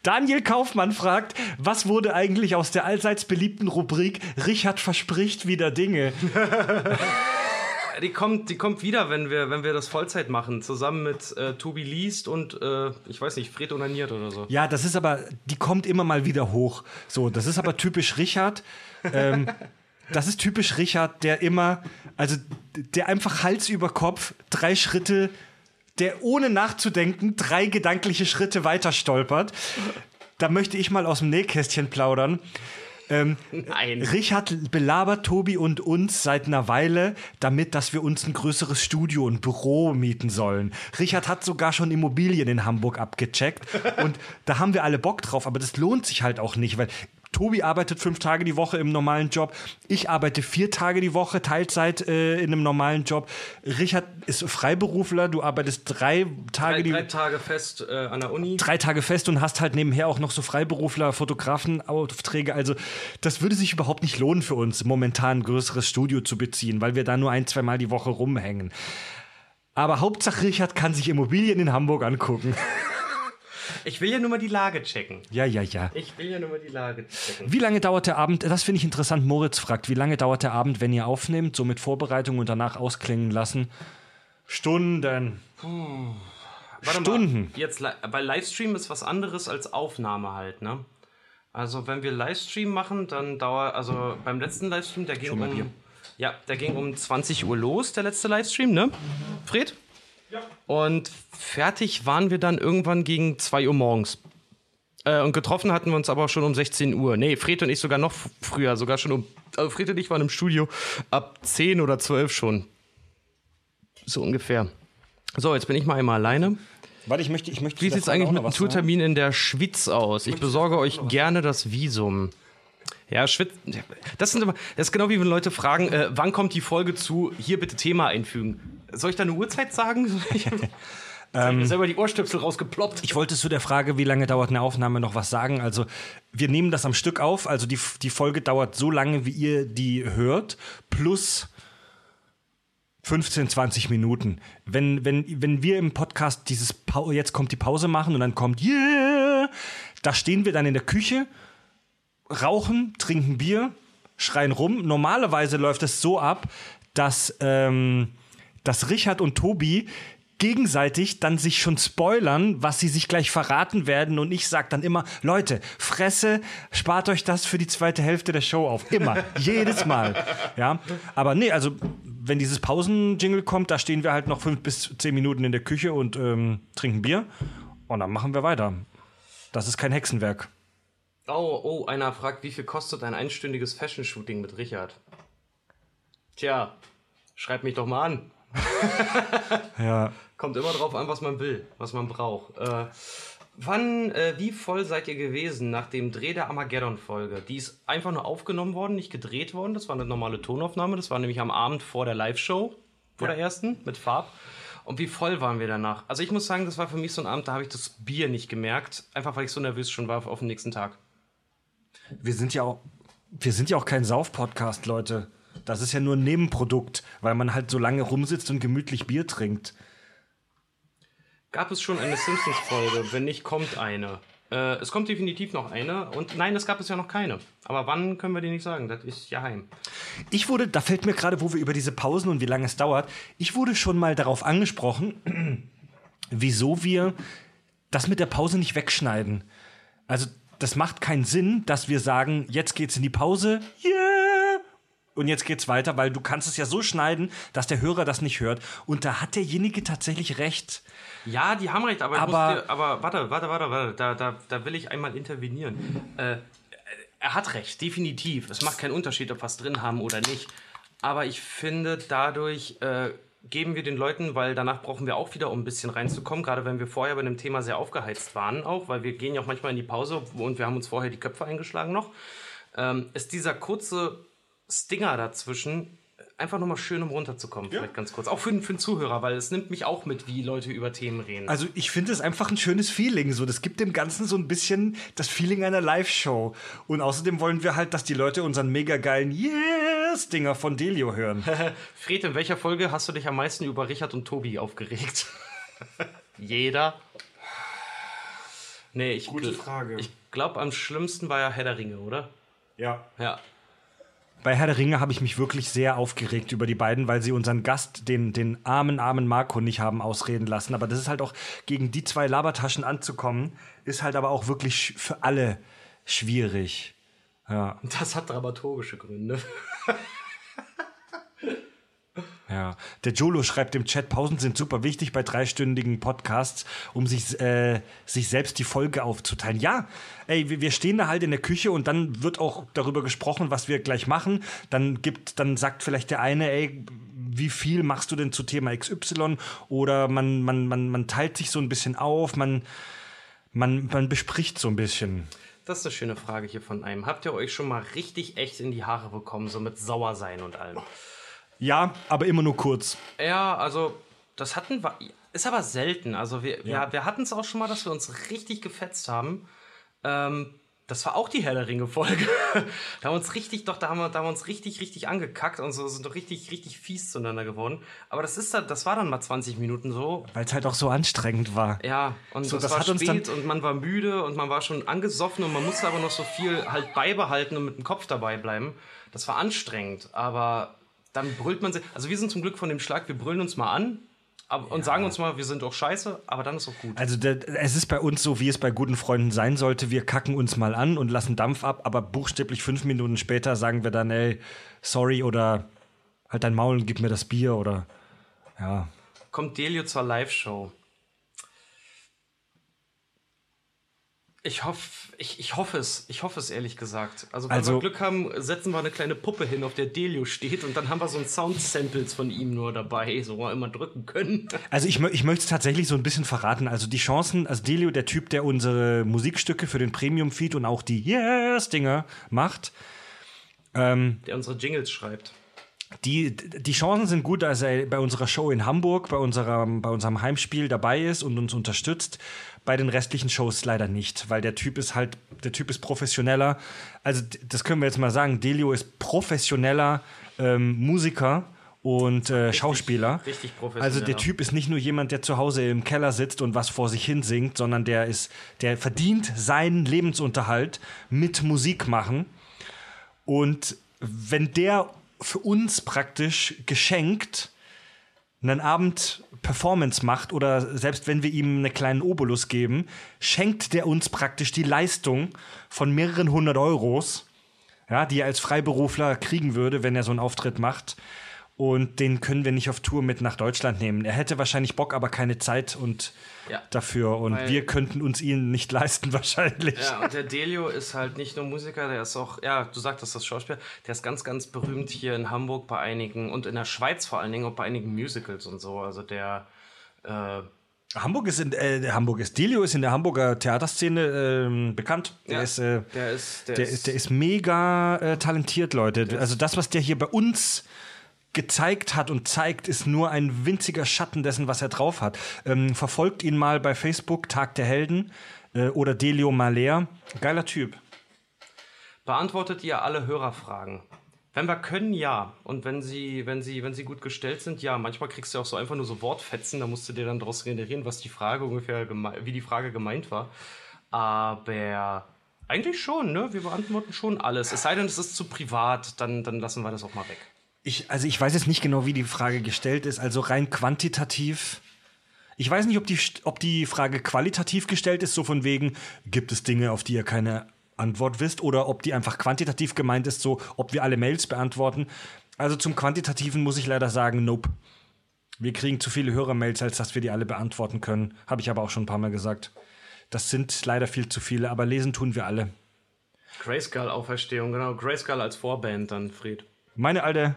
Daniel Kaufmann fragt, was wurde eigentlich aus der allseits beliebten Rubrik Richard verspricht wieder Dinge? Die kommt, die kommt wieder, wenn wir, wenn wir das Vollzeit machen. Zusammen mit äh, Tobi Liest und, äh, ich weiß nicht, Fred Onaniert oder so. Ja, das ist aber, die kommt immer mal wieder hoch. So, das ist aber typisch Richard. Ähm, das ist typisch Richard, der immer, also der einfach Hals über Kopf drei Schritte, der ohne nachzudenken drei gedankliche Schritte weiter stolpert. Da möchte ich mal aus dem Nähkästchen plaudern. Nein. Richard belabert Tobi und uns seit einer Weile damit, dass wir uns ein größeres Studio und Büro mieten sollen. Richard hat sogar schon Immobilien in Hamburg abgecheckt und da haben wir alle Bock drauf, aber das lohnt sich halt auch nicht, weil Tobi arbeitet fünf Tage die Woche im normalen Job. Ich arbeite vier Tage die Woche Teilzeit äh, in einem normalen Job. Richard ist Freiberufler. Du arbeitest drei Tage Drei, die drei Tage fest äh, an der Uni. drei Tage fest und hast halt nebenher auch noch so Freiberufler, Fotografenaufträge. Also das würde sich überhaupt nicht lohnen für uns, momentan ein größeres Studio zu beziehen, weil wir da nur ein, zwei Mal die Woche rumhängen. Aber Hauptsache Richard kann sich Immobilien in Hamburg angucken. Ich will ja nur mal die Lage checken. Ja, ja, ja. Ich will ja nur mal die Lage checken. Wie lange dauert der Abend? Das finde ich interessant. Moritz fragt, wie lange dauert der Abend, wenn ihr aufnehmt, so mit Vorbereitung und danach ausklingen lassen? Stunden. Warte Stunden. Mal, jetzt, bei Livestream ist was anderes als Aufnahme halt, ne? Also wenn wir Livestream machen, dann dauert, also beim letzten Livestream, der ging um, ja, der ging um 20 Uhr los, der letzte Livestream, ne? Fred? Ja. Und fertig waren wir dann irgendwann gegen 2 Uhr morgens. Äh, und getroffen hatten wir uns aber schon um 16 Uhr. Nee, Fred und ich sogar noch früher, sogar schon um, also Fred und ich waren im Studio ab 10 oder 12 schon. So ungefähr. So, jetzt bin ich mal einmal alleine. Warte, ich möchte, ich möchte. Wie sieht es eigentlich mit dem Tourtermin in der Schweiz aus? Ich besorge euch gerne das Visum. Ja, Schwitz. Das, sind immer, das ist genau wie wenn Leute fragen, äh, wann kommt die Folge zu, hier bitte Thema einfügen. Soll ich da eine Uhrzeit sagen? Ich habe mir selber die Ohrstöpsel rausgeploppt. Ich wollte zu der Frage, wie lange dauert eine Aufnahme, noch was sagen. Also, wir nehmen das am Stück auf. Also, die, die Folge dauert so lange, wie ihr die hört, plus 15, 20 Minuten. Wenn, wenn, wenn wir im Podcast dieses Pau jetzt kommt die Pause machen und dann kommt Yeah, da stehen wir dann in der Küche, rauchen, trinken Bier, schreien rum. Normalerweise läuft es so ab, dass, ähm, dass Richard und Tobi gegenseitig dann sich schon spoilern, was sie sich gleich verraten werden. Und ich sag dann immer, Leute, Fresse, spart euch das für die zweite Hälfte der Show auf. Immer. Jedes Mal. Ja. Aber nee, also wenn dieses Pausenjingle kommt, da stehen wir halt noch fünf bis zehn Minuten in der Küche und ähm, trinken Bier. Und dann machen wir weiter. Das ist kein Hexenwerk. Oh, oh, einer fragt, wie viel kostet ein einstündiges Fashion-Shooting mit Richard? Tja, schreibt mich doch mal an. Ja. Kommt immer drauf an, was man will, was man braucht. Äh, wann, äh, wie voll seid ihr gewesen nach dem Dreh der Armageddon-Folge? Die ist einfach nur aufgenommen worden, nicht gedreht worden. Das war eine normale Tonaufnahme. Das war nämlich am Abend vor der Live-Show, vor der ersten, mit Farb. Und wie voll waren wir danach? Also ich muss sagen, das war für mich so ein Abend, da habe ich das Bier nicht gemerkt. Einfach weil ich so nervös schon war auf den nächsten Tag. Wir sind ja auch, wir sind ja auch kein Sauf-Podcast, Leute. Das ist ja nur ein Nebenprodukt, weil man halt so lange rumsitzt und gemütlich Bier trinkt. Gab es schon eine Simpsons-Folge? Wenn nicht, kommt eine. Äh, es kommt definitiv noch eine. Und nein, es gab es ja noch keine. Aber wann können wir dir nicht sagen? Das ist ja heim. Ich wurde, da fällt mir gerade, wo wir über diese Pausen und wie lange es dauert, ich wurde schon mal darauf angesprochen, wieso wir das mit der Pause nicht wegschneiden. Also das macht keinen Sinn, dass wir sagen, jetzt geht's in die Pause, yeah, und jetzt geht's weiter, weil du kannst es ja so schneiden, dass der Hörer das nicht hört. Und da hat derjenige tatsächlich recht. Ja, die haben recht, aber, Aber- dir, aber warte, warte, warte, warte, da, da, da will ich einmal intervenieren. Äh, er hat recht, definitiv. Es macht keinen Unterschied, ob wir es drin haben oder nicht. Aber ich finde, dadurch äh, geben wir den Leuten, weil danach brauchen wir auch wieder, um ein bisschen reinzukommen, gerade wenn wir vorher bei einem Thema sehr aufgeheizt waren, auch, weil wir gehen ja auch manchmal in die Pause und wir haben uns vorher die Köpfe eingeschlagen noch, ähm, ist dieser kurze Stinger dazwischen einfach nochmal schön, um runterzukommen, vielleicht ganz kurz. Auch für, den- für den Zuhörer, weil es nimmt mich auch mit, wie Leute über Themen reden. Also ich finde es einfach ein schönes Feeling. So, das gibt dem Ganzen so ein bisschen das Feeling einer Live-Show. Und außerdem wollen wir halt, dass die Leute unseren mega geilen Yes-Dinger von Delio hören. Fred, in welcher Folge hast du dich am meisten über Richard und Tobi aufgeregt? Jeder. Nee, ich, Gute Frage. ich glaube, am schlimmsten war ja Herr der Ringe, oder? ja. Ja. Bei Herr der Ringe habe ich mich wirklich sehr aufgeregt über die beiden, weil sie unseren Gast, den, den armen, armen Marco, nicht haben ausreden lassen. Aber das ist halt auch, gegen die zwei Labertaschen anzukommen, ist halt aber auch wirklich für alle schwierig. Ja, Das hat dramaturgische Gründe. ja. Der Jolo schreibt im Chat, Pausen sind super wichtig bei dreistündigen Podcasts, um sich, äh, sich selbst die Folge aufzuteilen. Ja, ey, wir stehen da halt in der Küche und dann wird auch darüber gesprochen, was wir gleich machen. Dann gibt, dann sagt vielleicht der eine, ey, wie viel machst du denn zu Thema XY? Oder man, man, man, man teilt sich so ein bisschen auf, man, man, man bespricht so ein bisschen. Das ist eine schöne Frage hier von einem. Habt ihr euch schon mal richtig echt in die Haare bekommen, so mit Sauersein und allem? Ja, aber immer nur kurz. Ja, also das hatten wir, ist aber selten. Also wir, wir, wir hatten es auch schon mal, dass wir uns richtig gefetzt haben. Ähm, das war auch die Herr der Ringe-Folge. da haben wir uns richtig, doch, da haben wir, da haben wir uns richtig, richtig angekackt und so sind doch richtig, richtig fies zueinander geworden. Aber das ist dann, das war dann mal 20 Minuten so. Weil es halt auch so anstrengend war. Ja, und So, das, das war hat uns spät dann- und man war müde und man war schon angesoffen und man musste aber noch so viel halt beibehalten und mit dem Kopf dabei bleiben. Das war anstrengend, aber dann brüllt man sich. Also wir sind zum Glück von dem Schlag, wir brüllen uns mal an aber, und sagen uns mal, wir sind auch scheiße, aber dann ist auch gut. Also der, es ist bei uns so, wie es bei guten Freunden sein sollte. Wir kacken uns mal an und lassen Dampf ab, aber buchstäblich fünf Minuten später sagen wir dann, ey, sorry oder halt dein Maul und gib mir das Bier oder ja. Kommt Delio zur Live-Show? Ich hoffe, ich, ich hoffe es. Ich hoffe es ehrlich gesagt. Also, wenn Also- wir Glück haben, setzen wir eine kleine Puppe hin, auf der Delio steht und dann haben wir so ein Sound-Samples von ihm nur dabei, so wir immer drücken können. Also ich, ich möchte es tatsächlich so ein bisschen verraten. Also die Chancen, also Delio, der Typ, der unsere Musikstücke für den Premium-Feed und auch die Yes-Dinger macht, Der unsere Jingles schreibt. Die, die Chancen sind gut, dass er bei unserer Show in Hamburg, bei unserem, bei unserem Heimspiel dabei ist und uns unterstützt. Bei den restlichen Shows leider nicht, weil der Typ ist halt, der Typ ist professioneller. Also das können wir jetzt mal sagen. Delio ist professioneller ähm, Musiker und äh, Schauspieler. richtig professioneller. Also der Typ ist nicht nur jemand, der zu Hause im Keller sitzt und was vor sich hin singt, sondern der ist, der verdient seinen Lebensunterhalt mit Musik machen. Und wenn der für uns praktisch geschenkt einen Abend Performance macht oder selbst wenn wir ihm einen kleinen Obolus geben, schenkt der uns praktisch die Leistung von mehreren hundert Euros, ja, die er als Freiberufler kriegen würde, wenn er so einen Auftritt macht. Und den können wir nicht auf Tour mit nach Deutschland nehmen. Er hätte wahrscheinlich Bock, aber keine Zeit und Ja. dafür. Und Weil- wir könnten uns ihn nicht leisten wahrscheinlich. Ja, und der Delio ist halt nicht nur Musiker, der ist auch, ja, du sagtest das Schauspieler, der ist ganz, ganz berühmt hier in Hamburg bei einigen und in der Schweiz vor allen Dingen auch bei einigen Musicals und so. Also der, äh, Hamburg ist in äh, Hamburg ist Delio ist in der Hamburger Theaterszene ähm, bekannt. Der Ja, ist äh, der ist, der, der, ist, ist, der ist mega äh, talentiert, Leute. Also das, was der hier bei uns gezeigt hat und zeigt, ist nur ein winziger Schatten dessen, was er drauf hat. Ähm, verfolgt ihn mal bei Facebook, Tag der Helden äh, oder Delio Maler. Geiler Typ. beantwortet ihr alle Hörerfragen? Wenn wir können, ja. Und wenn sie, wenn sie, wenn sie gut gestellt sind, ja. Manchmal kriegst du auch so einfach nur so Wortfetzen, da musst du dir dann daraus generieren, was die Frage ungefähr, wie die Frage gemeint war. Aber eigentlich schon, ne? Wir beantworten schon alles. Es sei denn, es ist zu privat, dann, dann lassen wir das auch mal weg. Ich, also ich weiß jetzt nicht genau, wie die Frage gestellt ist. Also rein quantitativ. Ich weiß nicht, ob die, ob die Frage qualitativ gestellt ist, so von wegen, gibt es Dinge, auf die ihr keine Antwort wisst oder ob die einfach quantitativ gemeint ist, so ob wir alle Mails beantworten. Also zum Quantitativen muss ich leider sagen, nope. Wir kriegen zu viele Hörermails, als dass wir die alle beantworten können. Habe ich aber auch schon ein paar Mal gesagt. Das sind leider viel zu viele, aber lesen tun wir alle. Grayskull-Auferstehung, genau. Grayskull als Vorband dann, Fried. Meine alte.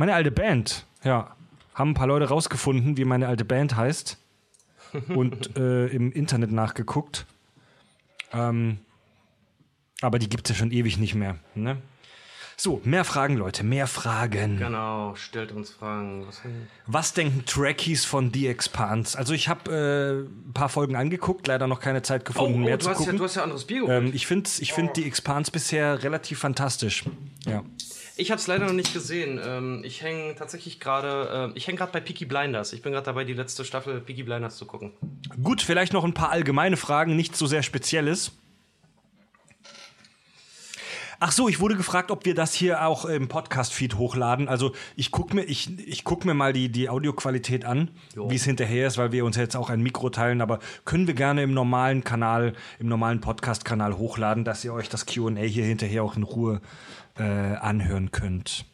Meine alte Band, ja. Haben ein paar Leute rausgefunden, wie meine alte Band heißt. und äh, im Internet nachgeguckt. Ähm, aber die gibt es ja schon ewig nicht mehr. Ne? So, mehr Fragen, Leute, mehr Fragen. Genau, stellt uns Fragen. Was, Was denken Trekkies von The Expanse? Also ich habe äh, ein paar Folgen angeguckt, leider noch keine Zeit gefunden, oh, mehr du, zu hast ja, gucken. du hast ja anderes Bier geholt. ähm, ich finde ich find The Expanse bisher relativ fantastisch. Ja. Ich habe es leider noch nicht gesehen. Ähm, ich hänge tatsächlich gerade, äh, ich hänge gerade bei Peaky Blinders. Ich bin gerade dabei, die letzte Staffel Peaky Blinders zu gucken. Gut, vielleicht noch ein paar allgemeine Fragen, nichts so sehr Spezielles. Ach so, ich wurde gefragt, ob wir das hier auch im Podcast-Feed hochladen. Also ich gucke mir, ich, ich guck mir mal die, die Audioqualität an, wie es hinterher ist, weil wir uns jetzt auch ein Mikro teilen. Aber können wir gerne im normalen Kanal, im normalen Podcast-Kanal hochladen, dass ihr euch das QA hier hinterher auch in Ruhe äh, anhören könnt.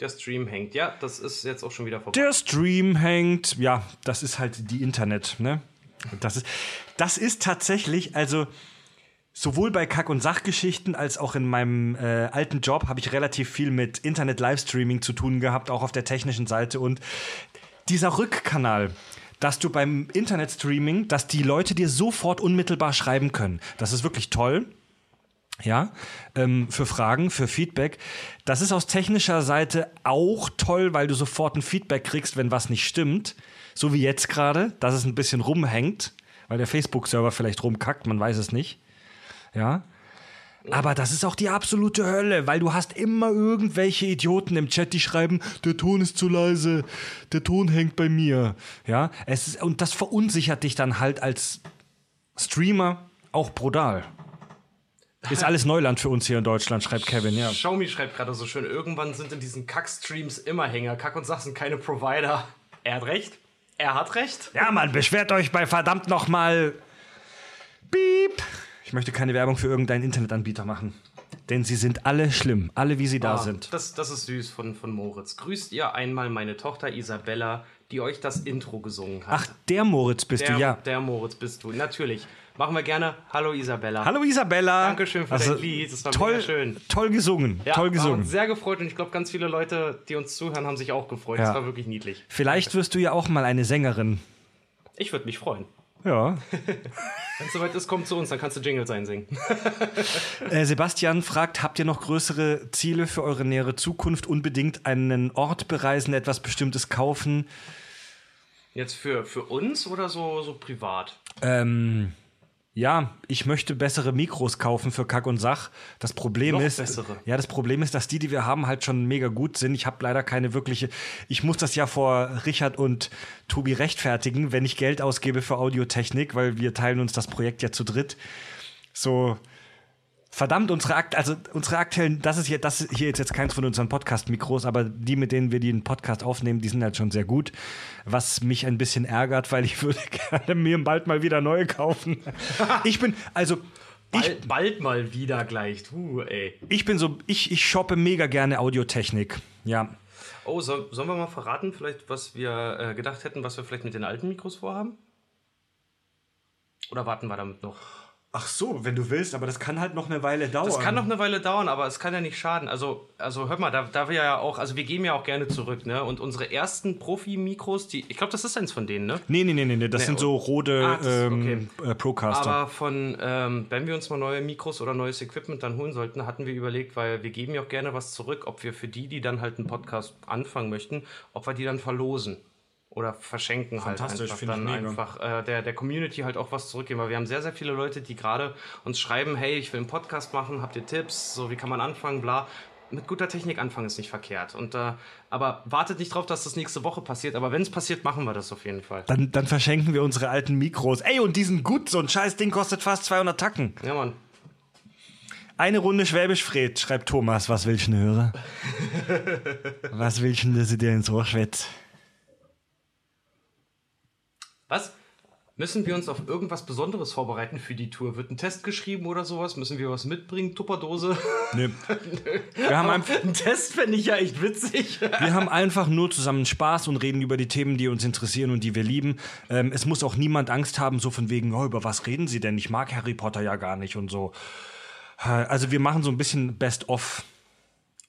Der Stream hängt. Ja, das ist jetzt auch schon wieder vorbei. Der Stream hängt, ja, das ist halt die Internet, ne? Das ist, das ist tatsächlich, also sowohl bei Kack- und Sachgeschichten als auch in meinem äh, alten Job habe ich relativ viel mit Internet-Livestreaming zu tun gehabt, auch auf der technischen Seite. Und dieser Rückkanal, dass du beim Internetstreaming, dass die Leute dir sofort unmittelbar schreiben können, das ist wirklich toll. Ja, ähm, für Fragen, für Feedback. Das ist aus technischer Seite auch toll, weil du sofort ein Feedback kriegst, wenn was nicht stimmt. So wie jetzt gerade, dass es ein bisschen rumhängt, weil der Facebook-Server vielleicht rumkackt, man weiß es nicht. Ja. Aber das ist auch die absolute Hölle, weil du hast immer irgendwelche Idioten im Chat, die schreiben, der Ton ist zu leise, der Ton hängt bei mir. Ja, es ist, und das verunsichert dich dann halt als Streamer auch brutal. Ist alles Neuland für uns hier in Deutschland, schreibt Kevin, ja. Xiaomi schreibt gerade so schön, irgendwann sind in diesen Kack-Streams immer Hänger. Kack und Sach sind keine Provider. Er hat recht. Er hat recht. Ja, Mann, beschwert euch bei verdammt nochmal. Piep. Ich möchte keine Werbung für irgendeinen Internetanbieter machen. Denn sie sind alle schlimm, alle wie sie da Ah, sind. Das, das ist süß von, von Moritz. Grüßt ihr einmal meine Tochter Isabella, die euch das Intro gesungen hat. Ach, der Moritz bist der, du, ja. der Moritz bist du. Natürlich. Machen wir gerne. Hallo Isabella. Hallo Isabella. Dankeschön für dein Lied. Das war toll, schön. Toll gesungen, Ja, toll gesungen. sehr gefreut und ich glaube, ganz viele Leute, die uns zuhören, haben sich auch gefreut. Ja. Das war wirklich niedlich. Vielleicht wirst du ja auch mal eine Sängerin. Ich würde mich freuen. Ja. Wenn es soweit ist, komm zu uns, dann kannst du Jingles einsingen. Äh, Sebastian fragt, habt ihr noch größere Ziele für eure nähere Zukunft? Unbedingt einen Ort bereisen, etwas Bestimmtes kaufen? Jetzt für, für uns oder so, so privat? Ähm, ja, ich möchte bessere Mikros kaufen für Kack und Sach. Das Problem Noch ist, bessere? ja, das Problem ist, dass die, die wir haben, halt schon mega gut sind. Ich habe leider keine wirkliche. Ich muss das ja vor Richard und Tobi rechtfertigen, wenn ich Geld ausgebe für Audiotechnik, weil wir teilen uns das Projekt ja zu dritt. So. Verdammt, unsere Akt, also unsere aktuellen, das ist hier, das hier ist jetzt keins von unseren Podcast-Mikros, aber die, mit denen wir den Podcast aufnehmen, die sind halt schon sehr gut. Was mich ein bisschen ärgert, weil ich würde gerne mir bald mal wieder neue kaufen. ich bin, also, ich, Bald, bald mal wieder gleich. Du, ey. ich bin so, ich, ich shoppe mega gerne Audiotechnik. Ja. Oh, so, sollen wir mal verraten, vielleicht, was wir äh, gedacht hätten, was wir vielleicht mit den alten Mikros vorhaben? Oder warten wir damit noch? Ach so, wenn du willst, aber das kann halt noch eine Weile dauern. Das kann noch eine Weile dauern, aber es kann ja nicht schaden. Also, also hör mal, da, da wir ja auch, also wir geben ja auch gerne zurück, ne? Und unsere ersten Profi-Mikros, die, ich glaube, das ist eins von denen, ne? Nee, nee, nee, nee, nee. das Nee, sind so rote Ah, das- ähm, äh, Procaster. Aber von, ähm, wenn wir uns mal neue Mikros oder neues Equipment dann holen sollten, hatten wir überlegt, weil wir geben ja auch gerne was zurück, ob wir für die, die dann halt einen Podcast anfangen möchten, ob wir die dann verlosen. Oder verschenken halt Fantastisch, einfach ich dann einfach äh, der, der Community halt auch was zurückgeben. Weil wir haben sehr, sehr viele Leute, die gerade uns schreiben, hey, ich will einen Podcast machen, habt ihr Tipps, so wie kann man anfangen, bla. Mit guter Technik anfangen ist nicht verkehrt. Und, äh, aber wartet nicht drauf, dass das nächste Woche passiert. Aber wenn es passiert, machen wir das auf jeden Fall. dann, dann verschenken wir unsere alten Mikros. Ey, und diesen gut, so ein scheiß Ding kostet fast 200 Tacken. Ja, Mann. Eine Runde Schwäbisch Fred, schreibt Thomas. Was willst du denn hören? Was willst du, denn, dass ich dir ins Ohr schwätze? Was? Müssen wir uns auf irgendwas Besonderes vorbereiten für die Tour? Wird ein Test geschrieben oder sowas? Müssen wir was mitbringen? Tupperdose? Nee. Wir haben, einfach, ein Test fände ich ja echt witzig. wir haben einfach nur zusammen Spaß und reden über die Themen, die uns interessieren und die wir lieben. Ähm, es muss auch niemand Angst haben, so von wegen, oh, über was reden Sie denn? Ich mag Harry Potter ja gar nicht und so. Äh, Also wir machen so ein bisschen Best-of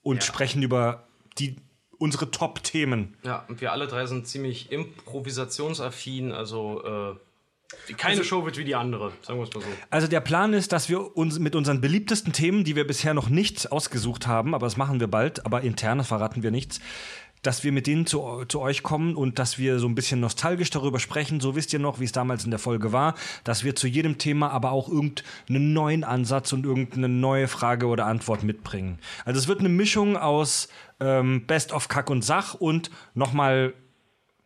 und sprechen über die, unsere Top-Themen. Ja, und wir alle drei sind ziemlich improvisationsaffin, also äh, keine Show wird wie die andere, sagen wir es mal so. Also der Plan ist, dass wir uns mit unseren beliebtesten Themen, die wir bisher noch nicht ausgesucht haben, aber das machen wir bald, aber intern verraten wir nichts, dass wir mit denen zu, zu euch kommen und dass wir so ein bisschen nostalgisch darüber sprechen. So wisst ihr noch, wie es damals in der Folge war, dass wir zu jedem Thema aber auch irgendeinen neuen Ansatz und irgendeine neue Frage oder Antwort mitbringen. Also es wird eine Mischung aus ähm, Best of Kack und Sach und nochmal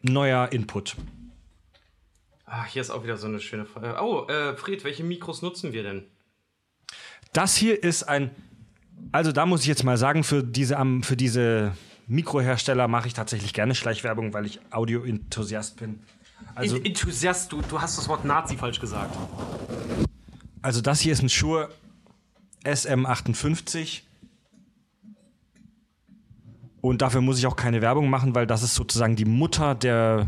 neuer Input. Ach, hier ist auch wieder so eine schöne Frage. Oh, äh, Fred, welche Mikros nutzen wir denn? Das hier ist ein, also da muss ich jetzt mal sagen, für diese, für diese Mikrohersteller mache ich tatsächlich gerne Schleichwerbung, weil ich Audio-Enthusiast bin. Also, In Enthusiast, du, du hast das Wort Nazi falsch gesagt. also das hier ist ein Shure SM58. Und dafür muss ich auch keine Werbung machen, weil das ist sozusagen die Mutter der.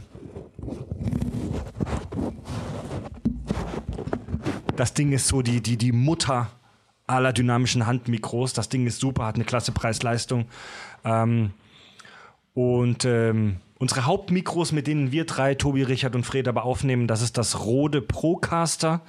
Das Ding ist so die, die, die Mutter aller dynamischen Handmikros. Das Ding ist super, hat eine klasse Preis-Leistung. Ähm, und ähm, unsere Hauptmikros, mit denen wir drei, Tobi, Richard und Fred, aber aufnehmen, das ist das Rode Procaster.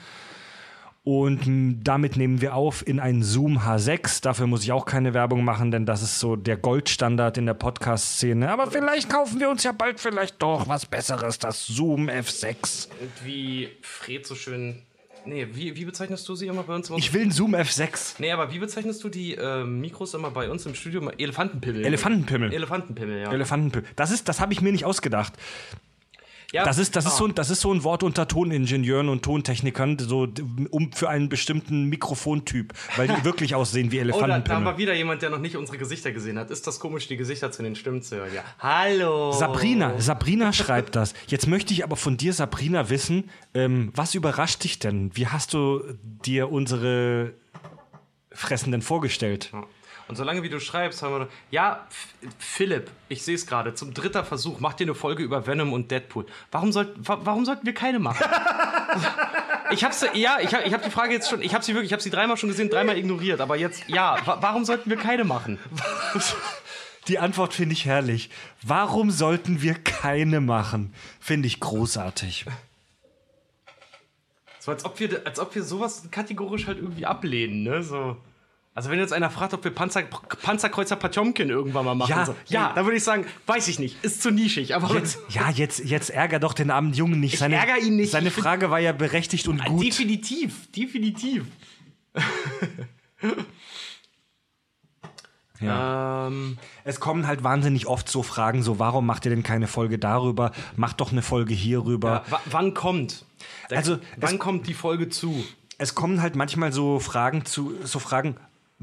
Und damit nehmen wir auf in einen Zoom H6. Dafür muss ich auch keine Werbung machen, denn das ist so der Goldstandard in der Podcast-Szene. Aber vielleicht kaufen wir uns ja bald vielleicht doch was Besseres, das Zoom F6. Und wie Fred so schön. Nee, wie, wie bezeichnest du sie immer bei uns? im- Ich will einen Zoom F6. nee, aber wie bezeichnest du die äh, Mikros immer bei uns im Studio? Elefantenpimmel. Elefantenpimmel. Elefantenpimmel, ja. Elefantenpimmel. Das ist, das habe ich mir nicht ausgedacht. Ja. Das ist, das, ist Ah. so, ein- das ist so ein Wort unter Toningenieuren und Tontechnikern, so um für einen bestimmten Mikrofontyp, weil die wirklich aussehen wie Oh, da, da wir wieder jemand, der noch nicht unsere Gesichter gesehen hat. Ist das komisch, die Gesichter zu den Stimmen zu hören? Ja. Hallo. Sabrina, Sabrina schreibt das. Jetzt möchte ich aber von dir, Sabrina, wissen, ähm, was überrascht dich denn? Wie hast du dir unsere Fressen denn vorgestellt? Und solange wie du schreibst, haben wir. Ja, Philipp, ich sehe es gerade. Zum dritten Versuch, mach dir eine Folge über Venom und Deadpool. Warum, sollt, wa warum sollten wir keine machen? ich hab's, ja, ich habe ich hab die Frage jetzt schon, ich habe sie wirklich, ich habe sie dreimal schon gesehen, dreimal ignoriert. Aber jetzt, ja, wa warum sollten wir keine machen? Die Antwort finde ich herrlich. Warum sollten wir keine machen? Finde ich großartig. So als ob wir, als ob wir sowas kategorisch halt irgendwie ablehnen, ne? So. Also wenn jetzt einer fragt, ob wir Panzer, Panzerkreuzer Potjomkin irgendwann mal machen, Ja, so, ja, dann würde ich sagen, weiß ich nicht, ist zu nischig. Aber Jetzt, ja, jetzt, jetzt ärger doch den armen Jungen nicht. Ich Seine, ärger ihn nicht. Seine Ich Frage war ja berechtigt und gut. definitiv, definitiv. Ja. Ähm, Es kommen halt wahnsinnig oft so Fragen, so warum macht ihr denn keine Folge darüber? Macht doch eine Folge hierüber. wa- wann kommt? Der, Also, wann kommt die Folge zu? Es kommen halt manchmal so Fragen zu, so Fragen,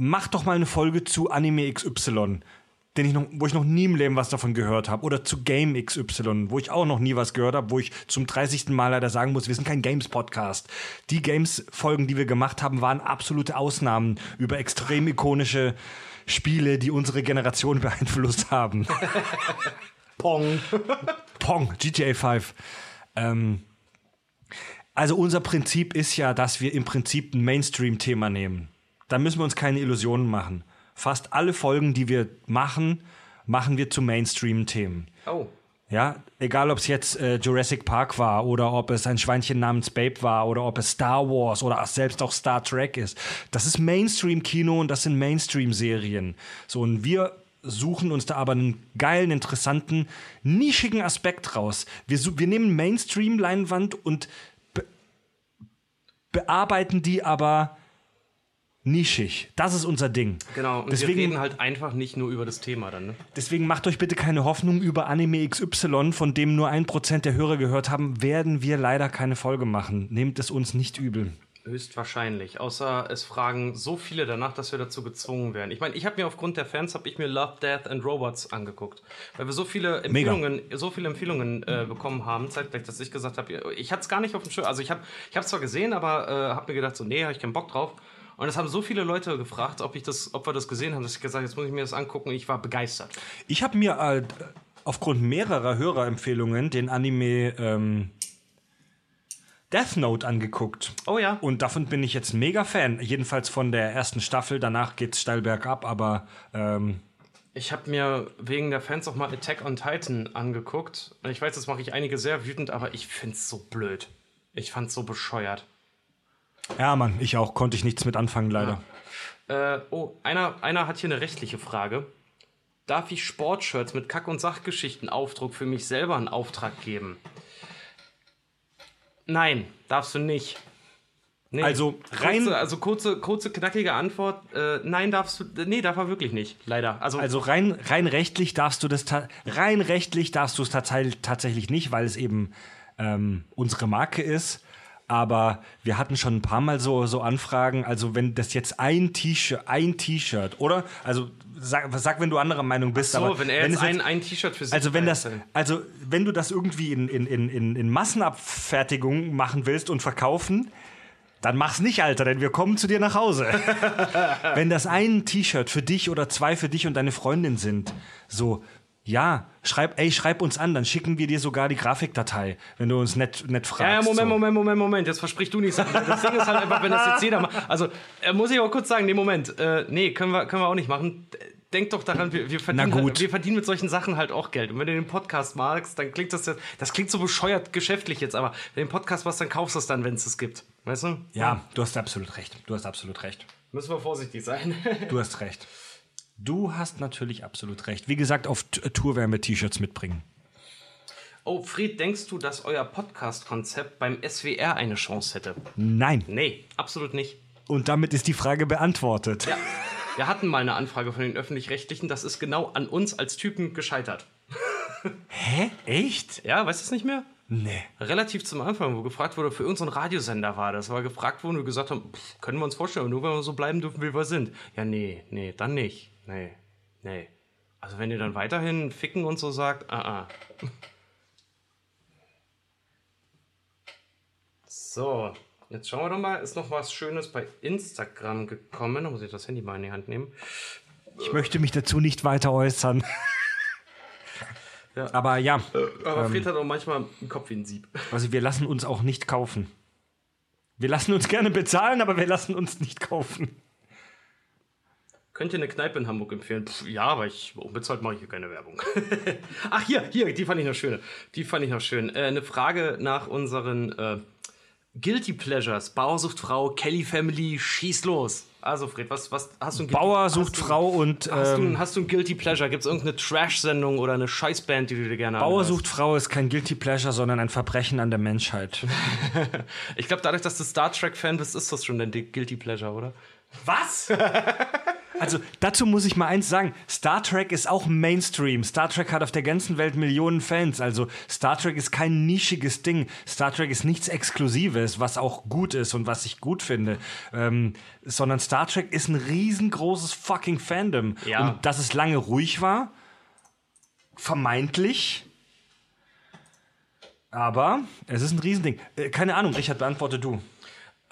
mach doch mal eine Folge zu Anime XY, den ich noch, wo ich noch nie im Leben was davon gehört habe. Oder zu Game XY, wo ich auch noch nie was gehört habe, wo ich zum 30. Mal leider sagen muss, wir sind kein Games-Podcast. Die Games-Folgen, die wir gemacht haben, waren absolute Ausnahmen über extrem ikonische Spiele, die unsere Generation beeinflusst haben. Pong. Pong, GTA 5. Ähm, also unser Prinzip ist ja, dass wir im Prinzip ein Mainstream-Thema nehmen. Da müssen wir uns keine Illusionen machen. Fast alle Folgen, die wir machen, machen wir zu Mainstream-Themen. Oh. Ja, egal ob es jetzt äh, Jurassic Park war oder ob es ein Schweinchen namens Babe war oder ob es Star Wars oder selbst auch Star Trek ist. Das ist Mainstream-Kino und das sind Mainstream-Serien. So, und wir suchen uns da aber einen geilen, interessanten, nischigen Aspekt raus. Wir, wir nehmen Mainstream-Leinwand und be bearbeiten die aber nischig. Das ist unser Ding. Genau, und Deswegen- wir reden halt einfach nicht nur über das Thema dann, ne? Deswegen macht euch bitte keine Hoffnung über Anime XY, von dem nur ein Prozent der Hörer gehört haben, werden wir leider keine Folge machen. Nehmt es uns nicht übel. Höchstwahrscheinlich. Außer es fragen so viele danach, dass wir dazu gezwungen werden. Ich meine, ich habe mir aufgrund der Fans habe ich mir Love, Death and Robots angeguckt, weil wir so viele Empfehlungen, so viele Empfehlungen äh, bekommen haben, zeitgleich, dass ich gesagt habe, ich hatte es gar nicht auf dem Schirm. Also ich habe, ich habe zwar gesehen, aber äh, habe mir gedacht, so nee, habe ich keinen Bock drauf. Und es haben so viele Leute gefragt, ob ich das, ob wir das gesehen haben, dass ich gesagt, habe, jetzt muss ich mir das angucken. Ich war begeistert. Ich habe mir äh, aufgrund mehrerer Hörerempfehlungen den Anime ähm, Death Note angeguckt. Oh ja. Und davon bin ich jetzt mega Fan. Jedenfalls von der ersten Staffel. Danach geht's steil bergab, aber ähm, Ich habe mir wegen der Fans auch mal Attack on Titan angeguckt. Und ich weiß, das mache ich einige sehr wütend, aber ich find's so blöd. Ich fand's so bescheuert. Ja, Mann, ich auch. Konnte ich nichts mit anfangen, leider. Äh, oh, einer, einer hat hier eine rechtliche Frage. Darf ich Sportshirts mit Kack- und Sachgeschichten-Aufdruck für mich selber einen Auftrag geben? Nein, darfst du nicht. Nee. Also, rein- Kurze, also kurze, kurze, knackige Antwort. Äh, nein, darfst du. Nee, darf er wirklich nicht. Leider. Also, Also rein, rein rechtlich darfst du das rein rechtlich darfst du es tats- tatsächlich nicht, weil es eben ähm, unsere Marke ist. Aber wir hatten schon ein paar Mal so, so Anfragen. Also wenn das jetzt ein T-Shirt, ein T-Shirt, oder? Also sag, sag, wenn du anderer Meinung bist. so, aber wenn er es jetzt ein, ein T-Shirt für sich also wenn das, also wenn du das irgendwie in, in, in, in, in Massenabfertigung machen willst und verkaufen, dann mach's nicht, Alter, denn wir kommen zu dir nach Hause. wenn das ein T-Shirt für dich oder zwei für dich und deine Freundin sind, so, ja, schreib, ey, schreib uns an, dann schicken wir dir sogar die Grafikdatei, wenn du uns nett, nett fragst. Ja, ja, Moment, so. Moment, Moment, Moment. Jetzt versprich du nichts. Das Ding ist halt einfach, wenn das jetzt jeder macht. Also, äh, muss ich auch kurz sagen, nee, Moment. Äh, nee, können wir, können wir auch nicht machen. Denk doch daran, wir, wir, verdienen. Halt, wir verdienen mit solchen Sachen halt auch Geld. Und wenn du den Podcast magst, dann klingt das jetzt, das klingt so bescheuert geschäftlich jetzt, aber wenn du den Podcast machst, dann kaufst du es dann, wenn es es gibt. Weißt du? Ja, du hast absolut recht. Du hast absolut recht. Müssen wir vorsichtig sein. Du hast recht. Du hast natürlich absolut recht. Wie gesagt, auf Tour werden wir T-Shirts mitbringen. oh, Fried, denkst du, dass euer Podcast-Konzept beim SWR eine Chance hätte? Nein. Nee, absolut nicht. Und damit ist die Frage beantwortet. Ja. Wir hatten mal eine Anfrage von den Öffentlich-Rechtlichen, das ist genau an uns als Typen gescheitert. Hä? Echt? Ja, weißt du es nicht mehr? Nee. Relativ zum Anfang, wo gefragt wurde, für unseren Radiosender war das, weil gefragt wurde und wir gesagt haben, pff, können wir uns vorstellen, nur wenn wir so bleiben dürfen, wie wir sind. Ja, nee, nee, dann nicht. Nee, nee. Also wenn ihr dann weiterhin ficken und so sagt, ah, ah. So, jetzt schauen wir doch mal, ist noch was Schönes bei Instagram gekommen. Da muss ich das Handy mal in die Hand nehmen. Ich möchte mich dazu nicht weiter äußern. Ja. Aber ja, Aber Fred hat auch manchmal einen Kopf wie ein Sieb. also wir lassen uns auch nicht kaufen. Wir lassen uns gerne bezahlen, aber wir lassen uns nicht kaufen. Könnt ihr eine Kneipe in Hamburg empfehlen? Pff, ja, aber ich unbezahlt mache ich hier keine Werbung. Ach, hier, hier, die fand ich noch schön. Die fand ich noch schön. Äh, eine Frage nach unseren äh, Guilty Pleasures. Bauersuchtfrau, Kelly Family, schieß los. Also, Fred, was, was hast du ein Guilty- Bauer hast sucht du- Frau und Hast, du, ähm, ein- hast du ein Guilty Pleasure? Gibt es irgendeine Trash-Sendung oder eine Scheißband, die du dir gerne Bauer sucht Frau ist kein Guilty Pleasure, sondern ein Verbrechen an der Menschheit. Ich glaube, dadurch, dass du Star Trek-Fan bist, ist das schon dein Guilty Pleasure, oder? Was? Also dazu muss ich mal eins sagen. Star Trek ist auch Mainstream. Star Trek hat auf der ganzen Welt Millionen Fans. Also Star Trek ist kein nischiges Ding. Star Trek ist nichts Exklusives, was auch gut ist und was ich gut finde. Ähm, sondern Star Trek ist ein riesengroßes fucking Fandom. Ja. Und dass es lange ruhig war, vermeintlich. Aber es ist ein Riesending. Äh, keine Ahnung, Richard, beantworte du.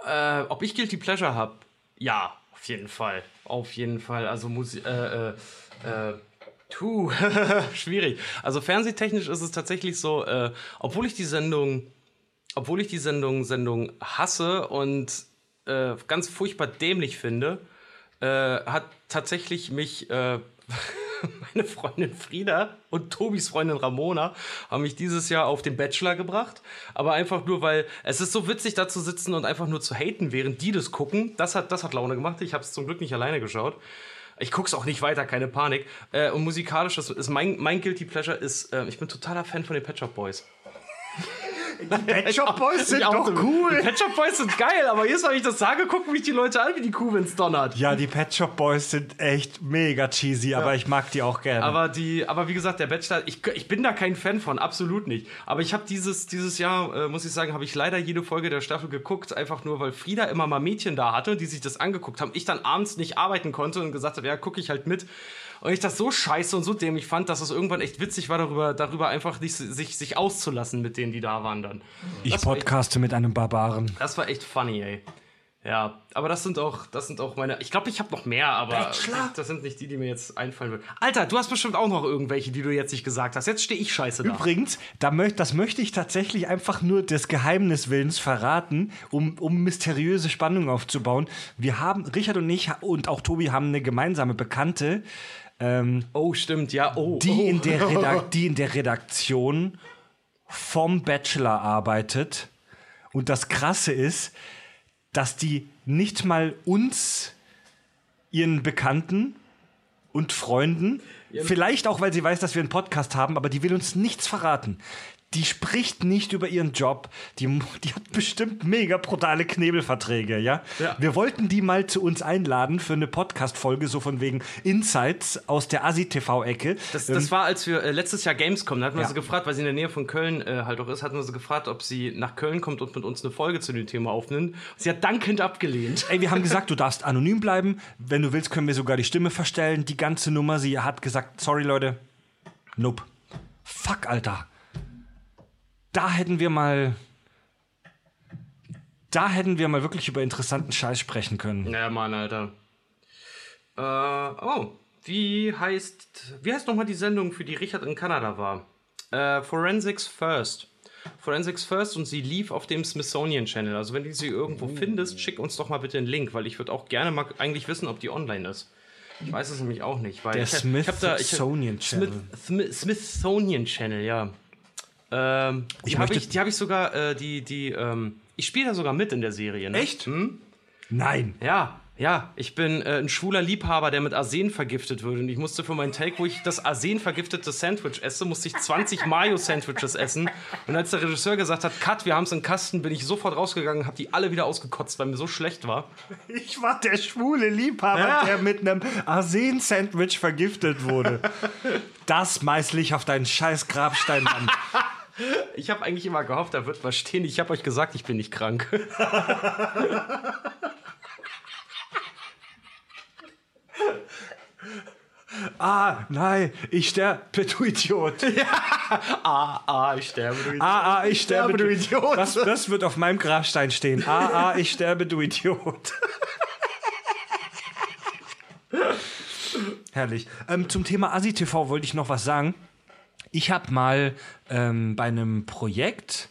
Äh, ob ich Guilty Pleasure habe? Ja, auf jeden Fall. Auf jeden Fall. Also muss ich, äh, äh, äh, tu, schwierig. Also fernsehtechnisch ist es tatsächlich so, äh, obwohl ich die Sendung, obwohl ich die Sendung, Sendung hasse und äh, ganz furchtbar dämlich finde, äh, hat tatsächlich mich äh, meine Freundin Frieda und Tobis Freundin Ramona haben mich dieses Jahr auf den Bachelor gebracht. Aber einfach nur, weil es ist so witzig, da zu sitzen und einfach nur zu haten, während die das gucken. Das hat, das hat Laune gemacht. Ich habe es zum Glück nicht alleine geschaut. Ich guck's auch nicht weiter, keine Panik. Äh, und musikalisch, das ist mein, mein Guilty Pleasure ist, äh, ich bin totaler Fan von den Pet Shop Boys. Die Pet Shop Boys sind doch so, cool. Die Pet Shop Boys sind geil, aber jetzt, wenn ich das sage, gucken mich die Leute an, wie die Kuh, wenn's donnert. Ja, die Pet Shop Boys sind echt mega cheesy, aber ich mag die auch gerne. Aber die, aber wie gesagt, der Bachelor, ich, ich bin da kein Fan von, absolut nicht. Aber ich habe dieses, dieses Jahr, äh, muss ich sagen, habe ich leider jede Folge der Staffel geguckt, einfach nur, weil Frieda immer mal Mädchen da hatte, die sich das angeguckt haben. Ich dann abends nicht arbeiten konnte und gesagt habe, ja, gucke ich halt mit. Und ich das so scheiße und so dämlich fand, dass es irgendwann echt witzig war, darüber, darüber einfach nicht sich, sich auszulassen mit denen, die da waren dann. ich das war echt- podcaste mit einem Barbaren. Das war echt funny, ey. Ja, aber das sind auch, das sind auch meine. Ich glaube, ich habe noch mehr, aber das sind nicht die, die mir jetzt einfallen würden. Alter, du hast bestimmt auch noch irgendwelche, die du jetzt nicht gesagt hast. Jetzt stehe ich scheiße da. Übrigens, da möcht, das möchte ich tatsächlich einfach nur des Geheimniswillens verraten, um, um mysteriöse Spannung aufzubauen. Wir haben, Richard und ich und auch Tobi haben eine gemeinsame Bekannte, ähm, Oh, stimmt, ja. Oh, die, oh. in der die in der Redaktion vom Bachelor arbeitet. Und das Krasse ist, dass die nicht mal uns, ihren Bekannten und Freunden, vielleicht auch, weil sie weiß, dass wir einen Podcast haben, aber die will uns nichts verraten. Die spricht nicht über ihren Job. Die, die hat bestimmt mega brutale Knebelverträge, ja? Ja. Wir wollten die mal zu uns einladen für eine Podcast-Folge, so von wegen Insights aus der Asi-TV-Ecke. Das, das war, als wir äh, letztes Jahr Gamescom, da hatten wir Ja. sie gefragt, weil sie in der Nähe von Köln äh, halt auch ist, hatten wir sie gefragt, ob sie nach Köln kommt und mit uns eine Folge zu dem Thema aufnimmt. Sie hat dankend abgelehnt. Ey, wir haben gesagt, du darfst anonym bleiben. Wenn du willst, können wir sogar die Stimme verstellen. Die ganze Nummer. Sie hat gesagt, sorry Leute, nope. Fuck, Alter. Da hätten wir mal. Da hätten wir mal wirklich über interessanten Scheiß sprechen können. Ja, Mann, Alter. Äh, oh, wie heißt, wie heißt nochmal die Sendung, für die Richard in Kanada war? Äh, Forensics First. Forensics First und sie lief auf dem Smithsonian Channel. Also wenn du sie irgendwo findest, schick uns doch mal bitte einen Link, weil ich würde auch gerne mal eigentlich wissen, ob die online ist. Ich weiß es nämlich auch nicht. Weil Der ich, hab- ich hab da- ich- Smithsonian Channel. Smith, Smithsonian Channel, ja. Ähm, die habe ich, die hab ich sogar, äh, die, die, ähm, ich spiele da sogar mit in der Serie. Ne? Echt? Hm? Nein. Ja, ja, ich bin äh, ein schwuler Liebhaber, der mit Arsen vergiftet wird. Und ich musste für meinen Take, wo ich das Arsen vergiftete Sandwich esse, musste ich 20 Mayo-Sandwiches essen. Und als der Regisseur gesagt hat, Cut, wir haben es in Kasten, bin ich sofort rausgegangen und habe die alle wieder ausgekotzt, weil mir so schlecht war. Ich war der schwule Liebhaber, Ja. der mit einem Arsen-Sandwich vergiftet wurde. Das meißel ich auf deinen scheiß Grabstein an. Ich habe eigentlich immer gehofft, da wird was stehen. Ich habe euch gesagt, ich bin nicht krank. Ah, nein, ich sterbe, du Idiot. ah, ah, ich sterbe. Du Ah, ah, ich sterbe, du Idiot. Das, das wird auf meinem Grabstein stehen. Ah, ah, ich sterbe, du Idiot. Herrlich. Ähm, zum Thema ASI-TV wollte ich noch was sagen. Ich habe mal ähm, bei einem Projekt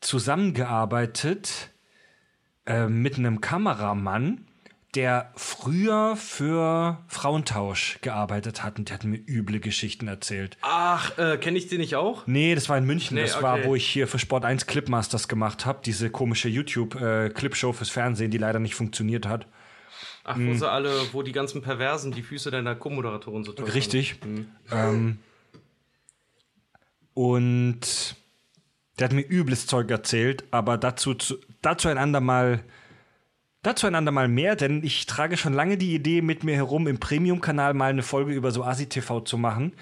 zusammengearbeitet äh, mit einem Kameramann, der früher für Frauentausch gearbeitet hat und der hat mir üble Geschichten erzählt. Ach, äh, kenne ich den nicht auch? Nee, das war in München. Nee, das war, okay. wo ich hier für Sport 1 Clipmasters gemacht habe. Diese komische YouTube-Clipshow fürs Fernsehen, die leider nicht funktioniert hat. Ach, Hm. wo sie alle, wo die ganzen Perversen die Füße deiner Co-Moderatorin so toll Richtig. Hm. Ähm, und der hat mir übles Zeug erzählt, aber dazu, zu, dazu ein andermal. Dazu ein andermal mehr, denn ich trage schon lange die Idee mit mir herum, im Premium-Kanal mal eine Folge über so ASI-TV zu machen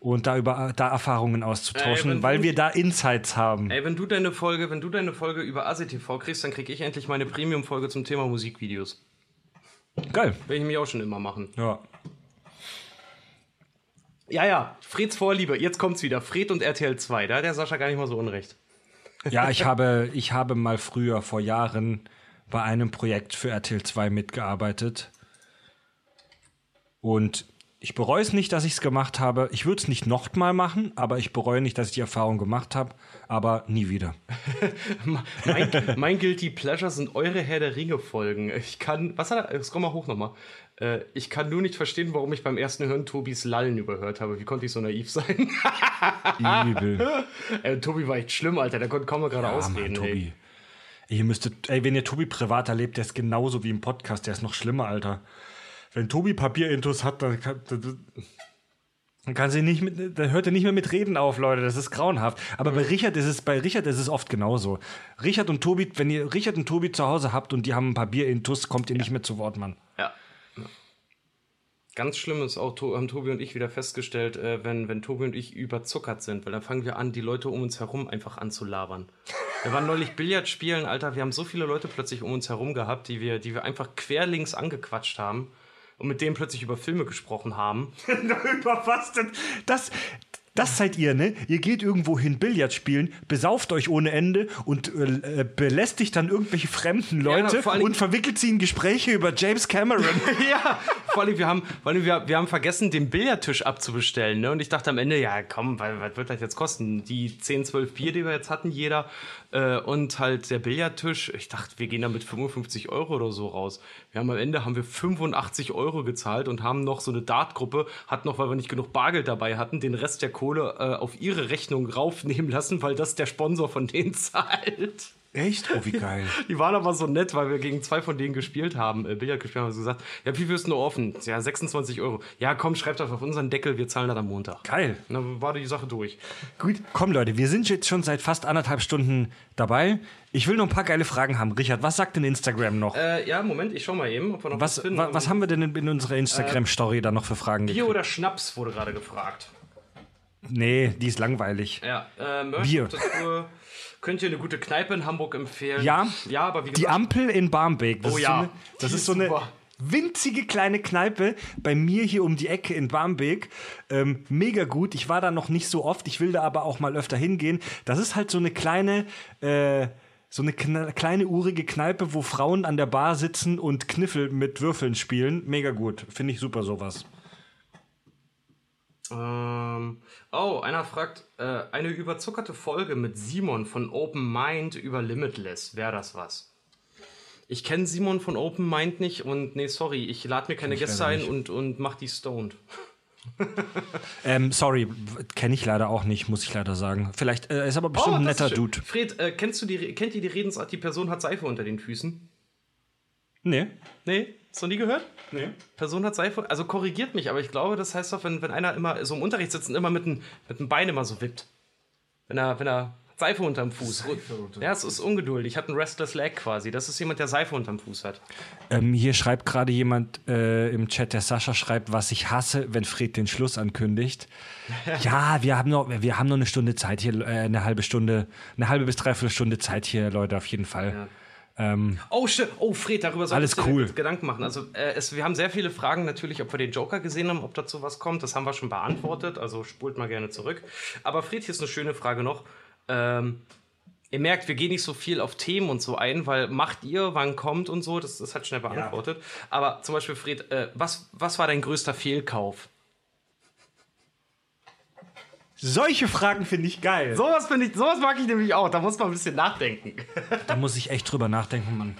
und da über da Erfahrungen auszutauschen, Ey, wenn weil du- wir da Insights haben. Ey, wenn du deine Folge, wenn du deine Folge über ASI-TV kriegst, dann krieg ich endlich meine Premium-Folge zum Thema Musikvideos. Geil. Will ich mich auch schon immer machen. Ja. Ja, ja, Freds Vorliebe, jetzt kommt's wieder. Fred und RTL 2, da hat der Sascha gar nicht mal so unrecht. Ja, ich habe, ich habe mal früher, vor Jahren, bei einem Projekt für RTL 2 mitgearbeitet. Und ich bereue es nicht, dass ich es gemacht habe. Ich würde es nicht noch mal machen, aber ich bereue nicht, dass ich die Erfahrung gemacht habe. Aber nie wieder. Mein, mein Guilty Pleasure sind eure Herr der Ringe-Folgen. Ich kann, was hat er, scroll mal hoch nochmal. Äh, ich kann nur nicht verstehen, warum ich beim ersten Hören Tobis Lallen überhört habe. Wie konnte ich so naiv sein? Übel. äh, Tobi war echt schlimm, Alter. Der konnte kaum gerade Ah, ausreden. Mann, ey. Tobi. Ihr müsstet, ey, wenn ihr Tobi privat erlebt, der ist genauso wie im Podcast, der ist noch schlimmer, Alter. Wenn Tobi Papierintus hat, dann kann. Dann kann sie nicht mit, da hört er nicht mehr mit Reden auf, Leute. Das ist grauenhaft. Aber bei Richard ist es, bei Richard ist es oft genauso. Richard und Tobi, wenn ihr Richard und Tobi zu Hause habt und die haben ein paar Bier in Tuss, kommt ihr nicht mehr zu Wort, Mann. Ja. Ganz schlimm ist auch, haben Tobi und ich wieder festgestellt, äh, wenn, wenn Tobi und ich überzuckert sind, weil dann fangen wir an, die Leute um uns herum einfach anzulabern. Wir waren neulich Billard spielen, Alter, wir haben so viele Leute plötzlich um uns herum gehabt, die wir, die wir einfach querlinks angequatscht haben und mit denen plötzlich über Filme gesprochen haben. Über was denn? Das, das seid ihr, ne? Ihr geht irgendwo hin Billard spielen, besauft euch ohne Ende und äh, belästigt dann irgendwelche fremden Leute allen und verwickelt sie in Gespräche über James Cameron. ja, vor allem, wir haben, vor allem wir, wir haben vergessen, den Billardtisch abzubestellen. Ne? Und ich dachte am Ende, ja, komm, was, was wird das jetzt kosten? Die 10, 12 Bier, die wir jetzt hatten, jeder. Äh, und halt der Billardtisch. Ich dachte, wir gehen da mit 55 Euro oder so raus. Wir haben am Ende haben wir 85 Euro gezahlt und haben noch so eine Dartgruppe, hat noch, weil wir nicht genug Bargeld dabei hatten, den Rest der Kohle äh, auf ihre Rechnung raufnehmen lassen, weil das der Sponsor von denen zahlt. Echt? Oh, wie geil. Die waren aber so nett, weil wir gegen zwei von denen gespielt haben, äh, Billard gespielt haben, haben sie gesagt, ja, wie viel ist denn nur offen? Ja, 26 Euro. Ja, komm, schreibt das auf unseren Deckel, wir zahlen das am Montag. Geil. Und dann war die Sache durch. Gut, komm Leute, wir sind jetzt schon seit fast anderthalb Stunden dabei. Ich will noch ein paar geile Fragen haben. Richard, was sagt denn Instagram noch? Äh, ja, Moment, ich schau mal eben, ob wir noch was, finden. wa, was haben wir denn in, in unserer Instagram-Story da noch für Fragen Bier gekriegt? oder Schnaps wurde gerade gefragt. Nee, die ist langweilig. Ja, äh, Bier. Könnt ihr eine gute Kneipe in Hamburg empfehlen? Ja. Ja, aber wie Die gesagt, Ampel in Barmbek. Das Oh ist ja, so eine, das die ist so eine winzige kleine Kneipe bei mir hier um die Ecke in Barmbek. Ähm, mega gut. Ich war da noch nicht so oft. Ich will da aber auch mal öfter hingehen. Das ist halt so eine kleine. Äh, so eine kleine urige Kneipe, wo Frauen an der Bar sitzen und Kniffel mit Würfeln spielen. Mega gut. Finde ich super sowas. Ähm, oh, einer fragt, äh, eine überzuckerte Folge mit Simon von Open Mind über Limitless. Wäre das was? Ich kenne Simon von Open Mind nicht und nee, sorry, ich lade mir keine Gäste ein und, und mach die stoned. Ähm, sorry, kenne ich leider auch nicht, muss ich leider sagen. Vielleicht äh, ist aber bestimmt ein Oh, das netter. Dude. Fred, äh, kennst du die, kennt ihr die Redensart, die Person hat Seife unter den Füßen? Nee. Nee? Hast du nie gehört? Nee. Person hat Seife, also korrigiert mich, aber ich glaube, das heißt doch, wenn, wenn einer immer so im Unterricht sitzt und immer mit dem, mit dem Bein immer so wippt. Wenn er, wenn er Seife unterm Fuß. ja, es ist ungeduldig. Hat einen Restless Leg quasi. Das ist jemand, der Seife unterm Fuß hat. Ähm, hier schreibt gerade jemand äh, im Chat, der Sascha schreibt, was ich hasse, wenn Fred den Schluss ankündigt. ja, wir haben noch, wir haben noch eine Stunde Zeit hier, äh, eine halbe Stunde, eine halbe bis dreiviertel Stunde Zeit hier, Leute, auf jeden Fall. Ähm, Oh, shit. Oh, Fred, darüber solltest Alles du dir cool. Gedanken machen. Also, äh, es, wir haben sehr viele Fragen natürlich, ob wir den Joker gesehen haben, ob dazu was kommt. Das haben wir schon beantwortet. Also, spult mal gerne zurück. Aber Fred, hier ist eine schöne Frage noch. Ähm, ihr merkt, wir gehen nicht so viel auf Themen und so ein, weil macht ihr, wann kommt und so, das, das hat schnell beantwortet. Aber zum Beispiel, Fred, äh, was, was war dein größter Fehlkauf? Solche Fragen finde ich geil. Sowas finde ich, sowas mag ich nämlich auch. Da muss man ein bisschen nachdenken. Da muss ich echt drüber nachdenken, Mann.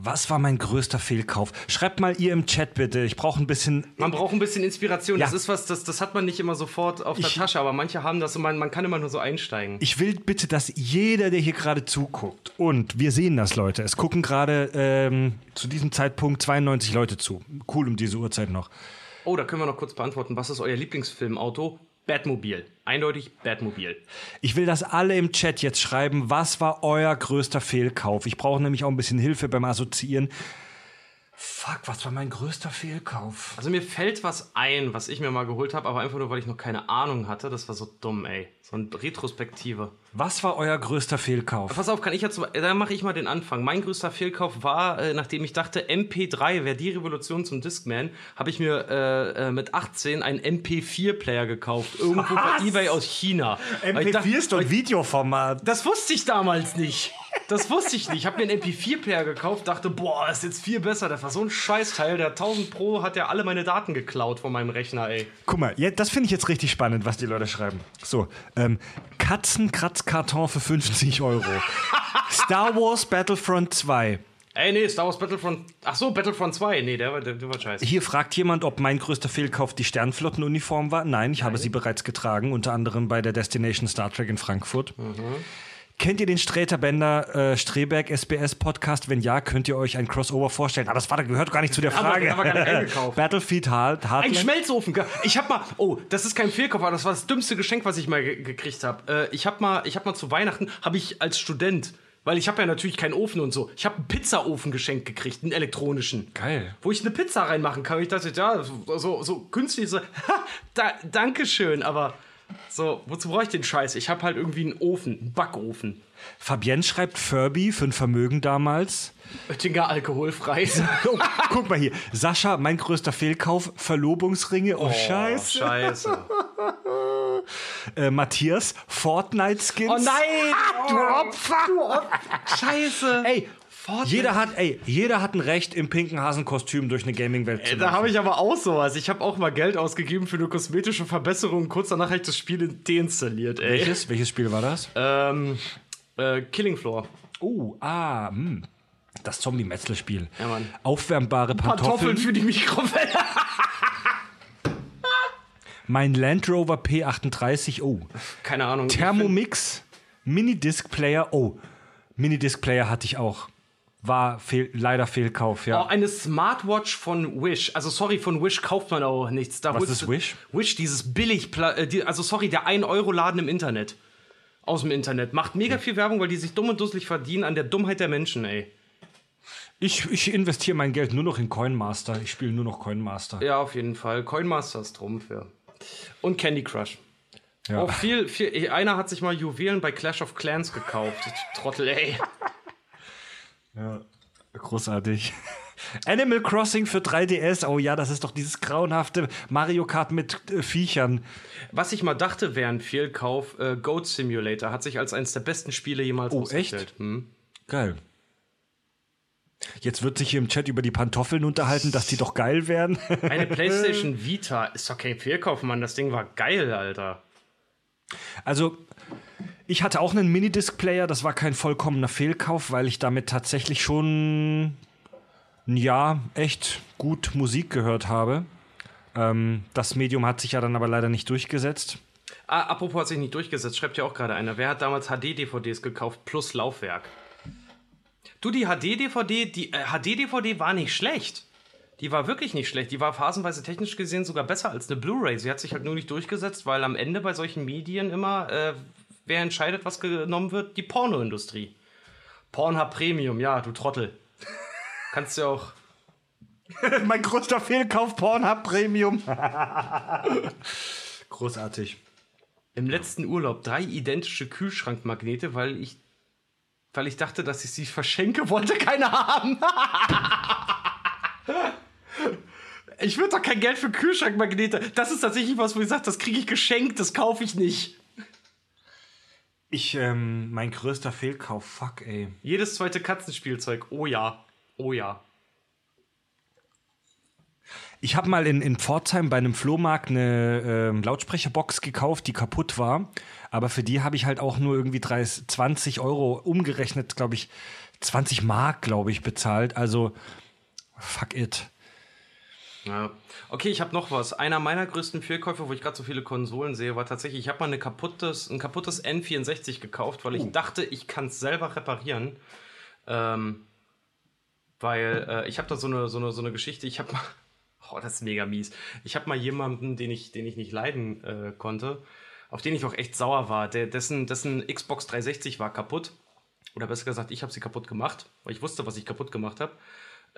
Was war mein größter Fehlkauf? Schreibt mal ihr im Chat bitte. Ich brauche ein bisschen. Man braucht ein bisschen Inspiration. Ja. Das ist was, das, das hat man nicht immer sofort auf der Ich- Tasche, aber manche haben das und man, man kann immer nur so einsteigen. Ich will bitte, dass jeder, der hier gerade zuguckt, und wir sehen das, Leute, es gucken gerade ähm, zu diesem Zeitpunkt 92 Leute zu. Cool um diese Uhrzeit noch. Oh, da können wir noch kurz beantworten. Was ist euer Lieblingsfilmauto? Batmobil. Eindeutig Batmobil. Ich will, dass alle im Chat jetzt schreiben, was war euer größter Fehlkauf? Ich brauche nämlich auch ein bisschen Hilfe beim Assoziieren. Fuck, was war mein größter Fehlkauf? Also mir fällt was ein, was ich mir mal geholt habe, aber einfach nur, weil ich noch keine Ahnung hatte. Das war so dumm, ey. So eine Retrospektive. Was war euer größter Fehlkauf? Pass auf, kann ich jetzt, da mache ich mal den Anfang. Mein größter Fehlkauf war, äh, nachdem ich dachte, MP3 wäre die Revolution zum Discman, habe ich mir äh, äh, mit 18 einen MP4-Player gekauft. Irgendwo Was? bei Ebay aus China. Weil ich dachte- ist doch ein Videoformat. Das wusste ich damals nicht. Das wusste ich nicht. Ich habe mir einen MP4-Player gekauft, dachte, boah, ist jetzt viel besser. Das war so ein Scheißteil. Der 1000 Pro hat ja alle meine Daten geklaut von meinem Rechner, ey. Guck mal, ja, das finde ich jetzt richtig spannend, was die Leute schreiben. So, ähm, Katzenkratzkarton für 50 Euro. Star Wars Battlefront 2. Ey, nee, Star Wars Battlefront. Ach so, Battlefront 2. Nee, der war, der, der war scheiße. Hier fragt jemand, ob mein größter Fehlkauf die Sternflottenuniform war. Nein, ich habe sie bereits getragen, unter anderem bei der Destination Star Trek in Frankfurt. Kennt ihr den Sträter Bender äh, Streberg SBS Podcast? Wenn ja, könnt ihr euch ein Crossover vorstellen. Aber das war, gehört gar nicht zu der Frage. haben wir gar nicht eingekauft. Battlefield Hard, Ein. Schmelzofen. Ich hab mal, oh, das ist kein Fehlkauf, aber das war das dümmste Geschenk, was ich mal ge gekriegt habe. Äh, ich habe mal, ich habe mal zu Weihnachten, habe ich als Student, weil ich habe ja natürlich keinen Ofen und so, ich habe einen Pizzaofen geschenkt gekriegt, einen elektronischen. Geil. Wo ich eine Pizza reinmachen kann. Ich dachte, ja, so, so, so künstlich, so, ha, da, Dankeschön, aber so, wozu brauche ich den Scheiß? Ich habe halt irgendwie einen Ofen, einen Backofen. Fabienne schreibt Furby für ein Vermögen damals. Oettinger alkoholfrei. Oh, guck mal hier. Sascha, mein größter Fehlkauf, Verlobungsringe. Oh, Scheiße. Scheiße. Äh, Matthias, Fortnite-Skins. Oh nein! Du Opfer! Scheiße! Ey, jeder hat, ey, jeder hat ein Recht, im pinken Hasenkostüm durch eine Gaming-Welt zu Da laufen. habe ich aber auch sowas. Ich habe auch mal Geld ausgegeben für eine kosmetische Verbesserung. Kurz danach habe ich das Spiel deinstalliert, ey. Welches? Welches Spiel war das? Ähm, äh, Killing Floor. Oh, ah, hm. Das Zombie-Metzel-Spiel. Ja, Mann. Aufwärmbare Pantoffeln. Kartoffeln für die Mikrowelle. Mein Land Rover P38. Oh. Keine Ahnung. Thermomix. Minidisc-Player. Oh. Minidisc-Player hatte ich auch. War fehl, leider Fehlkauf, ja. Oh, eine Smartwatch von Wish. Also sorry, von Wish kauft man auch nichts. Da Was ist Wish? Wish, dieses billig, äh, also sorry, der 1-Euro-Laden im Internet. Aus dem Internet. Macht mega viel Werbung, weil die sich dumm und dusselig verdienen an der Dummheit der Menschen, ey. Ich, ich investiere mein Geld nur noch in Coinmaster. Ich spiele nur noch Coinmaster. Ja, auf jeden Fall. Coinmaster ist Trumpf, ja. Und Candy Crush. Ja. Oh, viel, viel. Einer hat sich mal Juwelen bei Clash of Clans gekauft. Trottel, ey. Großartig. Animal Crossing für 3DS. Oh ja, das ist doch dieses grauenhafte Mario Kart mit äh, Viechern. Was ich mal dachte, wäre ein Fehlkauf, äh, Goat Simulator hat sich als eines der besten Spiele jemals Oh, ausgestellt. Hm. Geil. Jetzt wird sich hier im Chat über die Pantoffeln unterhalten, dass die doch geil wären. Eine PlayStation Vita ist doch kein Fehlkauf, Mann. Das Ding war geil, Alter. Also, ich hatte auch einen Minidisc-Player, das war kein vollkommener Fehlkauf, weil ich damit tatsächlich schon ein Jahr echt gut Musik gehört habe. Ähm, das Medium hat sich ja dann aber leider nicht durchgesetzt. Ah, apropos hat sich nicht durchgesetzt, schreibt ja auch gerade einer. Wer hat damals HD-DVDs gekauft plus Laufwerk? Du, die HD-DVD, die äh, HD-DVD war nicht schlecht. Die war wirklich nicht schlecht. Die war phasenweise technisch gesehen sogar besser als eine Blu-ray. Sie hat sich halt nur nicht durchgesetzt, weil am Ende bei solchen Medien immer, äh, wer entscheidet, was genommen wird? Die Pornoindustrie. Pornhub Premium, ja, du Trottel. Kannst du ja auch. mein größter Fehlkauf, Pornhub Premium. Großartig. Im letzten Urlaub drei identische Kühlschrankmagnete, weil ich, weil ich dachte, dass ich sie verschenke, wollte keiner haben. ich würde doch kein Geld für Kühlschrankmagnete. Das ist tatsächlich was, wo ich sage, das kriege ich geschenkt, das kaufe ich nicht. Ich, ähm, mein größter Fehlkauf, fuck, ey. Jedes zweite Katzenspielzeug, oh ja, oh ja. Ich habe mal in, in Pforzheim bei einem Flohmarkt eine ähm, Lautsprecherbox gekauft, die kaputt war. Aber für die habe ich halt auch nur irgendwie 30, 20 Euro umgerechnet, glaube ich, 20 Mark, glaube ich, bezahlt. Also, fuck it. Ja. Okay, ich habe noch was. Einer meiner größten Fehlkäufe, wo ich gerade so viele Konsolen sehe, war tatsächlich, ich habe mal eine kaputtes, ein kaputtes N64 gekauft, weil ich dachte, ich kann es selber reparieren. Ähm, weil äh, ich habe da so eine, so, eine, so eine Geschichte, ich habe mal, oh, das ist mega mies. Ich habe mal jemanden, den ich, den ich nicht leiden äh, konnte, auf den ich auch echt sauer war, der, dessen, dessen Xbox 360 war kaputt. Oder besser gesagt, ich habe sie kaputt gemacht, weil ich wusste, was ich kaputt gemacht habe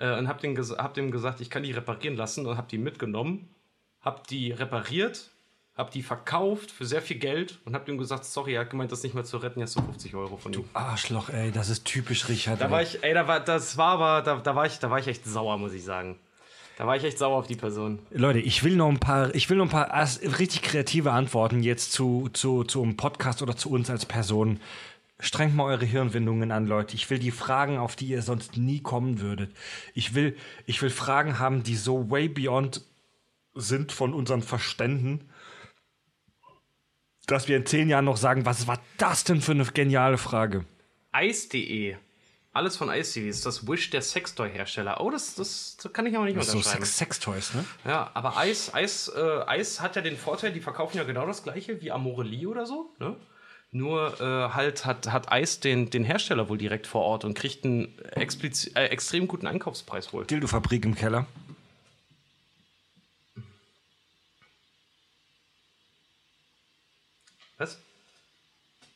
äh, und habe hab dem gesagt, ich kann die reparieren lassen und habe die mitgenommen, habe die repariert, habe die verkauft für sehr viel Geld und habe dem gesagt, sorry, er hat gemeint, das nicht mehr zu retten, jetzt so 50 Euro von ihm. Arschloch, ey, das ist typisch Richard. Da ey. war ich, ey, da war, das war aber, da, da war ich, da war ich echt sauer, muss ich sagen. Da war ich echt sauer auf die Person. Leute, ich will noch ein paar, ich will noch ein paar richtig kreative Antworten jetzt zu, zu, zu einem Podcast oder zu uns als Person. Strengt mal eure Hirnwindungen an, Leute. Ich will die Fragen, auf die ihr sonst nie kommen würdet. Ich will, ich will Fragen haben, die so way beyond sind von unseren Verständen, dass wir in zehn Jahren noch sagen, was war das denn für eine geniale Frage? Eis.de. Alles von Eis.de ist das Wish der Sextoy-Hersteller. Oh, das, das kann ich aber nicht So unterschreiben. Sex Sextoys, ne? Ja, aber Eis, Eis, äh, Eis hat ja den Vorteil, die verkaufen ja genau das gleiche wie Amorelie oder so. Ne? Nur äh, halt hat, hat Eis den, den Hersteller wohl direkt vor Ort und kriegt einen expliz- äh, extrem guten Einkaufspreis wohl. Dildo-Fabrik im Keller. Was?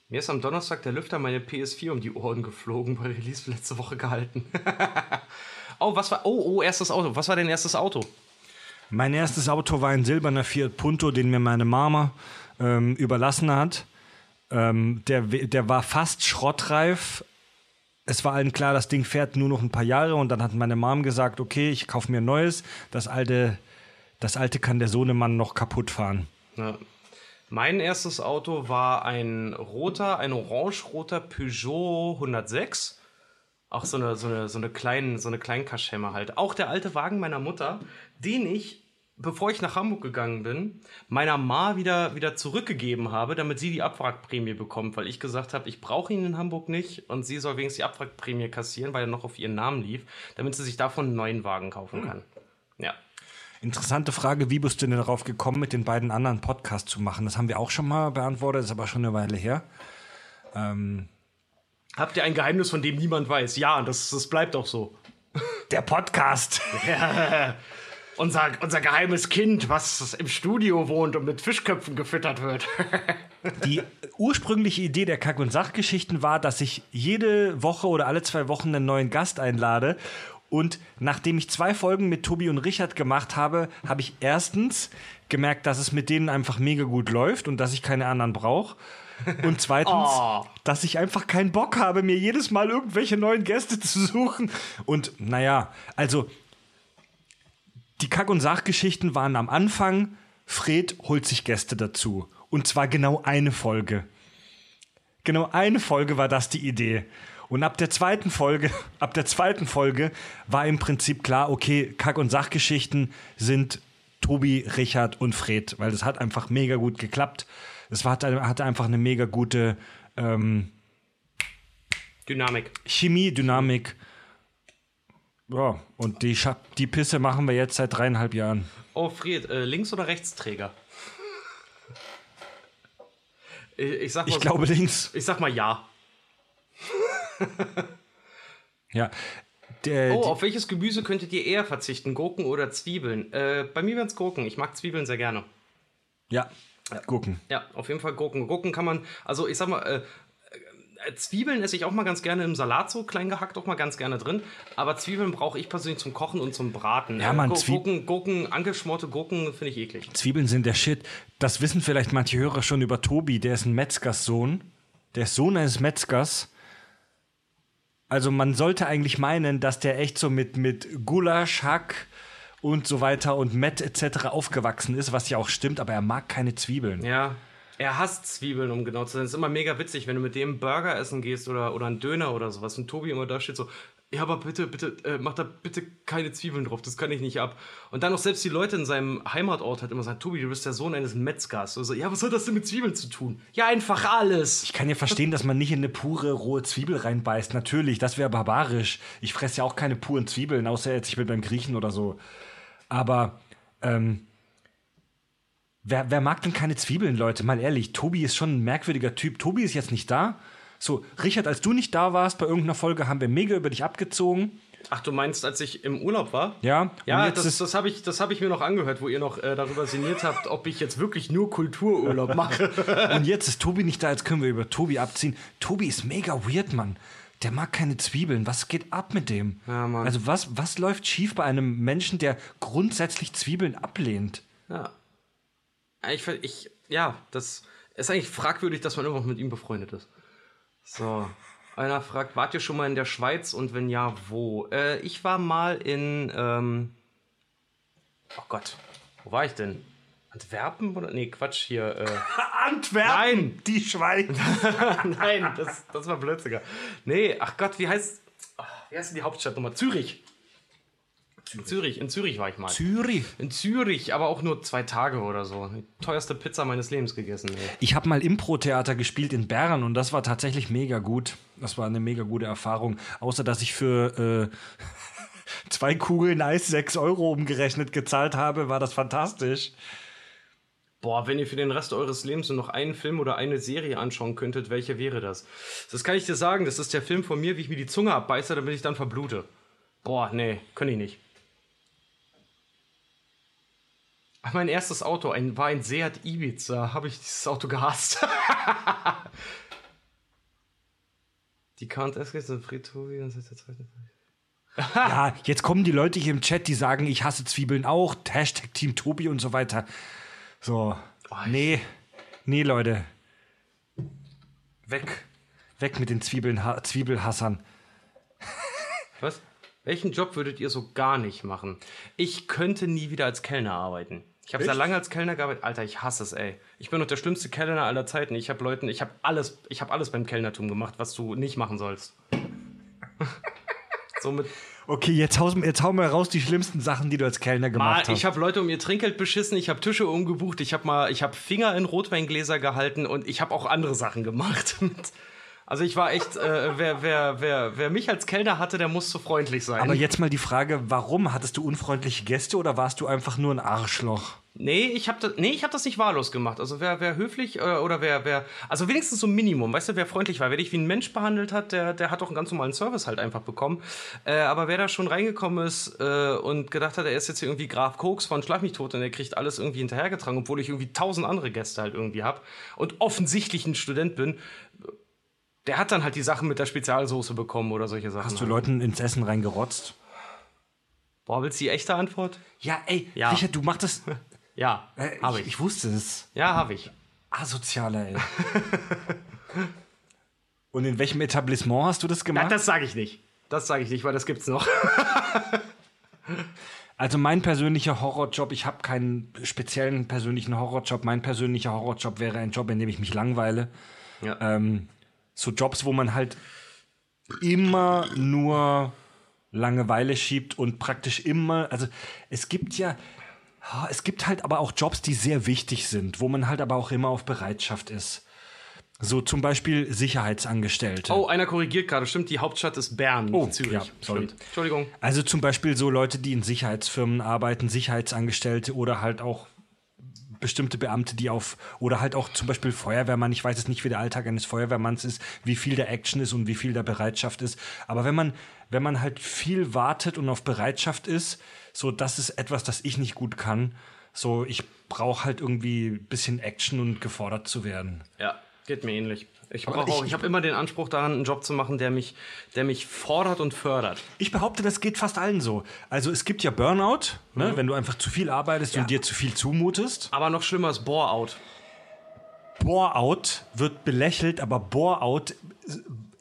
Mir ist am Donnerstag der Lüfter meine PS4 um die Ohren geflogen, bei Release letzte Woche gehalten. oh, was war. Oh, oh, erstes Auto. Was war dein erstes Auto? Mein erstes Auto war ein silberner Fiat Punto, den mir meine Mama ähm, überlassen hat. Ähm, der, der war fast schrottreif. Es war allen klar, das Ding fährt nur noch ein paar Jahre und dann hat meine Mom gesagt, okay, ich kaufe mir ein neues. Das alte, das alte kann der Sohnemann noch kaputt fahren. Ja. Mein erstes Auto war ein roter, ein orange-roter Peugeot 106. Auch so eine, so eine, so eine kleine, so eine Kleinkaschemme halt. Auch der alte Wagen meiner Mutter, den ich, bevor ich nach Hamburg gegangen bin, meiner Ma wieder, wieder zurückgegeben habe, damit sie die Abwrackprämie bekommt, weil ich gesagt habe, ich brauche ihn in Hamburg nicht und sie soll wenigstens die Abwrackprämie kassieren, weil er noch auf ihren Namen lief, damit sie sich davon einen neuen Wagen kaufen kann. Ja. Interessante Frage, wie bist du denn darauf gekommen, mit den beiden anderen Podcasts zu machen? Das haben wir auch schon mal beantwortet, ist aber schon eine Weile her. Ähm, Habt ihr ein Geheimnis, von dem niemand weiß? Ja, das, das bleibt auch so. der Podcast. Unser, unser geheimes Kind, was im Studio wohnt und mit Fischköpfen gefüttert wird. Die ursprüngliche Idee der Kack- und Sachgeschichten war, dass ich jede Woche oder alle zwei Wochen einen neuen Gast einlade. Und nachdem ich zwei Folgen mit Tobi und Richard gemacht habe, habe ich erstens gemerkt, dass es mit denen einfach mega gut läuft und dass ich keine anderen brauche. Und zweitens, Oh. dass ich einfach keinen Bock habe, mir jedes Mal irgendwelche neuen Gäste zu suchen. Und naja, also die Kack- und Sachgeschichten waren am Anfang, Fred holt sich Gäste dazu. Und zwar genau eine Folge. Genau eine Folge war das die Idee. Und ab der zweiten Folge, ab der zweiten Folge war im Prinzip klar, okay, Kack- und Sachgeschichten sind Tobi, Richard und Fred, weil das hat einfach mega gut geklappt. Es hatte einfach eine mega gute ähm, Dynamik. Chemie, Dynamik. Ja, und die, Scha die Pisse machen wir jetzt seit dreieinhalb Jahren. Oh, Fred, äh, Links- oder Rechtsträger? Ich, ich sag mal Ich so- glaube links. Ich sag mal ja. Ja. Der, Oh, auf welches Gemüse könntet ihr eher verzichten? Gurken oder Zwiebeln? Äh, bei mir wären es Gurken. Ich mag Zwiebeln sehr gerne. ja, gucken. Ja, auf jeden Fall Gurken. Gurken kann man, also ich sag mal, äh, Zwiebeln esse ich auch mal ganz gerne im Salat so klein gehackt, auch mal ganz gerne drin. Aber Zwiebeln brauche ich persönlich zum Kochen und zum Braten. Ja, Mann, Gu- Zwieb- Gurken, Gurken, angeschmorte Gurken finde ich eklig. Zwiebeln sind der Shit. Das wissen vielleicht manche Hörer schon über Tobi. Der ist ein Metzgerssohn. Der ist Sohn eines Metzgers. Also man sollte eigentlich meinen, dass der echt so mit, mit Gulasch, Hack und so weiter und Met etc. aufgewachsen ist, was ja auch stimmt, aber er mag keine Zwiebeln. Ja. Er hasst Zwiebeln, um genau zu sein. Es ist immer mega witzig, wenn du mit dem Burger essen gehst oder, oder einen Döner oder sowas und Tobi immer da steht so, ja, aber bitte, bitte, äh, mach da bitte keine Zwiebeln drauf, das kann ich nicht ab. Und dann auch selbst die Leute in seinem Heimatort halt immer sagen, Tobi, du bist der Sohn eines Metzgers. Also, ja, was hat das denn mit Zwiebeln zu tun? Ja, einfach alles. Ich kann ja verstehen, dass man nicht in eine pure rohe Zwiebel reinbeißt. Natürlich, das wäre barbarisch. Ich fresse ja auch keine puren Zwiebeln, außer jetzt ich bin beim Griechen oder so. Aber ähm, wer, wer mag denn keine Zwiebeln, Leute? Mal ehrlich, Tobi ist schon ein merkwürdiger Typ. Tobi ist jetzt nicht da. So, Richard, als du nicht da warst bei irgendeiner Folge, haben wir mega über dich abgezogen. Ach, du meinst, als ich im Urlaub war? Ja, Ja, das, das habe ich, das hab ich mir noch angehört, wo ihr noch äh, darüber sinniert habt, ob ich jetzt wirklich nur Kultururlaub mache. Und jetzt ist Tobi nicht da, jetzt können wir über Tobi abziehen. Tobi ist mega weird, Mann. Der mag keine Zwiebeln. Was geht ab mit dem? Ja, Mann. Also was, was läuft schief bei einem Menschen, der grundsätzlich Zwiebeln ablehnt? ja. Ich, ich, ja, das ist eigentlich fragwürdig, dass man immer noch mit ihm befreundet ist. So. Einer fragt, wart ihr schon mal in der Schweiz und wenn ja, wo? Äh, ich war mal in, ähm, oh Gott, wo war ich denn? Antwerpen oder? Nee, Quatsch, hier, äh, Antwerpen! Nein. Die Schweiz! Nein, das, das war Blödsiger. Nee, ach Gott, wie heißt. ach, wie heißt denn die Hauptstadt nochmal? Zürich. In Zürich, in Zürich war ich mal. Zürich. In Zürich, aber auch nur zwei Tage oder so. Die teuerste Pizza meines Lebens gegessen. Ey. Ich habe mal Impro-Theater gespielt in Bern und das war tatsächlich mega gut. Das war eine mega gute Erfahrung. Außer, dass ich für äh, zwei Kugeln Eis 6 Euro umgerechnet gezahlt habe, war das fantastisch. Boah, wenn ihr für den Rest eures Lebens nur noch einen Film oder eine Serie anschauen könntet, welche wäre das? Das kann ich dir sagen, das ist der Film von mir, wie ich mir die Zunge abbeiße, damit ich dann verblute. Boah, nee, kann ich nicht. Ach, mein erstes Auto ein, war ein Seat Ibiza. Habe ich dieses Auto gehasst. die Countess sind Fritovi und ist der zweite. Ja, jetzt kommen die Leute hier im Chat, die sagen, ich hasse Zwiebeln auch, Hashtag Team Tobi und so weiter. So, nee, nee, Leute. Weg, weg mit den Zwiebeln, Zwiebelhassern. Was? Welchen Job würdet ihr so gar nicht machen? Ich könnte nie wieder als Kellner arbeiten. Ich habe sehr lange als Kellner gearbeitet. Alter, ich hasse es, ey. Ich bin doch der schlimmste Kellner aller Zeiten. Ich habe Leuten, ich habe alles, ich habe alles beim Kellnertum gemacht, was du nicht machen sollst. Somit. Okay, jetzt hau, jetzt hau mal raus die schlimmsten Sachen, die du als Kellner gemacht mal, hast. Ich habe Leute um ihr Trinkgeld beschissen, ich habe Tische umgebucht, ich habe mal, ich habe Finger in Rotweingläser gehalten und ich habe auch andere Sachen gemacht. Also ich war echt, äh, wer, wer, wer, wer mich als Kellner hatte, der musste freundlich sein. Aber jetzt mal die Frage, warum? Hattest du unfreundliche Gäste oder warst du einfach nur ein Arschloch? Nee, ich habe das, nee, ich hab das nicht wahllos gemacht. Also wer, wer höflich äh, oder wer, wer, also wenigstens so ein Minimum, weißt du, wer freundlich war, wer dich wie ein Mensch behandelt hat, der, der hat doch einen ganz normalen Service halt einfach bekommen. Äh, aber wer da schon reingekommen ist äh, und gedacht hat, er ist jetzt irgendwie Graf Koks von Schlag mich tot und er kriegt alles irgendwie hinterhergetragen, obwohl ich irgendwie tausend andere Gäste halt irgendwie hab und offensichtlich ein Student bin, der hat dann halt die Sachen mit der Spezialsoße bekommen oder solche Sachen. Hast du Leuten ins Essen reingerotzt? Boah, willst du die echte Antwort? Ja, ey, ja. Richard, du machst das ja, äh, habe ich. Ich wusste es. Ja, habe ich. Asozialer, ey. Und in welchem Etablissement hast du das gemacht? Na, das sage ich nicht. Das sage ich nicht, weil das gibt's noch. also mein persönlicher Horrorjob, ich habe keinen speziellen persönlichen Horrorjob. Mein persönlicher Horrorjob wäre ein Job, in dem ich mich langweile. Ja. Ähm, so Jobs, wo man halt immer nur Langeweile schiebt und praktisch immer, also es gibt ja, es gibt halt aber auch Jobs, die sehr wichtig sind, wo man halt aber auch immer auf Bereitschaft ist. So zum Beispiel Sicherheitsangestellte. Oh, einer korrigiert gerade. Stimmt, die Hauptstadt ist Bern, oh, Zürich. Ja, sorry. Entschuldigung. Also zum Beispiel so Leute, die in Sicherheitsfirmen arbeiten, Sicherheitsangestellte oder halt auch bestimmte Beamte, die auf, oder halt auch zum Beispiel Feuerwehrmann, ich weiß es nicht, wie der Alltag eines Feuerwehrmanns ist, wie viel der Action ist und wie viel der Bereitschaft ist. Aber wenn man, wenn man halt viel wartet und auf Bereitschaft ist, so, das ist etwas, das ich nicht gut kann. So, ich brauche halt irgendwie ein bisschen Action und gefordert zu werden. Ja, geht mir ähnlich. Ich, ich, ich habe immer den Anspruch daran, einen Job zu machen, der mich, der mich fordert und fördert. Ich behaupte, das geht fast allen so. Also es gibt ja Burnout, ne, mhm. wenn du einfach zu viel arbeitest ja. und dir zu viel zumutest. Aber noch schlimmer ist Bore-out. Bore-out wird belächelt, aber Bore-out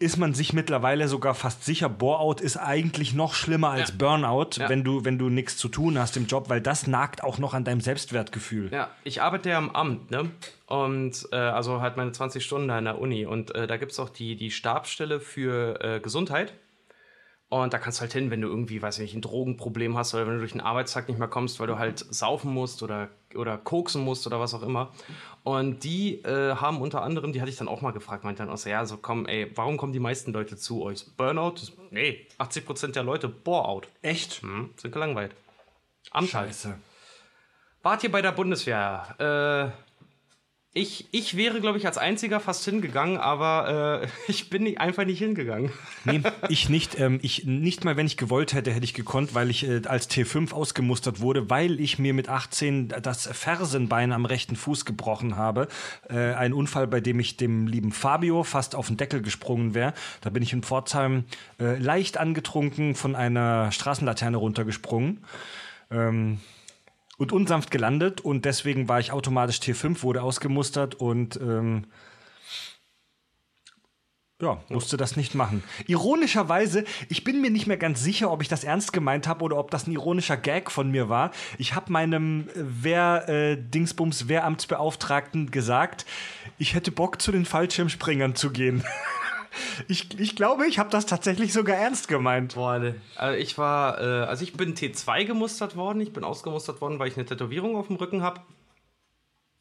ist man sich mittlerweile sogar fast sicher, Bore-out ist eigentlich noch schlimmer als ja. Burnout, ja. wenn du, wenn du nichts zu tun hast im Job, weil das nagt auch noch an deinem Selbstwertgefühl. Ja, ich arbeite ja am Amt, ne? Und äh, also halt meine 20 Stunden da in der Uni. Und äh, da gibt es auch die, die Stabsstelle für äh, Gesundheit. Und da kannst du halt hin, wenn du irgendwie, weiß ich nicht, ein Drogenproblem hast oder wenn du durch den Arbeitstag nicht mehr kommst, weil du halt saufen musst oder, oder koksen musst oder was auch immer. Und die äh, haben unter anderem, die hatte ich dann auch mal gefragt, meinte dann auch so, ja, so komm, ey, warum kommen die meisten Leute zu euch? Burnout? Nee, 80% der Leute Bore-out. Echt? Hm, sind gelangweilt. Am Scheiße. Wart ihr bei der Bundeswehr? Äh, ich, ich wäre, glaube ich, als einziger fast hingegangen, aber äh, ich bin nicht, einfach nicht hingegangen. Nee, ich nicht. Ähm, ich, nicht mal, wenn ich gewollt hätte, hätte ich gekonnt, weil ich äh, als T5 ausgemustert wurde, weil ich mir mit 18 das Fersenbein am rechten Fuß gebrochen habe. Äh, ein Unfall, bei dem ich dem lieben Fabio fast auf den Deckel gesprungen wäre. Da bin ich in Pforzheim äh, leicht angetrunken von einer Straßenlaterne runtergesprungen. Ähm, und unsanft gelandet und deswegen war ich automatisch T5, wurde ausgemustert und ähm, ja, musste das nicht machen. Ironischerweise, ich bin mir nicht mehr ganz sicher, ob ich das ernst gemeint habe oder ob das ein ironischer Gag von mir war. Ich habe meinem äh, Dingsbums Wehramtsbeauftragten gesagt, ich hätte Bock zu den Fallschirmspringern zu gehen. ich, ich glaube, ich habe das tatsächlich sogar ernst gemeint. Boah, ne. also ich war, äh, also ich bin T2 gemustert worden. Ich bin ausgemustert worden, weil ich eine Tätowierung auf dem Rücken habe.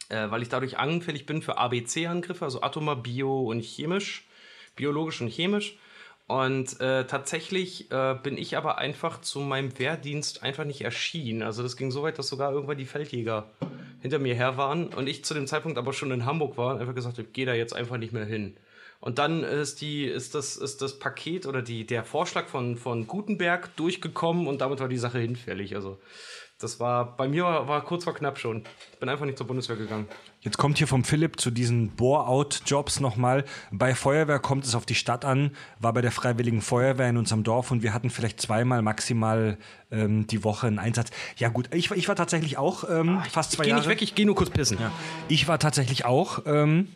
Äh, weil ich dadurch anfällig bin für ABC-Angriffe, also atomar, bio und chemisch. Biologisch und chemisch. Und äh, tatsächlich äh, bin ich aber einfach zu meinem Wehrdienst einfach nicht erschienen. Also das ging so weit, dass sogar irgendwann die Feldjäger hinter mir her waren und ich zu dem Zeitpunkt aber schon in Hamburg war und einfach gesagt habe, gehe da jetzt einfach nicht mehr hin. Und dann ist, die, ist, das, ist das Paket oder die, der Vorschlag von, von Gutenberg durchgekommen und damit war die Sache hinfällig. Also das war bei mir war, war kurz vor knapp schon. Ich bin einfach nicht zur Bundeswehr gegangen. Jetzt kommt hier vom Philipp zu diesen Bore-out-Jobs nochmal. Bei Feuerwehr kommt es auf die Stadt an, war bei der Freiwilligen Feuerwehr in unserem Dorf und wir hatten vielleicht zweimal maximal ähm, die Woche einen Einsatz. Ja gut, ich, ich war tatsächlich auch ähm, Ah, fast ich zwei geh Jahre. nicht weg, ich gehe nur kurz pissen. Ja. Ich war tatsächlich auch, ähm,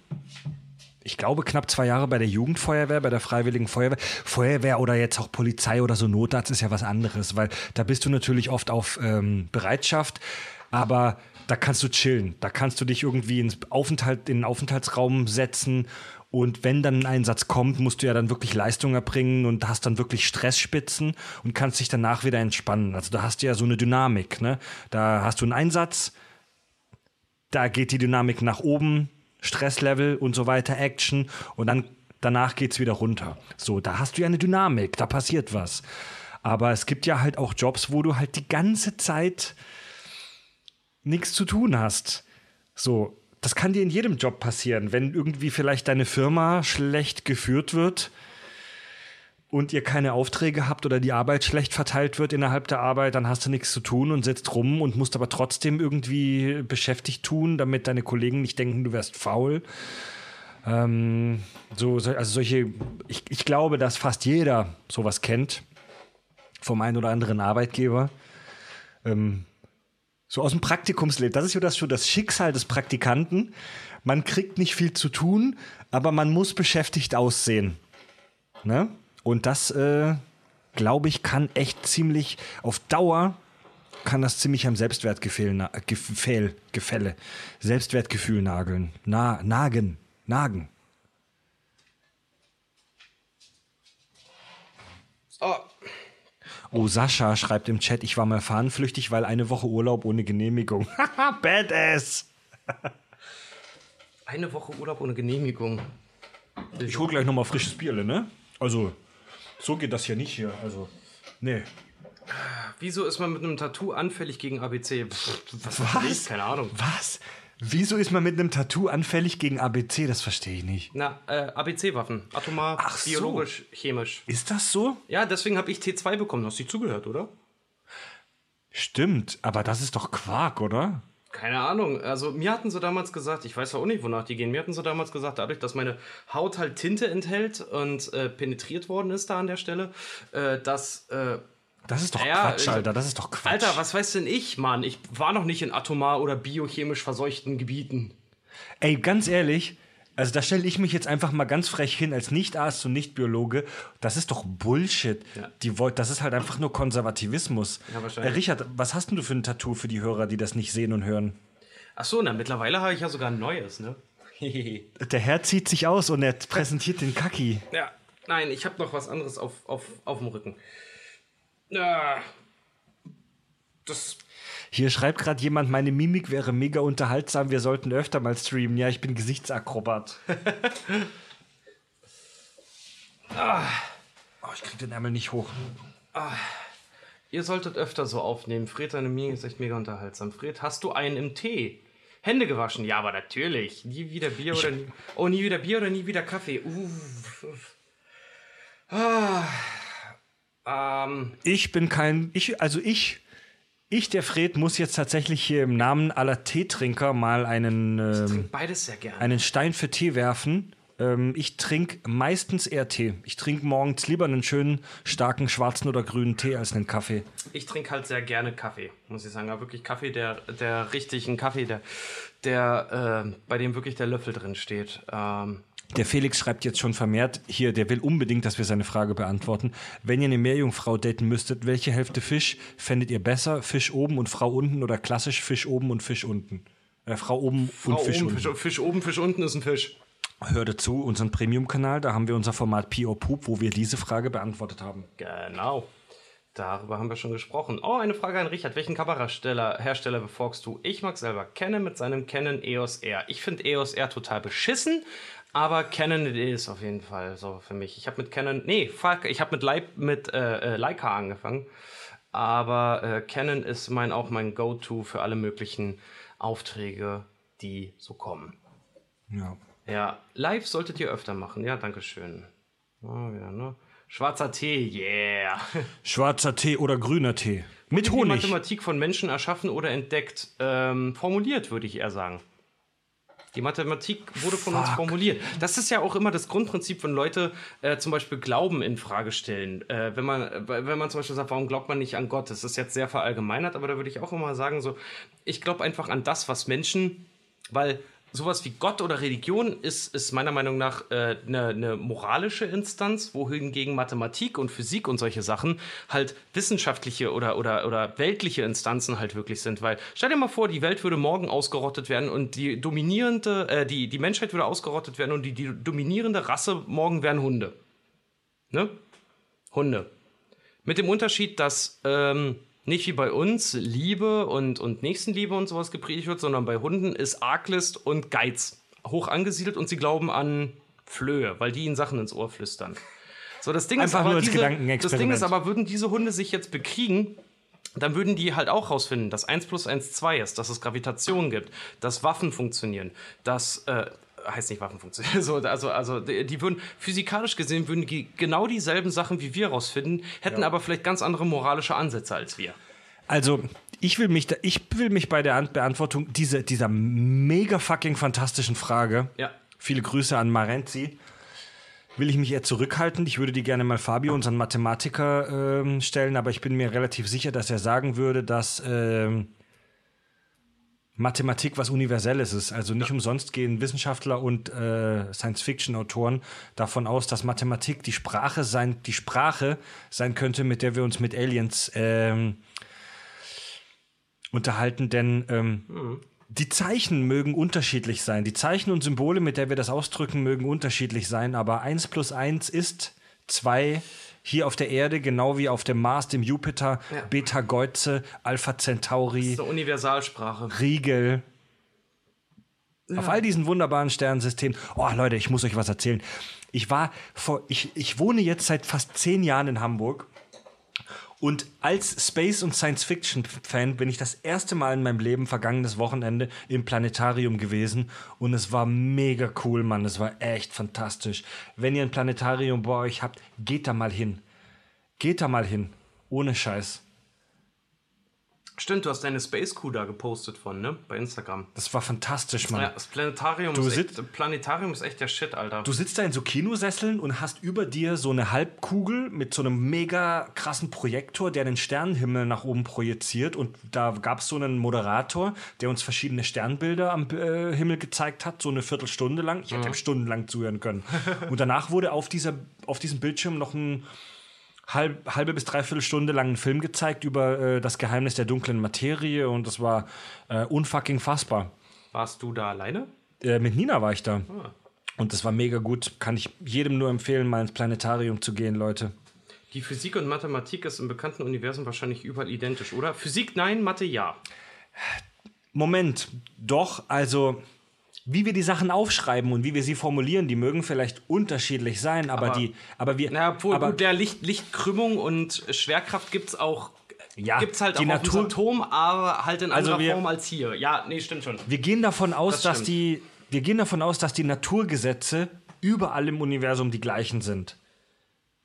ich glaube, knapp zwei Jahre bei der Jugendfeuerwehr, bei der Freiwilligen Feuerwehr. Feuerwehr oder jetzt auch Polizei oder so Notarzt ist ja was anderes, weil da bist du natürlich oft auf ähm, Bereitschaft, aber da kannst du chillen. Da kannst du dich irgendwie ins Aufenthalt, in den Aufenthaltsraum setzen. Und wenn dann ein Einsatz kommt, musst du ja dann wirklich Leistung erbringen und hast dann wirklich Stressspitzen und kannst dich danach wieder entspannen. Also da hast du ja so eine Dynamik. Ne? Da hast du einen Einsatz, da geht die Dynamik nach oben, Stresslevel und so weiter, Action und dann danach geht es wieder runter. So, da hast du ja eine Dynamik, da passiert was. Aber es gibt ja halt auch Jobs, wo du halt die ganze Zeit nichts zu tun hast. So, das kann dir in jedem Job passieren, wenn irgendwie vielleicht deine Firma schlecht geführt wird und ihr keine Aufträge habt oder die Arbeit schlecht verteilt wird innerhalb der Arbeit, dann hast du nichts zu tun und sitzt rum und musst aber trotzdem irgendwie beschäftigt tun, damit deine Kollegen nicht denken, du wärst faul. Ähm, so, so- also solche, ich, ich glaube, dass fast jeder sowas kennt vom einen oder anderen Arbeitgeber. Ähm, so aus dem Praktikumsleben. Das ist ja das, so das Schicksal des Praktikanten. Man kriegt nicht viel zu tun, aber man muss beschäftigt aussehen. Ne? Und das, äh, glaube ich, kann echt ziemlich auf Dauer kann das ziemlich am Selbstwertgefühl, na, Gefäll, Gefälle, Selbstwertgefühl nageln, na, nagen, nagen. Oh, Oh, Sascha schreibt im Chat, ich war mal fahnenflüchtig, weil eine Woche Urlaub ohne Genehmigung. Haha, Badass. eine Woche Urlaub ohne Genehmigung. Ich hol gleich nochmal frisches Bierle, ne? Also, so geht das hier nicht hier. Also, nee. Wieso ist man mit einem Tattoo anfällig gegen ABC? Pff, was? Was? Keine Ahnung. Was? Wieso ist man mit einem Tattoo anfällig gegen ABC? Das verstehe ich nicht. Na, äh, ABC-Waffen. Atomar, Ach so. biologisch, chemisch. Ist das so? Ja, deswegen habe ich T2 bekommen. Hast du nicht zugehört, oder? Stimmt, aber das ist doch Quark, oder? Keine Ahnung. Also mir hatten sie damals gesagt, ich weiß auch nicht, wonach die gehen. Mir hatten sie damals gesagt, dadurch, dass meine Haut halt Tinte enthält und äh, penetriert worden ist da an der Stelle, äh, dass äh, Das ist doch Ja, Quatsch, ich- Alter. Das ist doch Quatsch. Alter, was weiß denn ich, Mann? Ich war noch nicht in atomar oder biochemisch verseuchten Gebieten. Ey, ganz ehrlich, also da stelle ich mich jetzt einfach mal ganz frech hin als Nicht-Arzt und Nicht-Biologe. Das ist doch Bullshit. Ja. Die das ist halt einfach nur Konservativismus. Ja, wahrscheinlich. Äh, Richard, was hast denn du für ein Tattoo für die Hörer, die das nicht sehen und hören? Ach so, na, mittlerweile habe ich ja sogar ein neues, ne? Der Herr zieht sich aus und er präsentiert den Kaki. ja, nein, ich habe noch was anderes auf, auf, auf dem Rücken. Ja, das Hier schreibt gerade jemand, meine Mimik wäre mega unterhaltsam, wir sollten öfter mal streamen. Ja, ich bin Gesichtsakrobat. oh, ich krieg den Ärmel nicht hoch. Ihr solltet öfter so aufnehmen. Fred, deine Mimik ist echt mega unterhaltsam. Fred, hast du einen im Tee? Hände gewaschen? Ja, aber natürlich. Nie wieder Bier oder nie. Oh, nie wieder Bier oder nie wieder Kaffee. Uh. Ah. Ähm, Ich bin kein, ich, also ich, ich, der Fred, muss jetzt tatsächlich hier im Namen aller Teetrinker mal einen, ähm, einen Stein für Tee werfen. Ähm, ich trinke meistens eher Tee. Ich trinke morgens lieber einen schönen, starken schwarzen oder grünen Tee als einen Kaffee. Ich trinke halt sehr gerne Kaffee, muss ich sagen. Aber wirklich Kaffee, der, der richtigen Kaffee, der, der äh, bei dem wirklich der Löffel drin steht. Ähm, Der Felix schreibt jetzt schon vermehrt, hier, der will unbedingt, dass wir seine Frage beantworten. Wenn ihr eine Meerjungfrau daten müsstet, welche Hälfte Fisch fändet ihr besser? Fisch oben und Frau unten oder klassisch Fisch oben und Fisch unten? Äh, Frau oben Frau und Fisch oben, unten. Fisch, Fisch oben, Fisch unten ist ein Fisch. Hör dazu, unseren Premium-Kanal, da haben wir unser Format P.O. Poop, wo wir diese Frage beantwortet haben. Genau. Darüber haben wir schon gesprochen. Oh, eine Frage an Richard. Welchen Kamerahersteller Hersteller befolgst du? Ich mag selber Canon mit seinem Canon EOS R. Ich finde EOS R total beschissen, aber Canon it is auf jeden Fall so für mich. Ich habe mit Canon, nee, fuck, ich habe mit, Leib, mit äh, äh, Leica angefangen. Aber äh, Canon ist mein, auch mein Go-To für alle möglichen Aufträge, die so kommen. Ja. Ja, live solltet ihr öfter machen. Ja, danke schön. Oh, ja, ne? Schwarzer Tee, yeah. Schwarzer Tee oder grüner Tee. Mit Die Honig. Mathematik von Menschen erschaffen oder entdeckt, ähm, formuliert, würde ich eher sagen. Die Mathematik wurde von uns Fuck. formuliert. Das ist ja auch immer das Grundprinzip, wenn Leute äh, zum Beispiel Glauben in Frage stellen. Äh, wenn, man, äh, wenn man zum Beispiel sagt, warum glaubt man nicht an Gott? Das ist jetzt sehr verallgemeinert, aber da würde ich auch immer sagen, so, ich glaube einfach an das, was Menschen, weil sowas wie Gott oder Religion ist, ist meiner Meinung nach äh, eine, eine moralische Instanz, wohingegen Mathematik und Physik und solche Sachen halt wissenschaftliche oder, oder, oder weltliche Instanzen halt wirklich sind. Weil stell dir mal vor, die Welt würde morgen ausgerottet werden und die dominierende, äh, die, die Menschheit würde ausgerottet werden und die, die dominierende Rasse morgen wären Hunde. Ne? Hunde. Mit dem Unterschied, dass ähm, nicht wie bei uns Liebe und, und Nächstenliebe und sowas gepredigt wird, sondern bei Hunden ist Arglist und Geiz hoch angesiedelt und sie glauben an Flöhe, weil die ihnen Sachen ins Ohr flüstern. So, das Ding Einfach ist aber, diese, das. Ding ist aber, würden diese Hunde sich jetzt bekriegen, dann würden die halt auch rausfinden, dass 1 plus 1 2 ist, dass es Gravitation gibt, dass Waffen funktionieren, dass, äh, heißt nicht Waffen funktionieren, so, also, also die, würden, physikalisch gesehen, würden die genau dieselben Sachen wie wir rausfinden, hätten aber vielleicht ganz andere moralische Ansätze als wir. Also, ich will mich, da, ich will mich bei der An Beantwortung dieser, dieser mega fucking fantastischen Frage, Ja. viele Grüße an Marenzi, will ich mich eher zurückhalten. Ich würde die gerne mal Fabio, unseren Mathematiker, ähm, stellen, aber ich bin mir relativ sicher, dass er sagen würde, dass ähm, Mathematik was Universelles ist. Also nicht umsonst gehen Wissenschaftler und äh, Science-Fiction-Autoren davon aus, dass Mathematik die Sprache sein, die Sprache sein könnte, mit der wir uns mit Aliens ähm, unterhalten, denn ähm, die Zeichen mögen unterschiedlich sein. Die Zeichen und Symbole, mit der wir das ausdrücken, mögen unterschiedlich sein, aber 1 plus 1 ist 2 hier auf der Erde, genau wie auf dem Mars, dem Jupiter, Ja. Beta Geuze, Alpha Centauri, So Universalsprache. Riegel. Auf all diesen wunderbaren Sternsystemen. Oh, Leute, ich muss euch was erzählen. Ich war vor, ich, ich wohne jetzt seit fast zehn Jahren in Hamburg. Und als Space- und Science-Fiction-Fan bin ich das erste Mal in meinem Leben vergangenes Wochenende im Planetarium gewesen. Und es war mega cool, Mann. Es war echt fantastisch. Wenn ihr ein Planetarium bei euch habt, geht da mal hin. Geht da mal hin. Ohne Scheiß. Stimmt, du hast deine Space Crew da gepostet von, ne? Bei Instagram. Das war fantastisch, Mann. Ja, das Planetarium, Du ist echt, Planetarium ist echt der Shit, Alter. Du sitzt da in so Kinosesseln und hast über dir so eine Halbkugel mit so einem mega krassen Projektor, der den Sternenhimmel nach oben projiziert. Und da gab es so einen Moderator, der uns verschiedene Sternbilder am äh, Himmel gezeigt hat, so eine Viertelstunde lang. Ich hätte ihm stundenlang zuhören können. und danach wurde auf, dieser, auf diesem Bildschirm noch ein halb, halbe bis dreiviertel Stunde lang einen Film gezeigt über äh, das Geheimnis der dunklen Materie. Und das war äh, unfucking fassbar. Warst du da alleine? Äh, mit Nina war ich da. Und das war mega gut. Kann ich jedem nur empfehlen, mal ins Planetarium zu gehen, Leute. Die Physik und Mathematik ist im bekannten Universum wahrscheinlich überall identisch, oder? Physik nein, Mathe ja. Moment, doch, also wie wir die Sachen aufschreiben und wie wir sie formulieren, die mögen vielleicht unterschiedlich sein, aber, Aber- die, aber wir, Na, obwohl, aber gut, der Licht, Lichtkrümmung und Schwerkraft gibt es auch. Ja, gibt's halt die auch Natur- auf Atom, aber halt in Also anderer wir- Form als hier. Ja, nee, stimmt schon. wir gehen davon aus, Das dass stimmt. die, wir gehen davon aus, dass die Naturgesetze überall im Universum die gleichen sind.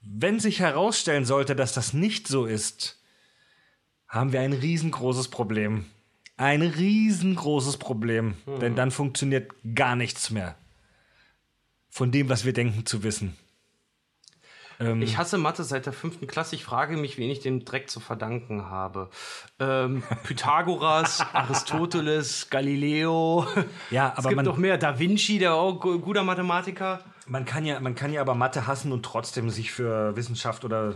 Wenn sich herausstellen sollte, dass das nicht so ist, haben wir ein riesengroßes Problem. Ein riesengroßes Problem. Denn dann funktioniert gar nichts mehr. Von dem, was wir denken zu wissen. Ähm, Ich hasse Mathe seit der fünften Klasse. Ich frage mich, wen ich dem Dreck zu verdanken habe. Ähm, Pythagoras, Aristoteles, Galileo. Ja, es aber gibt man- noch mehr. Da Vinci, der auch gu- guter Mathematiker. man, kann ja, man kann ja aber Mathe hassen und trotzdem sich für Wissenschaft oder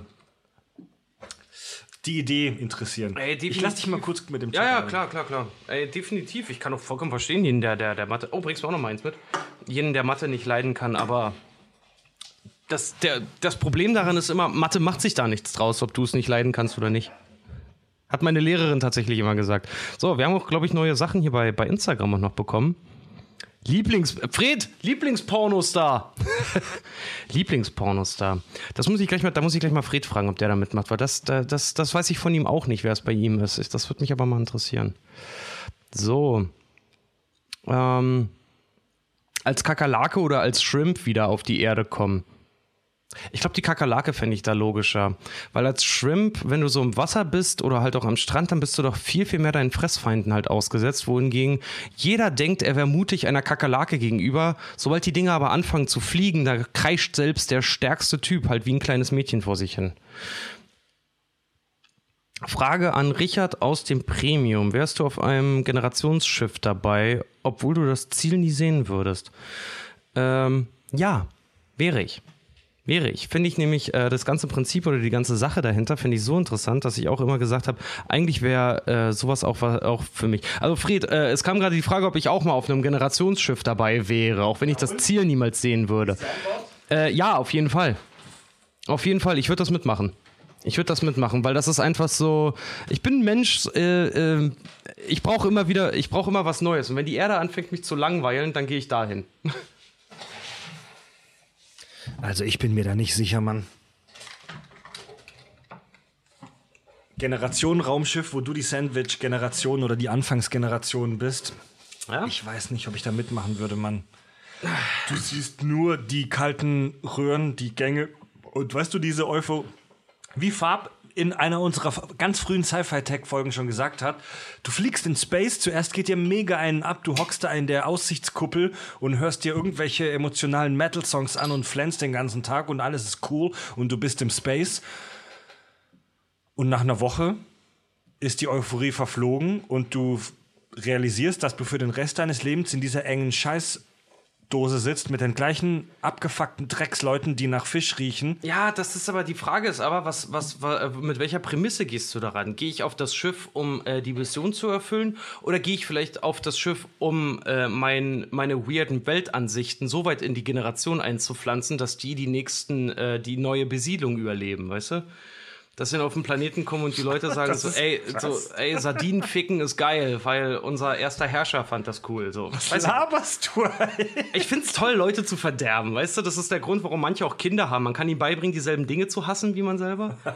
die Idee interessieren. Ey, ich lass dich mal kurz mit dem Ja, ja, Chat klar, klar, klar. Ey, definitiv. Ich kann auch vollkommen verstehen, jeden, der, der, der Mathe. Oh, bringst du auch noch mal eins mit? Jeden, der Mathe nicht leiden kann, aber. Das, der, das Problem daran ist immer, Mathe macht sich da nichts draus, ob du es nicht leiden kannst oder nicht. Hat meine Lehrerin tatsächlich immer gesagt. So, wir haben auch, glaube ich, neue Sachen hier bei, bei Instagram auch noch bekommen. Lieblings. Fred, Lieblingspornostar. Lieblingspornostar. Das muss ich gleich mal, da muss ich gleich mal Fred fragen, ob der da mitmacht, weil das, das, das weiß ich von ihm auch nicht, wer es bei ihm ist. Das würde mich aber mal interessieren. So. Ähm, als Kakerlake oder als Shrimp wieder auf die Erde kommen. Ich glaube, die Kakerlake fände ich da logischer. Weil als Shrimp, wenn du so im Wasser bist oder halt auch am Strand, dann bist du doch viel, viel mehr deinen Fressfeinden halt ausgesetzt. Wohingegen jeder denkt, er wäre mutig einer Kakerlake gegenüber. Sobald die Dinger aber anfangen zu fliegen, da kreischt selbst der stärkste Typ halt wie ein kleines Mädchen vor sich hin. Frage an Richard aus dem Premium. Wärst du auf einem Generationsschiff dabei, obwohl du das Ziel nie sehen würdest? Ähm, ja, wäre ich. Wäre ich. Finde ich nämlich äh, das ganze Prinzip oder die ganze Sache dahinter, finde ich so interessant, dass ich auch immer gesagt habe, eigentlich wäre äh, sowas auch, auch für mich. Also Fred, äh, es kam gerade die Frage, ob ich auch mal auf einem Generationsschiff dabei wäre, auch wenn ich das Ziel niemals sehen würde. Äh, ja, auf jeden Fall. Auf jeden Fall, ich würde das mitmachen. Ich würde das mitmachen, weil das ist einfach so. Ich bin ein Mensch. Äh, äh, ich brauche immer wieder, ich brauche immer was Neues. Und wenn die Erde anfängt, mich zu langweilen, dann gehe ich dahin. Also ich bin mir da nicht sicher, Mann. Generation Raumschiff, wo du die Sandwich-Generation oder die Anfangsgeneration bist. Ja? Ich weiß nicht, ob ich da mitmachen würde, Mann. Du siehst nur die kalten Röhren, die Gänge und weißt du, diese Eupho... Wie Farb in einer unserer ganz frühen Sci-Fi-Tech-Folgen schon gesagt hat, du fliegst in Space, zuerst geht dir mega einen ab, du hockst da in der Aussichtskuppel und hörst dir irgendwelche emotionalen Metal-Songs an und flänzt den ganzen Tag und alles ist cool und du bist im Space. Und nach einer Woche ist die Euphorie verflogen und du realisierst, dass du für den Rest deines Lebens in dieser engen Scheiß Dose sitzt mit den gleichen abgefuckten Drecksleuten, die nach Fisch riechen. Ja, das ist aber die Frage ist aber, was, was, was mit welcher Prämisse gehst du daran? Gehe ich auf das Schiff, um äh, die Mission zu erfüllen, oder gehe ich vielleicht auf das Schiff, um äh, mein, meine weirden Weltansichten so weit in die Generation einzupflanzen, dass die die nächsten, äh, die neue Besiedlung überleben, weißt du? Dass wir auf den Planeten kommen und die Leute sagen so, ey, so, ey, Sardinen ficken ist geil, weil unser erster Herrscher fand das cool. So. Was laberst du? ich find's toll, Leute zu verderben. Weißt du, das ist der Grund, warum manche auch Kinder haben. Man kann ihnen beibringen, dieselben Dinge zu hassen wie man selber.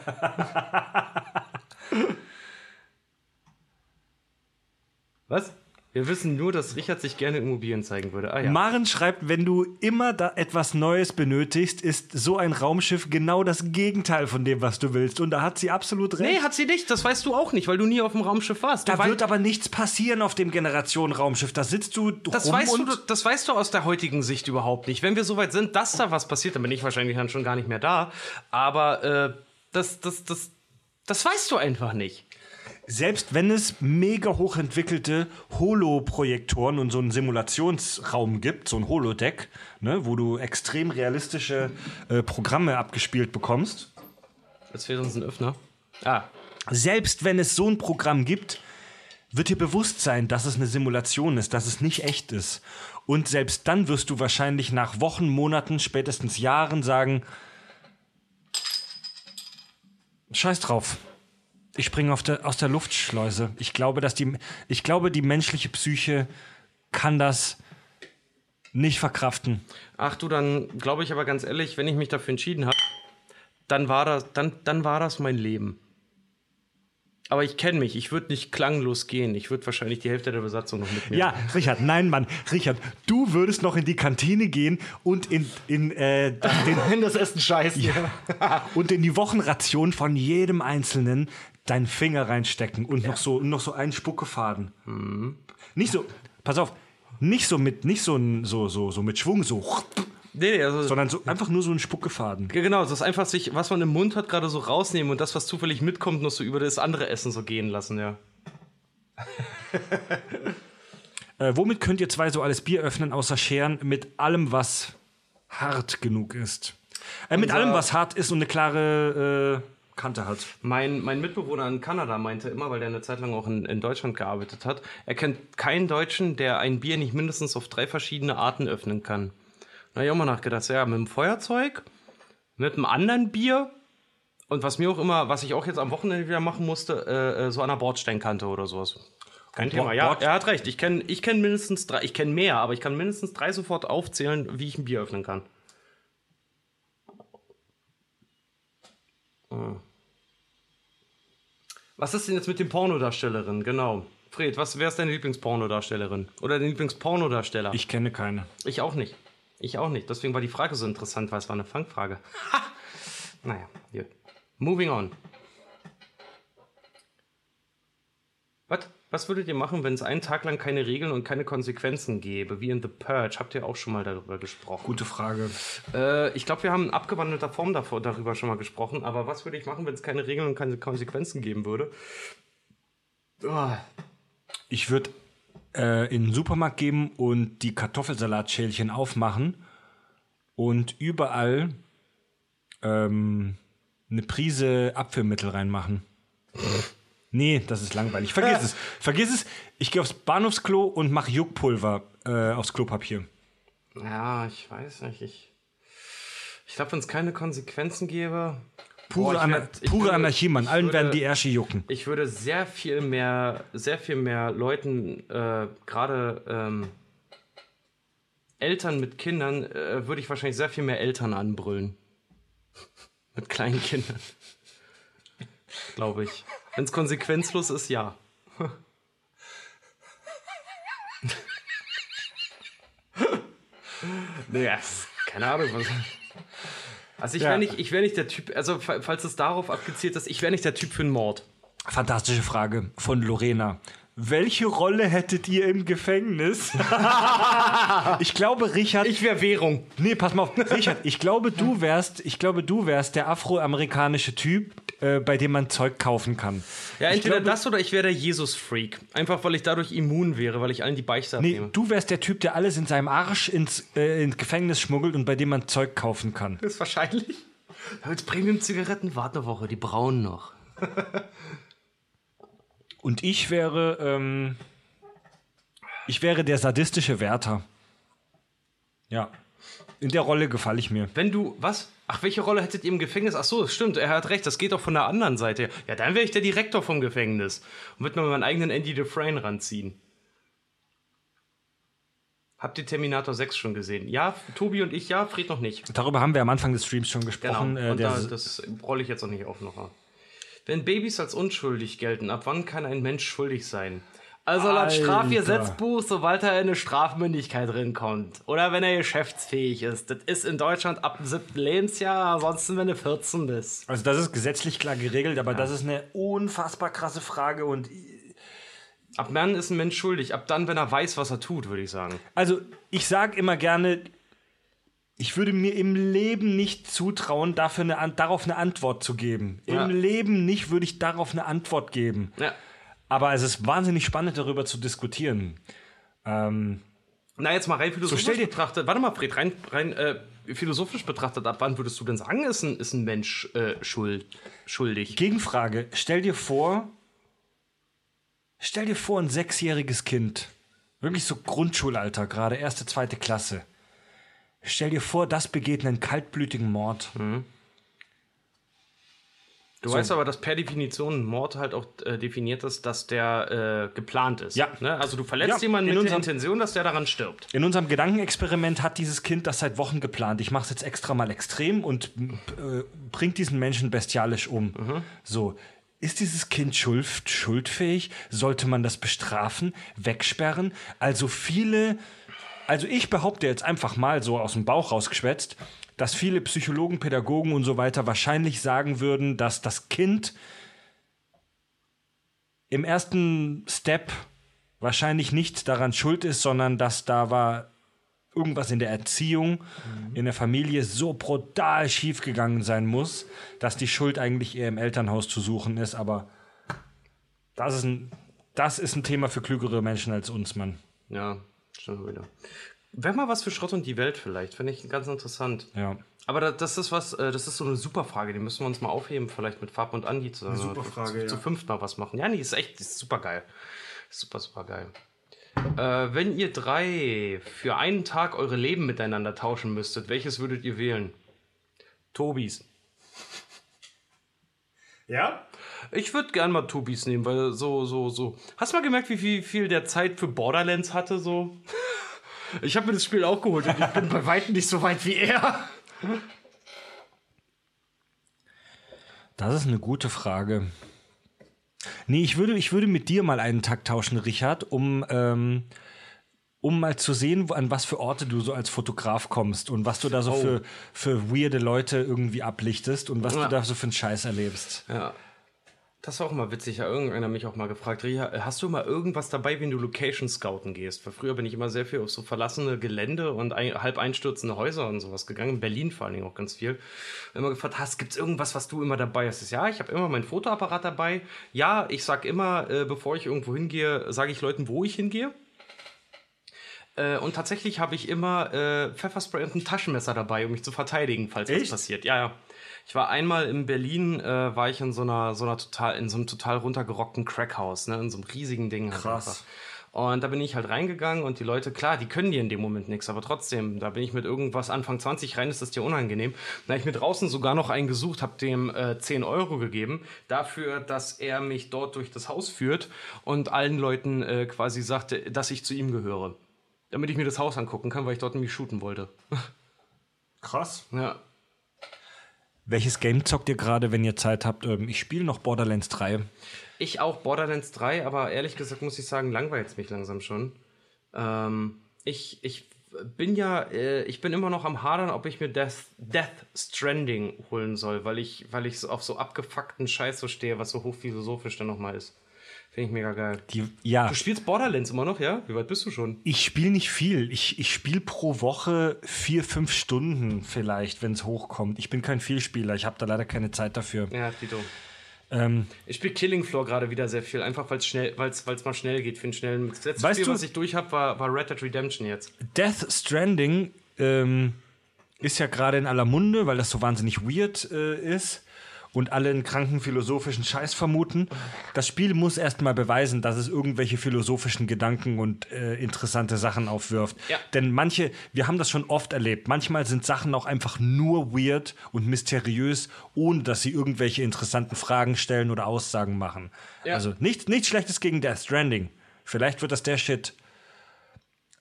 Was? Wir wissen nur, dass Richard sich gerne Immobilien zeigen würde. Ah, ja. Maren schreibt, wenn du immer da etwas Neues benötigst, ist so ein Raumschiff genau das Gegenteil von dem, was du willst. Und da hat sie absolut recht. Nee, hat sie nicht. Das weißt du auch nicht, weil du nie auf dem Raumschiff warst. Du da wird aber nichts passieren auf dem Generation-Raumschiff. Da sitzt du das weißt du, Das weißt du aus der heutigen Sicht überhaupt nicht. Wenn wir so weit sind, dass da was passiert, dann bin ich wahrscheinlich dann schon gar nicht mehr da. Aber äh, das, das, das, das weißt du einfach nicht selbst wenn es mega hochentwickelte Holo-Projektoren und so einen Simulationsraum gibt, so ein Holodeck, ne, wo du extrem realistische äh, Programme abgespielt bekommst. Jetzt fehlt uns ein Öffner. Ah. Selbst wenn es so ein Programm gibt, wird dir bewusst sein, dass es eine Simulation ist, dass es nicht echt ist. Und selbst dann wirst du wahrscheinlich nach Wochen, Monaten, spätestens Jahren sagen, Scheiß drauf ich springe der, aus der Luftschleuse. Ich glaube, dass die, ich glaube, die menschliche Psyche kann das nicht verkraften. Ach du, dann glaube ich aber ganz ehrlich, wenn ich mich dafür entschieden habe, dann war das, dann, dann war das mein Leben. Aber ich kenne mich, ich würde nicht klanglos gehen. Ich würde wahrscheinlich die Hälfte der Besatzung noch mitnehmen. Ja, Richard, nein, Mann. Richard, du würdest noch in die Kantine gehen und in, in, äh, den, in das Essen scheißen. Ja. und in die Wochenration von jedem Einzelnen deinen Finger reinstecken und ja. noch, so, noch so einen Spuckefaden. Mhm. Nicht so, pass auf, nicht so mit, nicht so, so, so, so mit Schwung, so. Nee, nee, also sondern so, einfach nur so ein Spuckefaden. Genau, das ist einfach sich, was man im Mund hat, gerade so rausnehmen und das, was zufällig mitkommt, noch so über das andere Essen so gehen lassen, ja. äh, womit könnt ihr zwei so alles Bier öffnen, außer Scheren, mit allem, was hart genug ist? Äh, mit allem, was hart ist und eine klare. Äh, Kante hat. Mein, mein Mitbewohner in Kanada meinte immer, weil der eine Zeit lang auch in, in Deutschland gearbeitet hat, er kennt keinen Deutschen, der ein Bier nicht mindestens auf drei verschiedene Arten öffnen kann. Habe ich auch mal nachgedacht, ja, mit dem Feuerzeug, mit einem anderen Bier und was mir auch immer, was ich auch jetzt am Wochenende wieder machen musste, äh, äh so an der Bordsteinkante oder sowas. Kein Und Thema. Ja, Bord- er hat recht. Ich kenne ich kenn mindestens drei, ich kenne mehr, aber ich kann mindestens drei sofort aufzählen, wie ich ein Bier öffnen kann. Hm. Was ist denn jetzt mit den Pornodarstellerinnen? Genau. Fred, was wer ist deine Lieblingspornodarstellerin? Oder dein Lieblingspornodarsteller? Ich kenne keine. Ich auch nicht. Ich auch nicht. Deswegen war die Frage so interessant, weil es war eine Fangfrage. Ha! Naja, gut. Moving on. Was? Würdet ihr machen, wenn es einen Tag lang keine Regeln und keine Konsequenzen gäbe, wie in The Purge? Habt ihr auch schon mal darüber gesprochen? Gute Frage. Äh, ich glaube, wir haben in abgewandelter Form davor, darüber schon mal gesprochen. Aber was würde ich machen, wenn es keine Regeln und keine Konsequenzen geben würde? Ah, Ich würde äh, in den Supermarkt gehen und die Kartoffelsalatschälchen aufmachen und überall ähm, eine Prise Apfelmittel reinmachen. Nee, das ist langweilig. Vergiss es. Vergiss es. Ich gehe aufs Bahnhofsklo und mache Juckpulver äh, aufs Klopapier. ja, ich weiß nicht. Ich, ich glaube, wenn es keine Konsequenzen gäbe. Pure, Boah, ich Ana werd- pure würde- Anarchie, Mann. Allen würde- werden die Ärsche jucken. Ich würde sehr viel mehr, sehr viel mehr Leuten, äh, gerade ähm, Eltern mit Kindern, äh, würde ich wahrscheinlich sehr viel mehr Eltern anbrüllen. mit kleinen Kindern. Glaube ich. Wenn es konsequenzlos ist, ja. naja, keine Ahnung. Was. Also ich Ja. wäre nicht, ich wär nicht der Typ, also fa- falls es darauf abgezielt ist, ich wäre nicht der Typ für einen Mord. Fantastische Frage von Lorena. Welche Rolle hättet ihr im Gefängnis? ich glaube, Richard. Ich wäre Währung. nee, pass mal auf, Richard. Ich glaube, du wärst, ich glaube, du wärst der afroamerikanische Typ, äh, bei dem man Zeug kaufen kann. Ja, Ich entweder glaube- das oder ich wäre der Jesus-Freak. Einfach weil ich dadurch immun wäre, weil ich allen die Beichte Nee, abnehme. du wärst der Typ, der alles in seinem Arsch ins, äh, ins Gefängnis schmuggelt und bei dem man Zeug kaufen kann. Das ist wahrscheinlich. Jetzt Premium-Zigaretten, warte eine Woche, die braunen noch. Und ich wäre, ähm, ich wäre der sadistische Wärter. Ja. In der Rolle gefalle ich mir. Wenn du, was? Ach, welche Rolle hättet ihr im Gefängnis? Ach so, stimmt, er hat recht, das geht doch von der anderen Seite. her. Ja, dann wäre ich der Direktor vom Gefängnis und würde mir meinen eigenen Andy Dufresne ranziehen. Habt ihr Terminator 6 schon gesehen? Ja, Tobi und ich, ja, Fred noch nicht. Darüber haben wir am Anfang des Streams schon Genau, gesprochen. Äh, und der, da, das rolle ich jetzt noch nicht auf noch. Wenn Babys als unschuldig gelten, ab wann kann ein Mensch schuldig sein? Also laut Alter. Strafgesetzbuch, sobald er in eine Strafmündigkeit drinkommt. Oder wenn er geschäftsfähig ist. Das ist in Deutschland ab dem siebten Lebensjahr, ansonsten wenn du 14 bist. also das ist gesetzlich klar geregelt, aber das ist eine unfassbar krasse Frage und Ab wann ist ein Mensch schuldig? Ab dann, wenn er weiß, was er tut, würde ich sagen. Also, ich sage immer gerne, ich würde mir im Leben nicht zutrauen, dafür eine, darauf eine Antwort zu geben. Ja. Im Leben nicht würde ich darauf eine Antwort geben. Ja. Aber es ist wahnsinnig spannend, darüber zu diskutieren. Ähm, Na, jetzt mal rein philosophisch dir- betrachtet. Warte mal, Fred, rein, rein äh, philosophisch betrachtet, ab wann würdest du denn sagen, ist ein, ist ein Mensch äh, schuld, schuldig? Gegenfrage: Stell dir vor, stell dir vor, ein sechsjähriges Kind, wirklich so Grundschulalter, gerade erste, zweite Klasse. Stell dir vor, das begeht einen kaltblütigen Mord. Du weißt aber, dass per Definition Mord halt auch äh, definiert ist, dass der äh, geplant ist. Ja. Ne? Also du verletzt Ja, jemanden in mit der unserem- Intention, dass der daran stirbt. In unserem Gedankenexperiment hat dieses Kind das seit Wochen geplant. Ich mache es jetzt extra mal extrem und äh, bringt diesen Menschen bestialisch um. So. Ist dieses Kind schuld, schuldfähig? Sollte man das bestrafen, wegsperren? Also viele, also ich behaupte jetzt einfach mal so aus dem Bauch rausgeschwätzt, dass viele Psychologen, Pädagogen und so weiter wahrscheinlich sagen würden, dass das Kind im ersten Step wahrscheinlich nicht daran schuld ist, sondern dass da war irgendwas in der Erziehung, in der Familie so brutal schiefgegangen sein muss, dass die Schuld eigentlich eher im Elternhaus zu suchen ist. Aber das ist ein, das ist ein Thema für klügere Menschen als uns, Mann. Ja, schon wieder. Wäre mal was für Schrott und die Welt vielleicht, finde ich ganz interessant. Ja. Aber da- das ist was, äh, das ist so eine super Frage, die müssen wir uns mal aufheben, vielleicht mit Fab und Andi zusammen. super Frage, zu, zu ja. fünft mal was machen. Ja, nee, ist echt ist super geil. Super, super geil. Äh, wenn ihr drei für einen Tag eure Leben miteinander tauschen müsstet, welches würdet ihr wählen? Tobis. Ja? Ich würde gern mal Tobis nehmen, weil so, so, so. Hast du mal gemerkt, wie viel, viel der Zeit für Borderlands hatte? So? Ich habe mir das Spiel auch geholt und ich bin bei weitem nicht so weit wie er. Das ist eine gute Frage. Nee, ich würde, ich würde mit dir mal einen Takt tauschen, Richard, um, ähm, um mal zu sehen, an was für Orte du so als Fotograf kommst und was du da so Oh. für, für weirde Leute irgendwie ablichtest und was Ja. du da so für einen Scheiß erlebst. Ja. Das war auch mal witzig. Ja, irgendeiner hat mich auch mal gefragt, Ria, hast du mal irgendwas dabei, wenn du Location scouten gehst? Weil früher bin ich immer sehr viel auf so verlassene Gelände und ein, halb einstürzende Häuser und sowas gegangen. In Berlin vor allen Dingen auch ganz viel. Immer gefragt, hast, gibt's irgendwas, was du immer dabei hast? Ja, ich habe immer meinen Fotoapparat dabei. Ja, ich sag immer, äh, bevor ich irgendwo hingehe, sage ich Leuten, wo ich hingehe. Äh, und tatsächlich habe ich immer äh, Pfefferspray und ein Taschenmesser dabei, um mich zu verteidigen, falls was Echt? passiert. Ja, ja. Ich war einmal in Berlin, äh, war ich in so einer, so einer total, in so einem total runtergerockten Crackhaus, ne, in so einem riesigen Ding. halt Krass. einfach. Und da bin ich halt reingegangen und die Leute, klar, die können dir in dem Moment nichts, aber trotzdem, da bin ich mit irgendwas Anfang 20 rein, ist das dir unangenehm. Da habe ich mir draußen sogar noch einen gesucht, habe dem äh, 10 Euro gegeben, dafür, dass er mich dort durch das Haus führt und allen Leuten äh, quasi sagte, dass ich zu ihm gehöre. Damit ich mir das Haus angucken kann, weil ich dort nämlich shooten wollte. Krass. Ja. Welches Game zockt ihr gerade, wenn ihr Zeit habt? Ähm, ich spiele noch Borderlands 3. Ich auch Borderlands 3, aber ehrlich gesagt muss ich sagen, langweilt es mich langsam schon. Ähm, ich, ich bin ja, äh, ich bin immer noch am Hadern, ob ich mir Death, Death Stranding holen soll, weil ich, weil ich auf so abgefuckten Scheiß so stehe, was so hochphilosophisch dann nochmal ist. Finde ich mega geil. Die, ja, Du spielst Borderlands immer noch, ja? Wie weit bist du schon? ich spiele nicht viel. Ich, ich spiele pro Woche vier, fünf Stunden vielleicht, wenn es hochkommt. Ich bin kein Vielspieler. Ich habe da leider keine Zeit dafür. Ja, Tito. Ähm, Ich spiele Killing Floor gerade wieder sehr viel, einfach weil es schnell, weil's, weil's mal schnell geht für einen schnellen. Das letzte Weißt Spiel, du- was ich durch habe, war, war Red Dead Redemption jetzt. Death Stranding ähm, ist ja gerade in aller Munde, weil das so wahnsinnig weird äh, ist und alle einen kranken philosophischen Scheiß vermuten. Das Spiel muss erstmal beweisen, dass es irgendwelche philosophischen Gedanken und äh, interessante Sachen aufwirft. Ja. Denn manche, wir haben das schon oft erlebt, manchmal sind Sachen auch einfach nur weird und mysteriös, ohne dass sie irgendwelche interessanten Fragen stellen oder Aussagen machen. Ja. Also nichts, nichts Schlechtes gegen Death Stranding. Vielleicht wird das der Shit.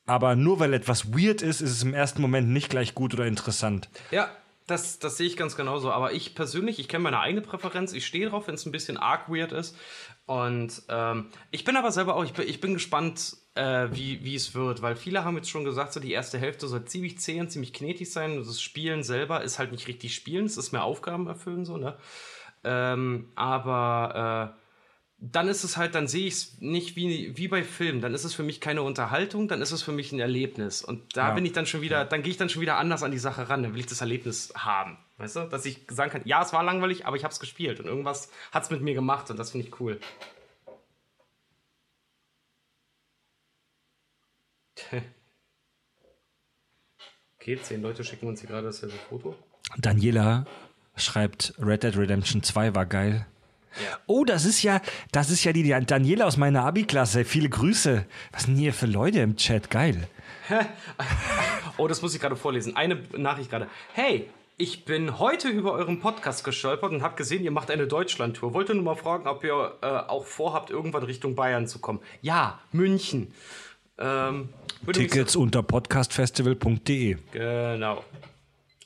Aber nur weil etwas weird ist, ist es im ersten Moment nicht gleich gut oder interessant. Ja, das, das sehe ich ganz genauso. Aber ich persönlich, ich kenne meine eigene Präferenz. Ich stehe drauf, wenn es ein bisschen arg weird ist. Und ähm, ich bin aber selber auch, ich bin, ich bin gespannt, äh, wie, wie es wird. Weil viele haben jetzt schon gesagt, so die erste Hälfte soll ziemlich zäh und ziemlich knetig sein. Das Spielen selber ist halt nicht richtig Spielen. Es ist mehr Aufgaben erfüllen, so, ne? Ähm, aber äh, dann ist es halt, dann sehe ich es nicht wie, wie bei Filmen. Dann ist es für mich keine Unterhaltung, dann ist es für mich ein Erlebnis. Und da Ja. bin ich dann schon wieder, dann gehe ich dann schon wieder anders an die Sache ran. Dann will ich das Erlebnis haben. Weißt du? Dass ich sagen kann, ja, es war langweilig, aber ich habe es gespielt und irgendwas hat es mit mir gemacht und das finde ich cool. Okay, zehn Leute schicken uns hier gerade dasselbe Foto. Daniela schreibt, Red Dead Redemption 2 war geil. Ja. Oh, das ist ja, das ist ja die Daniela aus meiner Abi-Klasse. Viele Grüße. Was sind hier für Leute im Chat? Geil. Oh, das muss ich gerade vorlesen. Eine Nachricht gerade. Hey, ich bin heute über euren Podcast gestolpert und habe gesehen, ihr macht eine Deutschlandtour. Wollte nur mal fragen, ob ihr äh, auch vorhabt, irgendwann Richtung Bayern zu kommen. Ja, München. Ähm, Tickets unter podcastfestival.de. Genau.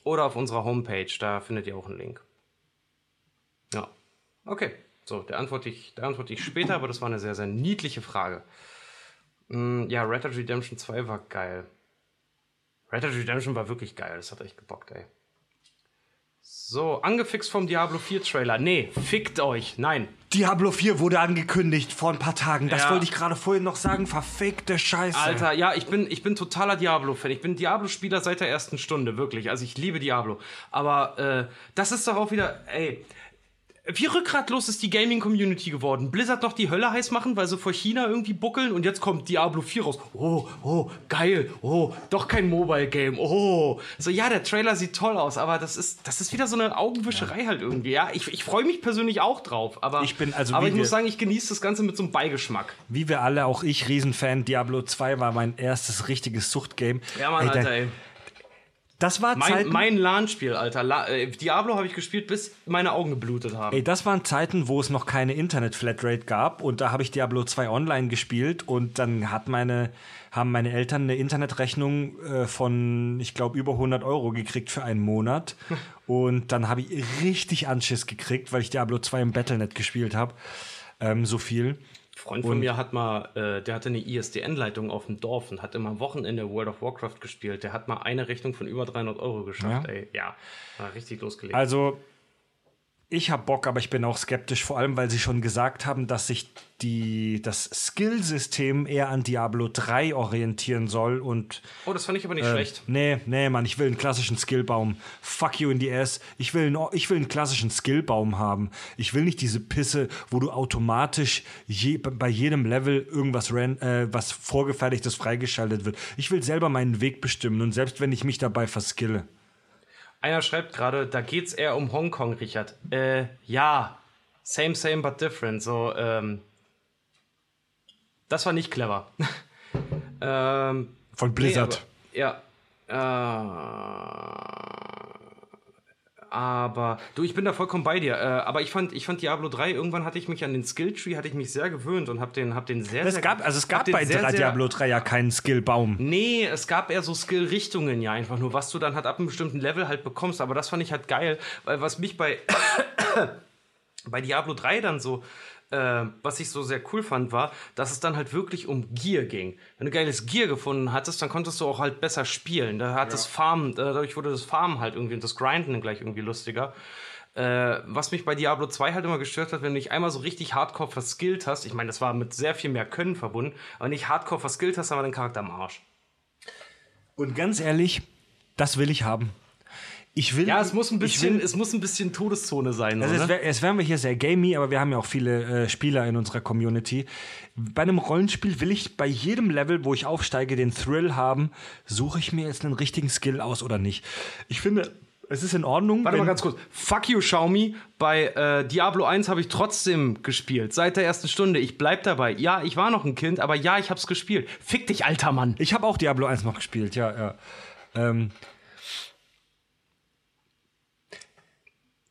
Oder auf unserer Homepage, da findet ihr auch einen Link. Okay. So, der antworte ich, der antworte ich später, aber das war eine sehr, sehr niedliche Frage. Mm, ja, Red Dead Redemption 2 war geil. Red Dead Redemption war wirklich geil. Das hat echt gebockt, ey. So, angefixt vom Diablo 4 Trailer. Nee, fickt euch. Nein. Diablo 4 wurde angekündigt vor ein paar Tagen. Das Ja. wollte ich gerade vorhin noch sagen. Verfickte Scheiße. Alter, ja, ich bin, ich bin totaler Diablo-Fan. Ich bin Diablo-Spieler seit der ersten Stunde, wirklich. Also ich liebe Diablo. Aber äh, das ist doch auch wieder, ey. Wie rückgratlos ist die Gaming-Community geworden? Blizzard noch die Hölle heiß machen, weil sie vor China irgendwie buckeln und jetzt kommt Diablo 4 raus. Oh, oh, geil. Oh, doch kein Mobile-Game. Oh. So, ja, der Trailer sieht toll aus, aber das ist, das ist wieder so eine Augenwischerei halt irgendwie. Ja, ich, ich freue mich persönlich auch drauf, aber, Ich bin also aber ich muss sagen, ich genieße das Ganze mit so einem Beigeschmack. Wie wir alle, auch ich, Riesenfan. Diablo 2 war mein erstes richtiges Suchtgame. Ja, Mann, Ey, Alter, ey. Das war Mein, Zeiten, mein LAN-Spiel, Alter. La äh, Diablo habe ich gespielt, bis meine Augen geblutet haben. Ey, das waren Zeiten, wo es noch keine Internet-Flatrate gab und da habe ich Diablo 2 online gespielt und dann hat meine, haben meine Eltern eine Internetrechnung äh, von, ich glaube, über 100 Euro gekriegt für einen Monat und dann habe ich richtig Anschiss gekriegt, weil ich Diablo 2 im Battlenet gespielt habe. Ähm, so viel. Ein Freund von mir hat mal, äh, der hatte eine ISDN-Leitung auf dem Dorf und hat immer am Wochenende World of Warcraft gespielt. Der hat mal eine Rechnung von über 300 Euro geschafft, Ja. ey. Ja, war richtig losgelegt. Also, ich habe Bock, aber ich bin auch skeptisch, vor allem, weil sie schon gesagt haben, dass sich die, das Skillsystem eher an Diablo 3 orientieren soll und oh, das fand ich aber nicht Äh, schlecht. Nee, nee, Mann, ich will einen klassischen Skillbaum. Fuck you in the ass. Ich will, einen, ich will einen klassischen Skillbaum haben. Ich will nicht diese Pisse, wo du automatisch je, bei jedem Level irgendwas ran, äh, was vorgefertigtes freigeschaltet wird. Ich will selber meinen Weg bestimmen und selbst wenn ich mich dabei verskille. Einer schreibt gerade, da geht's eher um Hongkong, Richard. Äh, ja. Same, same, but different. So, ähm. Das war nicht clever. ähm. Von Blizzard. Nee, aber, ja. Äh, aber du, ich bin da vollkommen bei dir. Äh, aber ich fand, ich fand Diablo 3, irgendwann hatte ich mich an den Skilltree, hatte ich mich sehr gewöhnt und hab den, hab den sehr, es sehr gab, also es gab bei sehr- Diablo 3 ja keinen Skillbaum. Nee, es gab eher so Skill-Richtungen ja einfach nur, was du dann halt ab einem bestimmten Level halt bekommst. Aber das fand ich halt geil, weil was mich bei, bei Diablo 3 dann so, äh, was ich so sehr cool fand, war, dass es dann halt wirklich um Gear ging. Wenn du geiles Gear gefunden hattest, dann konntest du auch halt besser spielen. Da hat das Farmen, dadurch wurde das Farmen halt irgendwie und das Grinden gleich irgendwie lustiger. Äh, was mich bei Diablo 2 halt immer gestört hat, wenn du dich einmal so richtig hardcore verskillt hast, ich meine, das war mit sehr viel mehr Können verbunden, aber nicht hardcore verskillt hast, dann war dein Charakter am Arsch. Und ganz ehrlich, das will ich haben. Ich will. Ja, es muss ein bisschen, will- es muss ein bisschen Todeszone sein, Also oder? es, wär, es wären wir hier sehr gamey, aber wir haben ja auch viele äh, Spieler in unserer Community. Bei einem Rollenspiel will ich bei jedem Level, wo ich aufsteige, den Thrill haben, suche ich mir jetzt einen richtigen Skill aus oder nicht. Ich finde, es ist in Ordnung. Warte mal ganz kurz. Fuck you, Xiaomi. Bei äh, Diablo 1 habe ich trotzdem gespielt. Seit der ersten Stunde. Ich bleib dabei. Ja, ich war noch ein Kind, aber ja, ich hab's gespielt. Fick dich, alter Mann. Ich habe auch Diablo 1 noch gespielt, ja, ja. Ähm,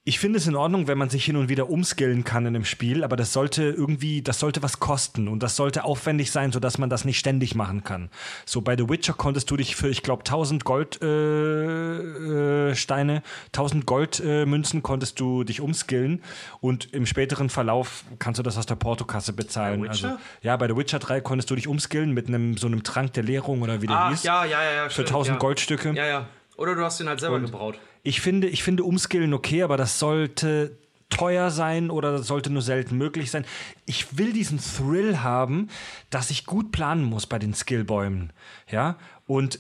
ich finde es in Ordnung, wenn man sich hin und wieder umskillen kann in einem Spiel, aber das sollte irgendwie, das sollte was kosten und das sollte aufwendig sein, sodass man das nicht ständig machen kann. So bei The Witcher konntest du dich für, ich glaube, 1000 Goldsteine, äh, Steine, 1000 Goldmünzen äh, konntest du dich umskillen und im späteren Verlauf kannst du das aus der Portokasse bezahlen. Bei Witcher? Also, ja, bei The Witcher 3 konntest du dich umskillen mit einem so einem Trank der Lehrung oder wie der Ach, hieß. ja, ja, ja, ja. Für stimmt, 1000 ja. Goldstücke. Ja, ja. Oder du hast den halt selber gebraut. Ich finde, ich finde Umskillen okay, aber das sollte teuer sein oder das sollte nur selten möglich sein. Ich will diesen Thrill haben, dass ich gut planen muss bei den Skillbäumen. Ja, und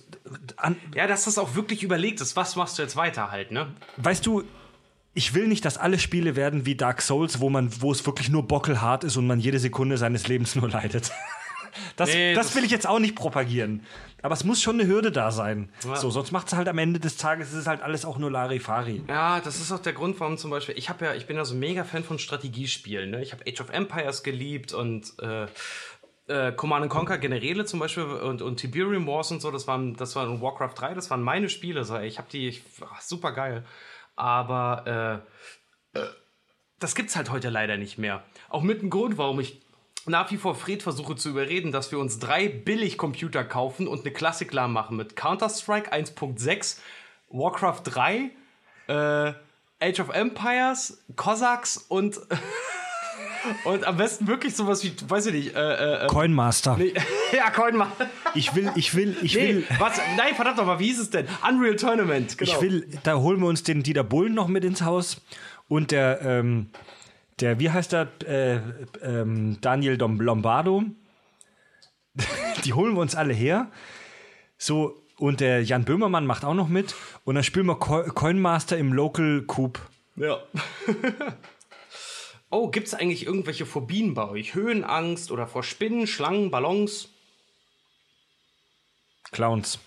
Ja, dass das auch wirklich überlegt ist. Was machst du jetzt weiter halt, ne? weißt du, ich will nicht, dass alle Spiele werden wie Dark Souls, wo man, wo es wirklich nur bockelhart ist und man jede Sekunde seines Lebens nur leidet. Das, Nee, das das- will ich jetzt auch nicht propagieren. Aber es muss schon eine Hürde da sein. Ja. So, sonst macht es halt am Ende des Tages, ist es halt alles auch nur Larifari. Ja, das ist auch der Grund, warum zum Beispiel, ich habe ja, ich bin ja so mega Fan von Strategiespielen. Ne? Ich habe Age of Empires geliebt und äh, äh, Command Conquer Generäle zum Beispiel und, und Tiberium Wars und so, das waren, das waren Warcraft 3, das waren meine Spiele. So, ich habe die, ich, ach, super geil. Aber äh, äh, das gibt's halt heute leider nicht mehr. Auch mit dem Grund, warum ich nach wie vor Fred versuche zu überreden, dass wir uns drei Billig-Computer kaufen und eine Classic-LAN machen mit Counter-Strike 1.6, Warcraft 3, äh, Age of Empires, Cossacks und und am besten wirklich sowas wie, weiß ich nicht, äh, äh, Coinmaster. ja, Coin mal. Ich will, ich will, ich Nee, will, was? Nein, verdammt nochmal, wie hieß es denn? Unreal Tournament, genau. ich will, da holen wir uns den Dieter Bullen noch mit ins Haus und der, ähm, der, wie heißt der, äh, ähm, Daniel Dom Lombardo. Die holen wir uns alle her. So, und der Jan Böhmermann macht auch noch mit. Und dann spielen wir Co Coinmaster im Local Coop. Ja. oh, gibt es eigentlich irgendwelche Phobien bei euch? Höhenangst oder vor Spinnen, Schlangen, Ballons? Clowns.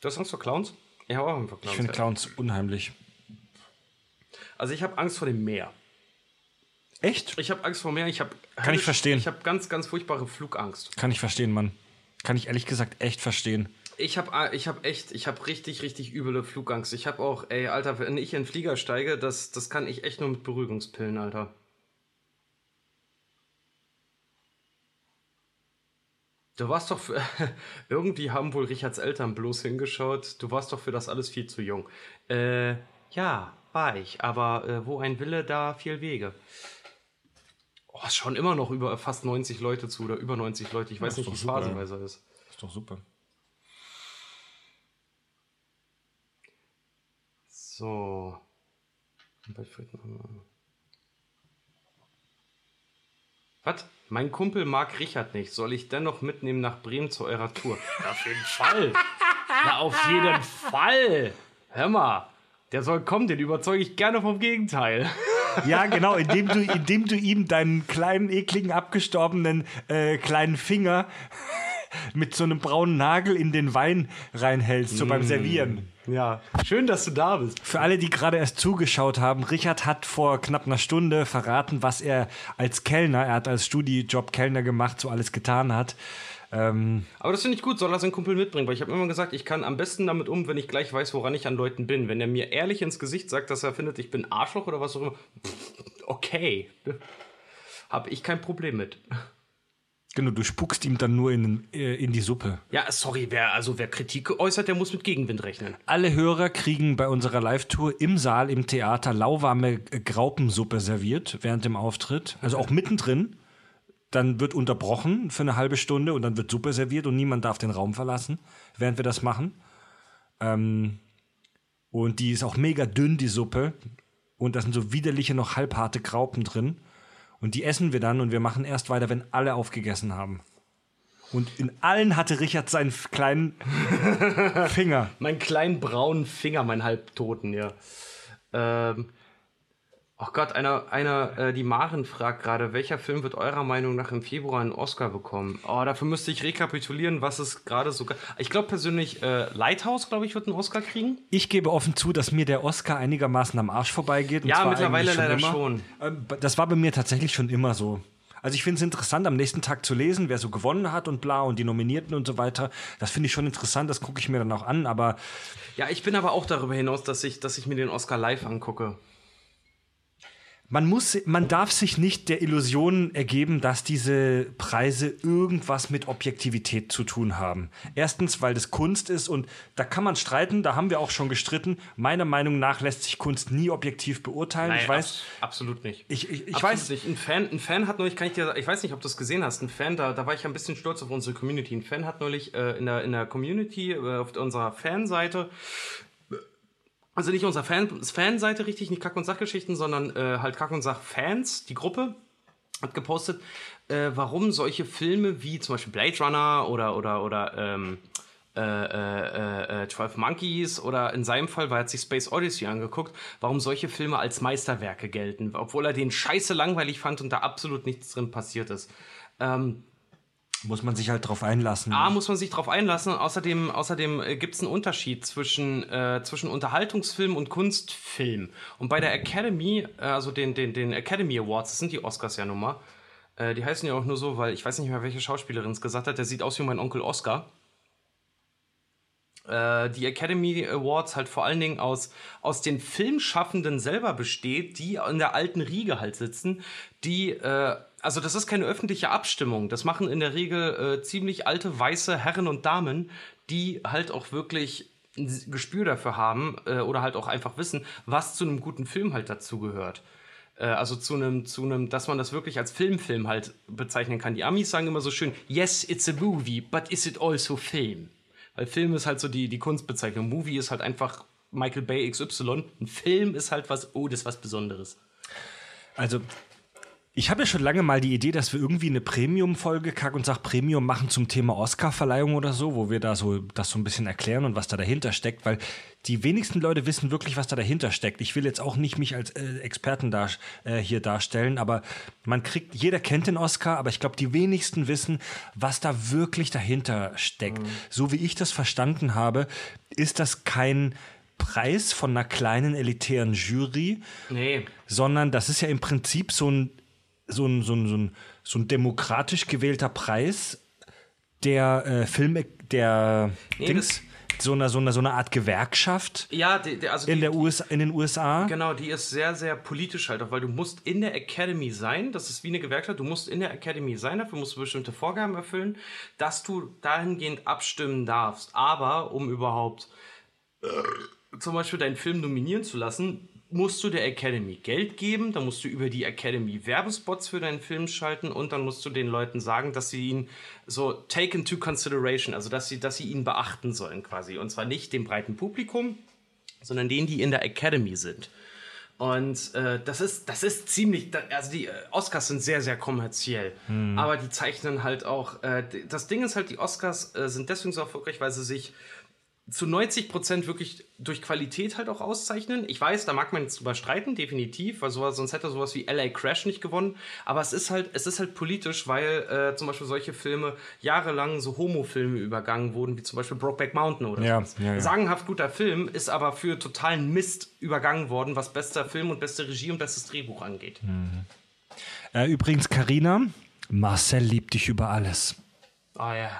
Du hast Angst vor Clowns? Ich habe auch Angst vor Clowns. Ich finde. Clowns unheimlich. Also ich habe Angst vor dem Meer. Echt? Ich habe Angst vor Meer. Ich habe Kann ich verstehen. Ich habe ganz, ganz furchtbare Flugangst. Kann ich verstehen, Mann. Kann ich ehrlich gesagt echt verstehen. Ich habe ich hab echt, ich habe richtig, richtig üble Flugangst. Ich habe auch, ey, Alter, wenn ich in den Flieger steige, das, das kann ich echt nur mit Beruhigungspillen, Alter. Du warst doch für, irgendwie haben wohl Richards Eltern bloß hingeschaut. Du warst doch für das alles viel zu jung. Äh, ja, war ich. Aber äh, wo ein Wille, da viel Wege. Oh, es schauen immer noch über fast 90 Leute zu oder über 90 Leute. Ich weiß Ja, nicht, wie es phasenweise ist. Ist doch super. So. Was? Mein Kumpel mag Richard nicht. Soll ich dennoch mitnehmen nach Bremen zu eurer Tour? auf jeden Fall. Ja, auf jeden Fall. Hör mal. Der soll kommen, den überzeuge ich gerne vom Gegenteil. Ja, genau, indem du, indem du ihm deinen kleinen, ekligen, abgestorbenen äh, kleinen Finger mit so einem braunen Nagel in den Wein reinhältst, so beim Servieren. Ja, schön, dass du da bist. Für alle, die gerade erst zugeschaut haben, Richard hat vor knapp einer Stunde verraten, was er als Kellner, er hat als Studijob Kellner gemacht, so alles getan hat. Ähm, Aber das finde ich gut, soll er seinen Kumpel mitbringen, weil ich habe immer gesagt, ich kann am besten damit um, wenn ich gleich weiß, woran ich an Leuten bin. Wenn er mir ehrlich ins Gesicht sagt, dass er findet, ich bin Arschloch oder was auch immer, okay. Habe ich kein Problem mit. genau, du spuckst ihm dann nur in, äh, in die Suppe. Ja, sorry, wer also wer Kritik äußert, der muss mit Gegenwind rechnen. Alle Hörer kriegen bei unserer Live-Tour im Saal, im Theater, lauwarme Graupensuppe serviert während dem Auftritt. Also auch mittendrin. Dann wird unterbrochen für eine halbe Stunde und dann wird Suppe serviert und niemand darf den Raum verlassen, während wir das machen. Ähm, und die ist auch mega dünn, die Suppe. Und da sind so widerliche, noch halbharte Graupen drin. Und die essen wir dann und wir machen erst weiter, wenn alle aufgegessen haben. Und in allen hatte Richard seinen kleinen Finger. Meinen kleinen braunen Finger, mein Halbtoten, ja. Ähm. Ach Gott, einer, einer, äh, die Maren fragt gerade, welcher Film wird eurer Meinung nach im Februar einen Oscar bekommen? Oh, dafür müsste ich rekapitulieren, was es gerade so. Ich glaube persönlich, äh, Lighthouse, glaube ich, wird einen Oscar kriegen. Ich gebe offen zu, dass mir der Oscar einigermaßen am Arsch vorbeigeht. und Ja, zwar mittlerweile eigentlich leider immer. schon. Ähm, Das war bei mir tatsächlich schon immer so. Also ich finde es interessant, am nächsten Tag zu lesen, wer so gewonnen hat und bla und die Nominierten und so weiter. Das finde ich schon interessant, das gucke ich mir dann auch an, aber Ja, ich bin aber auch darüber hinaus, dass ich, dass ich mir den Oscar live angucke. Man muss, man darf sich nicht der Illusion ergeben, dass diese Preise irgendwas mit Objektivität zu tun haben. Erstens, weil das Kunst ist und da kann man streiten, da haben wir auch schon gestritten. Meiner Meinung nach lässt sich Kunst nie objektiv beurteilen. ich weiß, abs absolut nicht. ich, ich, ich Absolut weiß, nicht. Ein Fan, ein Fan hat neulich, kann ich dir, ich weiß nicht, ob du es gesehen hast, ein Fan, da, da war ich ein bisschen stolz auf unsere Community. Ein Fan hat neulich äh, in, der, in der Community, äh, auf unserer Fanseite, also nicht unserer Fan, Fanseite richtig, nicht Kack- und Sachgeschichten, sondern äh, halt Kack- und Sach-Fans, die Gruppe, hat gepostet, äh, warum solche Filme wie zum Beispiel Blade Runner oder, oder, oder ähm, äh, äh, äh, 12 Monkeys oder in seinem Fall, weil er hat sich Space Odyssey angeguckt, warum solche Filme als Meisterwerke gelten, obwohl er den scheiße langweilig fand und da absolut nichts drin passiert ist. Ähm, muss man sich halt drauf einlassen. A, muss man sich drauf einlassen. Und außerdem, außerdem äh, gibt es einen Unterschied zwischen, äh, zwischen Unterhaltungsfilm und Kunstfilm. Und bei der Academy, äh, also den, den, den Academy Awards, das sind die Oscars ja nun mal, äh, die heißen ja auch nur so, weil ich weiß nicht mehr, welche Schauspielerin es gesagt hat, der sieht aus wie mein Onkel Oscar. Äh, die Academy Awards halt vor allen Dingen aus, aus den Filmschaffenden selber besteht, die in der alten Riege halt sitzen, die, äh, also das ist keine öffentliche Abstimmung, das machen in der Regel äh, ziemlich alte weiße Herren und Damen, die halt auch wirklich ein Gespür dafür haben äh, oder halt auch einfach wissen, was zu einem guten Film halt dazugehört. Äh, also zu einem, zu einem, dass man das wirklich als Filmfilm halt bezeichnen kann. Die Amis sagen immer so schön, yes, it's a movie, but is it also film? Weil Film ist halt so die, die Kunstbezeichnung. Movie ist halt einfach Michael Bay XY. Ein Film ist halt was, oh, das ist was Besonderes. Also, ich habe ja schon lange mal die Idee, dass wir irgendwie eine Premium-Folge Kack und Sach Premium machen zum Thema Oscar-Verleihung oder so, wo wir da so das so ein bisschen erklären und was da dahinter steckt, weil die wenigsten Leute wissen wirklich, was da dahinter steckt. Ich will jetzt auch nicht mich als äh, Experten dar, äh, hier darstellen, aber man kriegt, jeder kennt den Oscar, aber ich glaube, die wenigsten wissen, was da wirklich dahinter steckt. So wie ich das verstanden habe, ist das kein Preis von einer kleinen elitären Jury, Nee. sondern das ist ja im Prinzip so ein, so ein, so ein, so ein, so ein demokratisch gewählter Preis, der, äh, Film, der Nee, Dings, so eine, so, eine, so eine Art Gewerkschaft Ja, die, die, also in, die, der USA, in den USA. Genau, die ist sehr, sehr politisch halt auch, weil du musst in der Academy sein, das ist wie eine Gewerkschaft, du musst in der Academy sein, dafür musst du bestimmte Vorgaben erfüllen, dass du dahingehend abstimmen darfst. Aber um überhaupt äh, zum Beispiel deinen Film nominieren zu lassen, musst du der Academy Geld geben, dann musst du über die Academy Werbespots für deinen Film schalten und dann musst du den Leuten sagen, dass sie ihn so take into consideration, also dass sie, dass sie ihn beachten sollen quasi. Und zwar nicht dem breiten Publikum, sondern denen, die in der Academy sind. Und äh, das ist das ist ziemlich, also die äh, Oscars sind sehr sehr kommerziell, aber die zeichnen halt auch. Äh, das Ding ist halt, die Oscars äh, sind deswegen so erfolgreich, weil sie sich zu 90 Prozent wirklich durch Qualität halt auch auszeichnen. Ich weiß, da mag man jetzt drüber streiten, definitiv, weil sowas, sonst hätte sowas wie LA Crash nicht gewonnen. Aber es ist halt, es ist halt politisch, weil äh, zum Beispiel solche Filme jahrelang so Homo-Filme übergangen wurden, wie zum Beispiel Brokeback Mountain oder Ja, sowas. ja, ja. Sagenhaft guter Film, ist aber für totalen Mist übergangen worden, was bester Film und beste Regie und bestes Drehbuch angeht. Äh, übrigens, Karina, Marcel liebt dich über alles. Ah ja.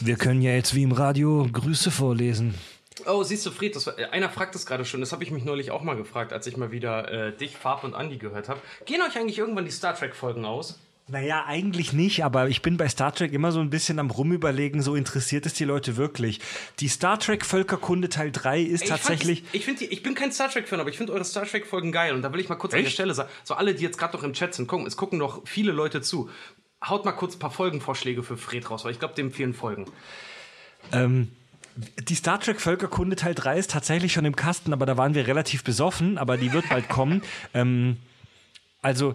Wir können ja jetzt wie im Radio Grüße vorlesen. Oh, siehst du, Fred, das war, äh, einer fragt es gerade schon. Das habe ich mich neulich auch mal gefragt, als ich mal wieder äh, dich, Farb und Andy gehört habe. Gehen euch eigentlich irgendwann die Star Trek-Folgen aus? Naja, eigentlich nicht, aber ich bin bei Star Trek immer so ein bisschen am Rumüberlegen, so interessiert es die Leute wirklich. Die Star Trek Völkerkunde Teil 3 ist Ey, tatsächlich. Ich, fand, ich, find die, ich bin kein Star Trek-Fan, aber ich finde eure Star Trek-Folgen geil. Und da will ich mal kurz an der Echt? Stelle sagen: So, alle, die jetzt gerade noch im Chat sind, gucken, es gucken noch viele Leute zu. Haut mal kurz ein paar Folgenvorschläge für Fred raus, weil ich glaube, dem fehlen Folgen. Ähm, die Star Trek Völkerkunde Teil 3 ist tatsächlich schon im Kasten, aber da waren wir relativ besoffen, aber die wird bald kommen. Ähm, also,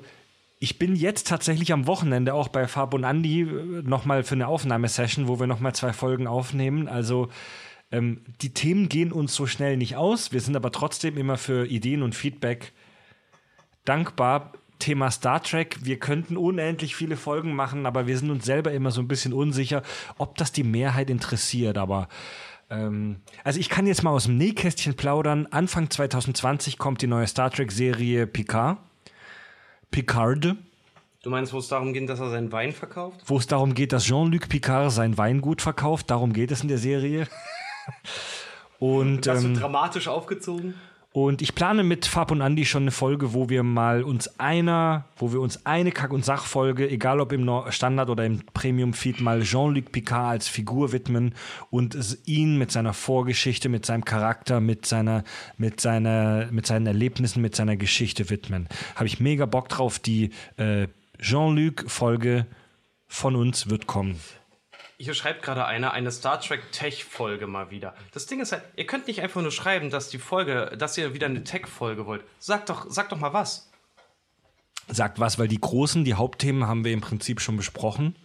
ich bin jetzt tatsächlich am Wochenende auch bei Fab und Andy nochmal für eine Aufnahmesession, wo wir nochmal zwei Folgen aufnehmen. Also, ähm, die Themen gehen uns so schnell nicht aus. Wir sind aber trotzdem immer für Ideen und Feedback dankbar. Thema Star Trek. Wir könnten unendlich viele Folgen machen, aber wir sind uns selber immer so ein bisschen unsicher, ob das die Mehrheit interessiert. Aber ähm, also ich kann jetzt mal aus dem Nähkästchen plaudern. Anfang 2020 kommt die neue Star Trek-Serie Picard. Picard, Du meinst, wo es darum geht, dass er seinen Wein verkauft? wo es darum geht, dass Jean-Luc Picard sein Weingut verkauft. Darum geht es in der Serie. Und Das ähm, wird dramatisch aufgezogen. Und ich plane mit Fab und Andy schon eine Folge, wo wir mal uns einer, wo wir uns eine Kack- und Sachfolge, egal ob im Standard oder im Premium-Feed, mal Jean-Luc Picard als Figur widmen und ihn mit seiner Vorgeschichte, mit seinem Charakter, mit seiner, mit seiner, mit seinen Erlebnissen, mit seiner Geschichte widmen. Habe ich mega Bock drauf. Die äh, Jean-Luc-Folge von uns wird kommen. Hier schreibt gerade einer eine Star Trek Tech-Folge mal wieder. Das Ding ist halt, ihr könnt nicht einfach nur schreiben, dass die Folge, dass ihr wieder eine Tech-Folge wollt. Sagt doch, sagt doch mal was. Sagt was, weil die großen, die Hauptthemen haben wir im Prinzip schon besprochen.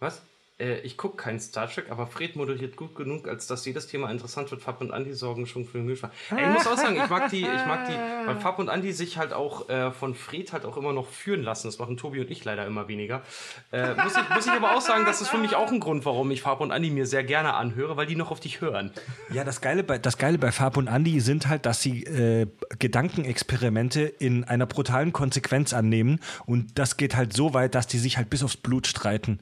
Was? Äh, ich gucke keinen Star Trek, aber Fred moderiert gut genug, als dass jedes Thema interessant wird. Fab und Andi sorgen schon für den Milchschwein. Ey, ich muss auch sagen, ich mag die, ich mag die, weil Fab und Andi sich halt auch äh, von Fred halt auch immer noch führen lassen. Das machen Tobi und ich leider immer weniger. Äh, muss, ich, muss ich aber auch sagen, das ist für mich auch ein Grund, warum ich Fab und Andi mir sehr gerne anhöre, weil die noch auf dich hören. Ja, das Geile bei, das Geile bei Fab und Andy sind halt, dass sie äh, Gedankenexperimente in einer brutalen Konsequenz annehmen. Und das geht halt so weit, dass die sich halt bis aufs Blut streiten.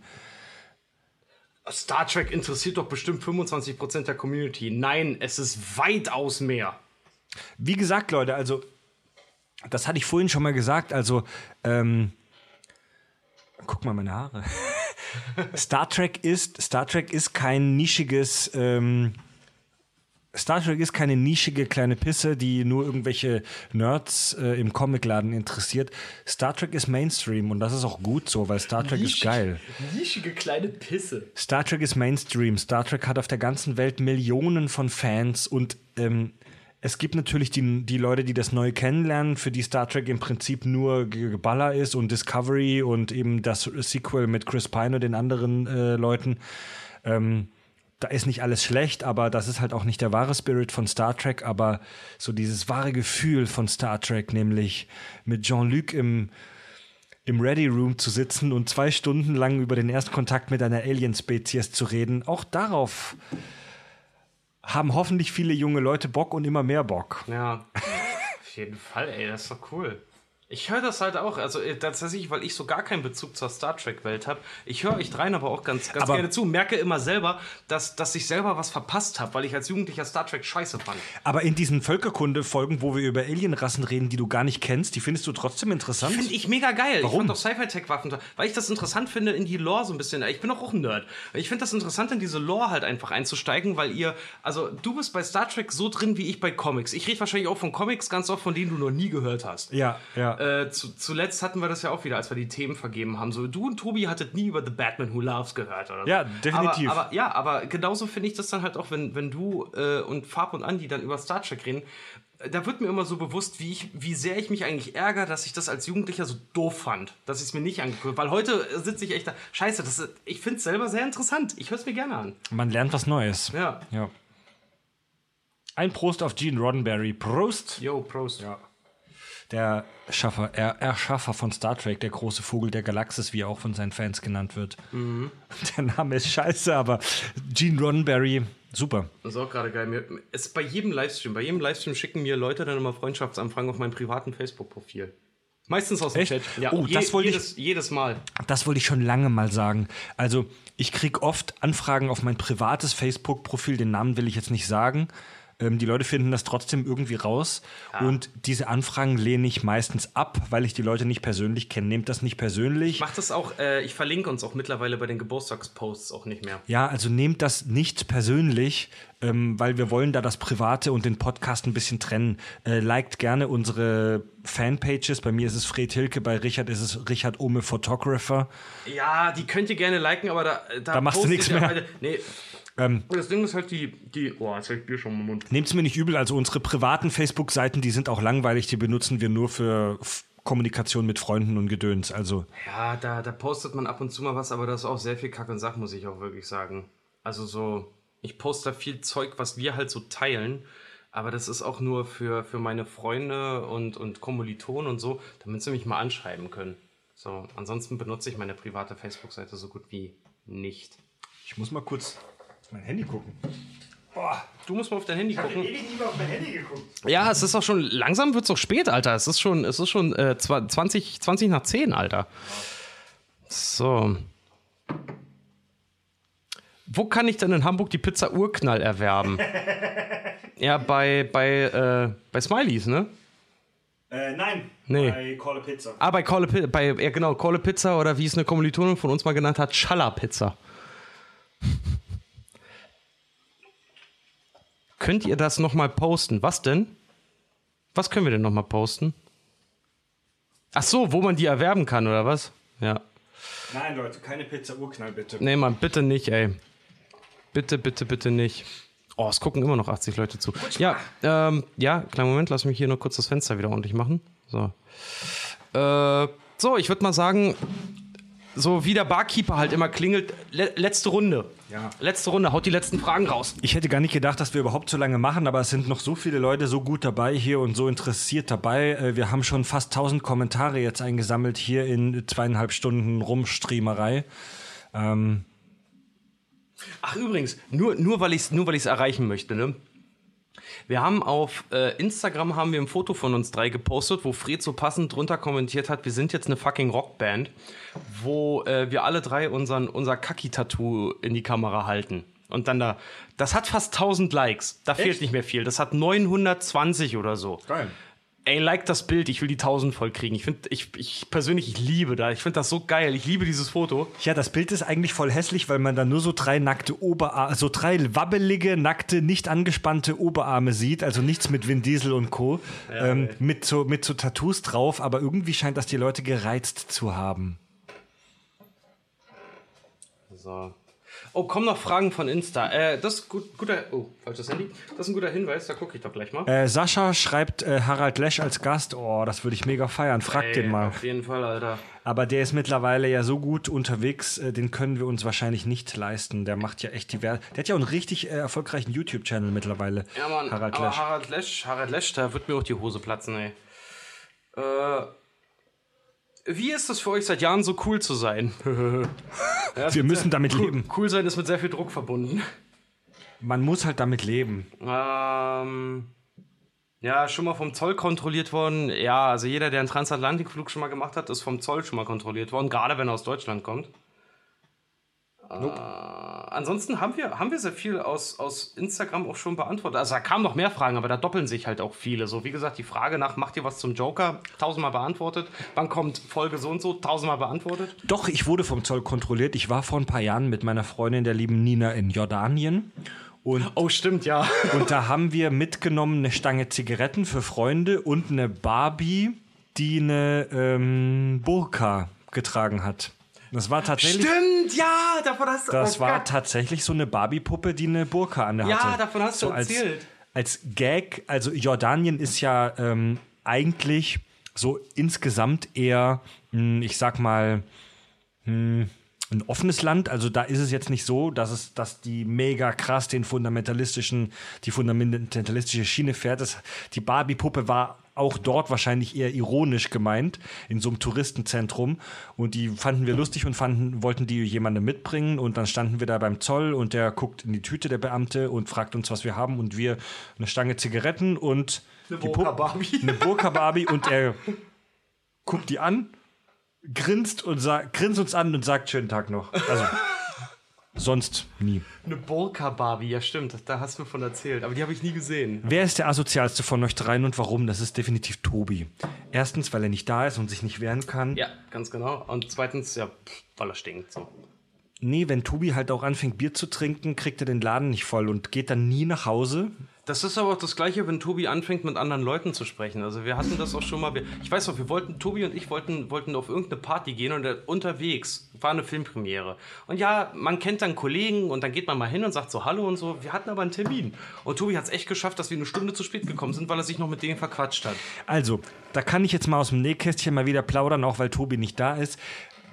Star Trek interessiert doch bestimmt 25% der Community. Nein, es ist weitaus mehr. Wie gesagt, Leute, also, das hatte ich vorhin schon mal gesagt, also, ähm, guck mal meine Haare. Star Trek ist, Star Trek ist kein nischiges, ähm, Star Trek ist keine nischige kleine Pisse, die nur irgendwelche Nerds äh, im Comicladen interessiert. Star Trek ist Mainstream und das ist auch gut so, weil Star Trek ist geil. Nischige kleine Pisse. Star Trek ist Mainstream. Star Trek hat auf der ganzen Welt Millionen von Fans und ähm, es gibt natürlich die, die Leute, die das neu kennenlernen, für die Star Trek im Prinzip nur Ge- Geballer ist und Discovery und eben das Sequel mit Chris Pine und den anderen äh, Leuten. Ähm, da ist nicht alles schlecht, aber das ist halt auch nicht der wahre Spirit von Star Trek, aber so dieses wahre Gefühl von Star Trek, nämlich mit Jean-Luc im, im Ready Room zu sitzen und zwei Stunden lang über den Erstkontakt mit einer Alien-Spezies zu reden, auch darauf haben hoffentlich viele junge Leute Bock und immer mehr Bock. Ja, auf jeden Fall, ey, das ist doch cool. Ich höre das halt auch, also äh, tatsächlich, weil ich so gar keinen Bezug zur Star Trek-Welt habe. Ich höre euch dreien aber auch ganz, ganz Aber- gerne zu. Merke immer selber, dass, dass ich selber was verpasst habe, weil ich als Jugendlicher Star Trek scheiße fand. Aber in diesen Völkerkunde-Folgen, wo wir über Alienrassen reden, die du gar nicht kennst, die findest du trotzdem interessant? Finde ich mega geil. Warum? Ich fand auch Sci-Fi-Tech-Waffen, weil ich das interessant finde, in die Lore so ein bisschen. Ich bin auch, auch ein Nerd. Ich finde das interessant, in diese Lore halt einfach einzusteigen, weil ihr, also du bist bei Star Trek so drin wie ich bei Comics. Ich rede wahrscheinlich auch von Comics ganz oft, von denen du noch nie gehört hast. Ja, ja. Äh, zu, zuletzt hatten wir das ja auch wieder, als wir die Themen vergeben haben. So, du und Tobi hattet nie über The Batman Who Loves gehört oder so. Ja, definitiv. Aber, aber ja, aber genauso finde ich das dann halt auch, wenn, wenn du äh, und Farb und Andi dann über Star Trek reden. äh, Da wird mir immer so bewusst, wie, ich, wie sehr ich mich eigentlich ärgere, dass ich das als Jugendlicher so doof fand, dass ich es mir nicht angeguckt Weil heute äh, sitze ich echt da. Scheiße, das, ist- ich finde es selber sehr interessant. Ich höre es mir gerne an. Man lernt was Neues. Ja. ja. Ein Prost auf Gene Roddenberry. Prost! Yo, Prost. Ja. Der Schaffer, er, Erschaffer von Star Trek, der große Vogel der Galaxis, wie er auch von seinen Fans genannt wird. Der Name ist scheiße, aber Gene Roddenberry, super. Das ist auch gerade geil. Mir, es bei jedem Livestream, bei jedem Livestream schicken mir Leute dann immer Freundschaftsanfragen auf meinem privaten Facebook-Profil. Meistens aus dem Echt? Chat. Ja, Oh, das wollte ich- jedes, jedes Mal. Das wollte ich schon lange mal sagen. Also, ich kriege oft Anfragen auf mein privates Facebook-Profil, den Namen will ich jetzt nicht sagen. Ähm, die Leute finden das trotzdem irgendwie raus. Und diese Anfragen lehne ich meistens ab, weil ich die Leute nicht persönlich kenne. Nehmt das nicht persönlich. Ich mach das auch, äh, ich verlinke uns auch mittlerweile bei den Geburtstagsposts auch nicht mehr. Ja, also nehmt das nicht persönlich, ähm, weil wir wollen da das Private und den Podcast ein bisschen trennen. Äh, liked gerne unsere Fanpages. Bei mir ist es Fred Hilke, bei Richard ist es Richard Ome Photographer. Ja, die könnt ihr gerne liken, aber da, da, Da machst du nichts ich ja mehr. Alle, nee. Ähm, Das Ding ist halt die, die, oh, jetzt hab ich Bier schon im Mund. Nehmt es mir nicht übel, also unsere privaten Facebook-Seiten, die sind auch langweilig, die benutzen wir nur für Kommunikation mit Freunden und Gedöns. Also, Ja, da, da postet man ab und zu mal was, aber das ist auch sehr viel Kack und Sach, muss ich auch wirklich sagen. Also so, ich poste da viel Zeug, was wir halt so teilen, aber das ist auch nur für, für meine Freunde und, und Kommilitonen und so, damit sie mich mal anschreiben können. So, ansonsten benutze ich meine private Facebook-Seite so gut wie nicht. ich muss mal kurz auf mein Handy gucken. Du musst mal auf dein Handy gucken. nicht mehr auf mein Handy geguckt. Ja, es ist auch schon, langsam wird es auch spät, Alter. Es ist schon, es ist schon äh, zwa- 20, 20 nach 10, Alter. So. Wo kann ich denn in Hamburg die Pizza Urknall erwerben? ja, bei, bei, äh, bei Smileys, ne? Äh, nein, Nee. bei Call a Pizza. Ah, bei Call a Pizza, bei, ja genau, Call a Pizza oder wie es eine Kommilitonin von uns mal genannt hat, Schalla Pizza. Könnt ihr das nochmal posten? Was denn? Was können wir denn nochmal posten? Ach so, wo man die erwerben kann, oder was? Ja. Nein, Leute, keine Pizza Urknall, bitte. Nee, Mann, bitte nicht, ey. Bitte, bitte, bitte nicht. Oh, es gucken immer noch 80 Leute zu. Ja, ähm, ja, kleinen Moment, lass mich hier nur kurz das Fenster wieder ordentlich machen. So. Äh, so, ich würde mal sagen, so wie der Barkeeper halt immer klingelt, le letzte Runde. Ja. Letzte Runde, haut die letzten Fragen raus. Ich hätte gar nicht gedacht, dass wir überhaupt so lange machen, aber es sind noch so viele Leute so gut dabei hier und so interessiert dabei. Äh, Wir haben schon fast 1000 Kommentare jetzt eingesammelt hier in zweieinhalb Stunden Rumstreamerei. Ähm, Ach, übrigens, nur, nur weil ich es nur weil ich's erreichen möchte, ne? Wir haben auf äh, Instagram haben wir ein Foto von uns drei gepostet, wo Fred so passend drunter kommentiert hat, wir sind jetzt eine fucking Rockband, wo äh, wir alle drei unseren, unser Kaki-Tattoo in die Kamera halten. Und dann da, das hat fast 1000 Likes. Da fehlt nicht mehr viel. Das hat 920 oder so. Geil. Ey, like das Bild, ich will die 1000 voll kriegen. Ich finde, ich, ich persönlich, ich liebe da. Ich finde das so geil. Ich liebe dieses Foto. Ja, das Bild ist eigentlich voll hässlich, weil man da nur so drei nackte Oberarme, so drei wabbelige, nackte, nicht angespannte Oberarme sieht, also nichts mit Vin Diesel und Co. ähm, mit, so, mit so Tattoos drauf, aber irgendwie scheint das die Leute gereizt zu haben. So. Oh, kommen noch Fragen von Insta. Äh, das ist gut, guter. Oh, falsches Handy. Das ist ein guter Hinweis, da gucke ich doch gleich mal. Äh, Sascha schreibt äh, Harald Lesch als Gast. Oh, das würde ich mega feiern. Frag Ey, den mal. Auf jeden Fall, Alter. Aber der ist mittlerweile ja so gut unterwegs, äh, den können wir uns wahrscheinlich nicht leisten. Der macht ja echt divers. Der hat ja auch einen richtig äh, erfolgreichen YouTube-Channel mittlerweile. Ja, Mann. Harald aber Lesch. Harald Lesch, Harald Lesch, da wird mir auch die Hose platzen, ey. Äh. Wie ist es für euch seit Jahren so cool zu sein? Wir müssen damit leben. Cool sein ist mit sehr viel Druck verbunden. Man muss halt damit leben. Ähm. Ja, schon mal vom Zoll kontrolliert worden. Ja, also jeder, der einen Transatlantikflug schon mal gemacht hat, ist vom Zoll schon mal kontrolliert worden, gerade wenn er aus Deutschland kommt. Nope. Äh, ansonsten haben wir, haben wir sehr viel aus, aus Instagram auch schon beantwortet. Also da kamen noch mehr Fragen, aber da doppeln sich halt auch viele. So wie gesagt, die Frage nach, macht ihr was zum Joker? Tausendmal beantwortet. Wann kommt Folge so und so? Tausendmal beantwortet. Doch, ich wurde vom Zoll kontrolliert. Ich war vor ein paar Jahren mit meiner Freundin, der lieben Nina, in Jordanien. Und, oh, stimmt, ja. und da haben wir mitgenommen eine Stange Zigaretten für Freunde und eine Barbie, die eine ähm, Burka getragen hat. Das war tatsächlich. Stimmt, ja, davon hast du Das oh, war Gott. tatsächlich so eine Barbie-Puppe, die eine Burka an der ja, hatte. Ja, davon hast du so erzählt. Als, als Gag, also Jordanien ist ja ähm, eigentlich so insgesamt eher, hm, ich sag mal, hm, ein offenes Land. Also da ist es jetzt nicht so, dass es, dass die mega krass den fundamentalistischen, die fundamentalistische Schiene fährt. Das, die Barbie-Puppe war auch dort wahrscheinlich eher ironisch gemeint, in so einem Touristenzentrum. Und die fanden wir lustig und fanden, wollten die jemandem mitbringen. Und dann standen wir da beim Zoll und der guckt in die Tüte, der Beamte, und fragt uns, was wir haben. Und wir eine Stange Zigaretten und eine Burka-Barbie. Eine Burka-Barbie und er guckt die an, grinst und sagt, grinst uns an und sagt, schönen Tag noch. Also. Sonst nie. Eine Burka-Barbie, ja stimmt, da hast du mir von erzählt, aber die habe ich nie gesehen. Wer ist der asozialste von euch dreien und warum? Das ist definitiv Tobi. Erstens, weil er nicht da ist und sich nicht wehren kann. Ja, ganz genau. Und zweitens, ja, weil er stinkt. So. Nee, wenn Tobi halt auch anfängt, Bier zu trinken, kriegt er den Laden nicht voll und geht dann nie nach Hause. Das ist aber auch das Gleiche, wenn Tobi anfängt, mit anderen Leuten zu sprechen. Also wir hatten das auch schon mal. Ich weiß noch, wir wollten, Tobi und ich wollten, wollten auf irgendeine Party gehen und unterwegs war eine Filmpremiere. Und ja, man kennt dann Kollegen und dann geht man mal hin und sagt so Hallo und so. Wir hatten aber einen Termin. Und Tobi hat es echt geschafft, dass wir eine Stunde zu spät gekommen sind, weil er sich noch mit denen verquatscht hat. Also, da kann ich jetzt mal aus dem Nähkästchen mal wieder plaudern, auch weil Tobi nicht da ist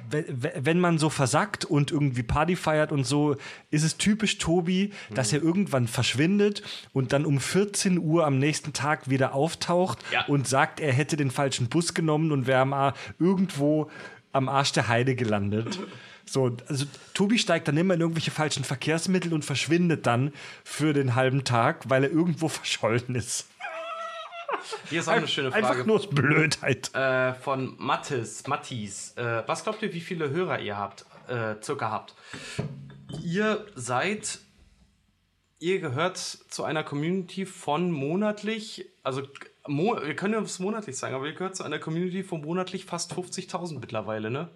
wenn man so versackt und irgendwie Party feiert und so, ist es typisch Tobi, dass er irgendwann verschwindet und dann um 14 Uhr am nächsten Tag wieder auftaucht ja. und sagt, er hätte den falschen Bus genommen und wäre irgendwo am Arsch der Heide gelandet. So, also Tobi steigt dann immer in irgendwelche falschen Verkehrsmittel und verschwindet dann für den halben Tag, weil er irgendwo verschollen ist. Hier ist auch eine schöne Frage. Einfach nur aus Blödheit. Äh, von Mathis. Mathis. Äh, was glaubt ihr, wie viele Hörer ihr habt, äh, circa habt? Ihr seid, ihr gehört zu einer Community von monatlich, also Mo wir können es monatlich sagen, aber ihr gehört zu einer Community von monatlich fast 50.000 mittlerweile, ne?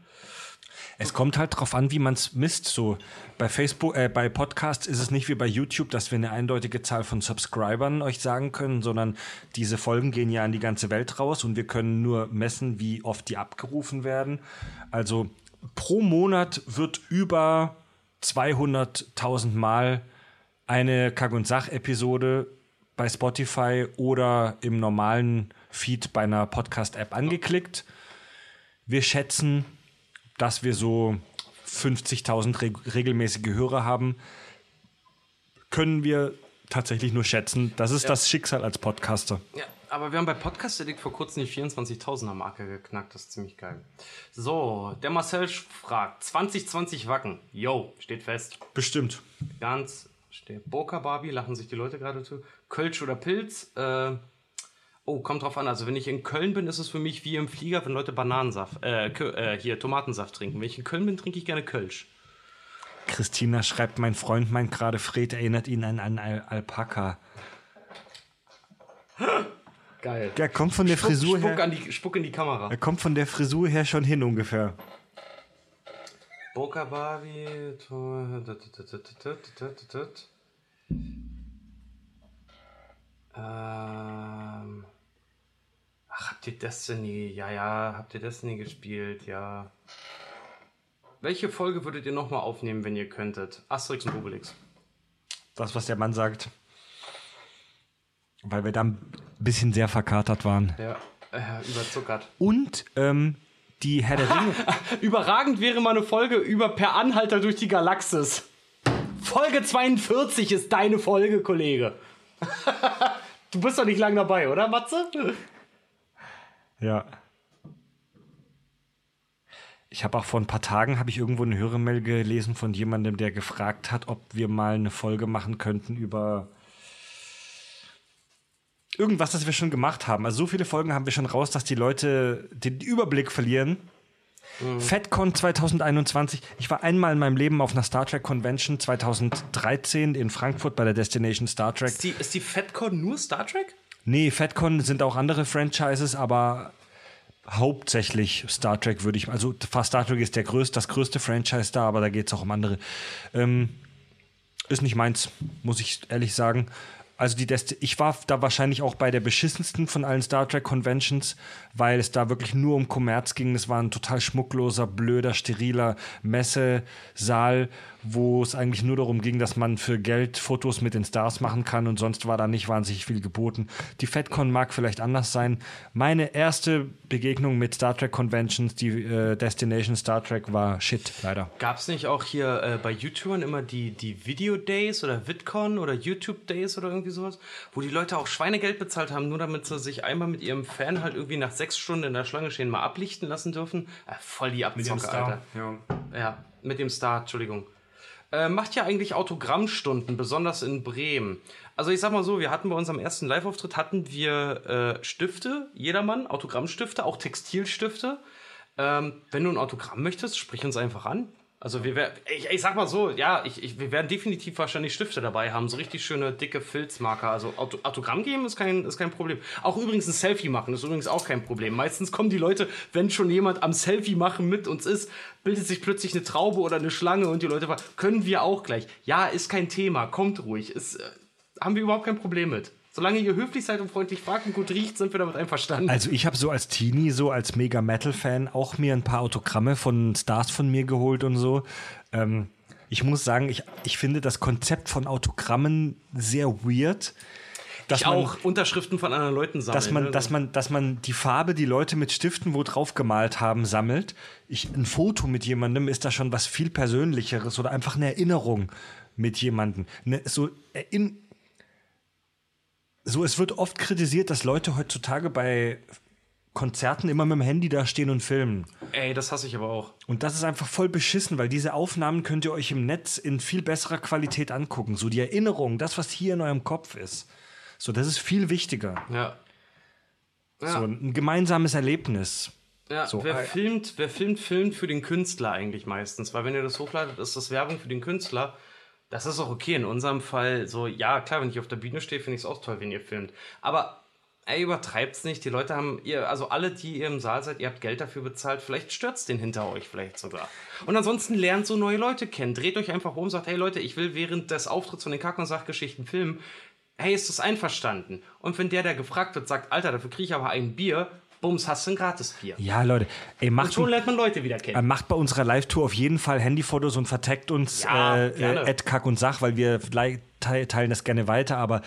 Es kommt halt drauf an, wie man es misst. So bei Facebook, äh, bei Podcasts ist es nicht wie bei YouTube, dass wir eine eindeutige Zahl von Subscribern euch sagen können, sondern diese Folgen gehen ja in die ganze Welt raus und wir können nur messen, wie oft die abgerufen werden. Also pro Monat wird über 200.000 Mal eine Kack- und Sach-Episode bei Spotify oder im normalen Feed bei einer Podcast-App angeklickt. Wir schätzen dass wir so 50.000 reg regelmäßige Hörer haben, können wir tatsächlich nur schätzen. Das ist ja. das Schicksal als Podcaster. Ja, aber wir haben bei Podcast Addict vor kurzem die 24.000er Marke geknackt. Das ist ziemlich geil. So, der Marcel fragt: 2020 Wacken. Yo, steht fest. Bestimmt. Ganz steht. Boca Barbie, lachen sich die Leute gerade zu. Kölsch oder Pilz. Äh, Oh, kommt drauf an. Also wenn ich in Köln bin, ist es für mich wie im Flieger, wenn Leute Bananensaft, äh, äh, hier Tomatensaft trinken. Wenn ich in Köln bin, trinke ich gerne Kölsch. Christina schreibt, mein Freund meint gerade, Fred erinnert ihn an einen Al Alpaka. Geil. Er kommt von der Spuck, Frisur Spuck her. Die, Spuck in die Kamera. Er kommt von der Frisur her schon hin ungefähr. Boca Barbie. Ähm. Ach, habt ihr Destiny? Ja, ja, habt ihr Destiny gespielt? Ja. Welche Folge würdet ihr nochmal aufnehmen, wenn ihr könntet? Asterix und Obelix. Das, was der Mann sagt. Weil wir da ein bisschen sehr verkatert waren. Ja, äh, überzuckert. Und ähm, die Herr der Ringe. Überragend wäre mal eine Folge über Per Anhalter durch die Galaxis. Folge 42 ist deine Folge, Kollege. du bist doch nicht lang dabei, oder, Matze? Ja. Ich habe auch vor ein paar Tagen habe ich irgendwo eine Hörermail gelesen von jemandem, der gefragt hat, ob wir mal eine Folge machen könnten über irgendwas, das wir schon gemacht haben. Also so viele Folgen haben wir schon raus, dass die Leute den Überblick verlieren. Mhm. FedCon 2021. Ich war einmal in meinem Leben auf einer Star Trek Convention 2013 in Frankfurt bei der Destination Star Trek. Ist die, ist die FedCon nur Star Trek? Nee, FedCon sind auch andere Franchises, aber hauptsächlich Star Trek würde ich, also Star Trek ist der größte, das größte Franchise da, aber da geht es auch um andere. Ähm, ist nicht meins, muss ich ehrlich sagen. Also die Desti ich war da wahrscheinlich auch bei der beschissensten von allen Star Trek Conventions, weil es da wirklich nur um Kommerz ging. Es war ein total schmuckloser, blöder, steriler Messesaal, wo es eigentlich nur darum ging, dass man für Geld Fotos mit den Stars machen kann und sonst war da nicht wahnsinnig viel geboten. Die FedCon mag vielleicht anders sein. Meine erste Begegnung mit Star Trek Conventions, die äh, Destination Star Trek, war shit, leider. Gab es nicht auch hier äh, bei YouTubern immer die, die Video Days oder VidCon oder YouTube Days oder irgendwie sowas, wo die Leute auch Schweinegeld bezahlt haben, nur damit sie sich einmal mit ihrem Fan halt irgendwie nach sechs Stunden in der Schlange stehen mal ablichten lassen dürfen? Äh, voll die Abzocke, Alter. Ja. ja, mit dem Star, Entschuldigung äh, macht ja eigentlich Autogrammstunden, besonders in Bremen. Also ich sag mal so, wir hatten bei unserem ersten Live-Auftritt hatten wir äh, Stifte, jedermann, Autogrammstifte, auch Textilstifte. Ähm, wenn du ein Autogramm möchtest, sprich uns einfach an. Also wir werden, ich, ich sag mal so, ja, ich, ich, wir werden definitiv wahrscheinlich Stifte dabei haben, so richtig schöne dicke Filzmarker. Also Auto, Autogramm geben ist kein, ist kein Problem. Auch übrigens ein Selfie machen ist übrigens auch kein Problem. Meistens kommen die Leute, wenn schon jemand am Selfie machen mit uns ist, bildet sich plötzlich eine Traube oder eine Schlange und die Leute fragen, können wir auch gleich. Ja, ist kein Thema, kommt ruhig. Ist, äh, haben wir überhaupt kein Problem mit. Solange ihr höflich seid und freundlich fragt und gut riecht, sind wir damit einverstanden. Also ich habe so als Teenie, so als Mega Metal-Fan auch mir ein paar Autogramme von Stars von mir geholt und so. Ähm, ich muss sagen, ich, ich finde das Konzept von Autogrammen sehr weird. Dass ich man, auch Unterschriften von anderen Leuten sammelt. Dass man, ne? dass, man, dass man die Farbe, die Leute mit Stiften wo drauf gemalt haben, sammelt. Ich, ein Foto mit jemandem ist da schon was viel Persönlicheres oder einfach eine Erinnerung mit jemandem. Ne, so in, so, es wird oft kritisiert, dass Leute heutzutage bei Konzerten immer mit dem Handy da stehen und filmen. Ey, das hasse ich aber auch. Und das ist einfach voll beschissen, weil diese Aufnahmen könnt ihr euch im Netz in viel besserer Qualität angucken. So die Erinnerung, das, was hier in eurem Kopf ist. So, das ist viel wichtiger. Ja. ja. So ein gemeinsames Erlebnis. Ja, so, wer, filmt, wer filmt, filmt für den Künstler eigentlich meistens. Weil wenn ihr das hochladet, ist das Werbung für den Künstler. Das ist auch okay. In unserem Fall so, ja, klar, wenn ich auf der Bühne stehe, finde ich es auch toll, wenn ihr filmt. Aber ey, übertreibt's nicht. Die Leute haben, ihr, also alle, die ihr im Saal seid, ihr habt Geld dafür bezahlt. Vielleicht stürzt den hinter euch, vielleicht sogar. Und ansonsten lernt so neue Leute kennen. Dreht euch einfach um, sagt, hey Leute, ich will während des Auftritts von den Kack- und Sachgeschichten filmen. Hey, ist das einverstanden? Und wenn der, der gefragt wird, sagt, Alter, dafür kriege ich aber ein Bier, Bums, hast du ein Gratisbier. Ja, Leute. Ey, macht, und schon lernt man Leute wieder kennen. Äh, macht bei unserer Live-Tour auf jeden Fall Handyfotos und verteckt uns ja, äh, äh, Kack und Sach, weil wir teilen das gerne weiter. Aber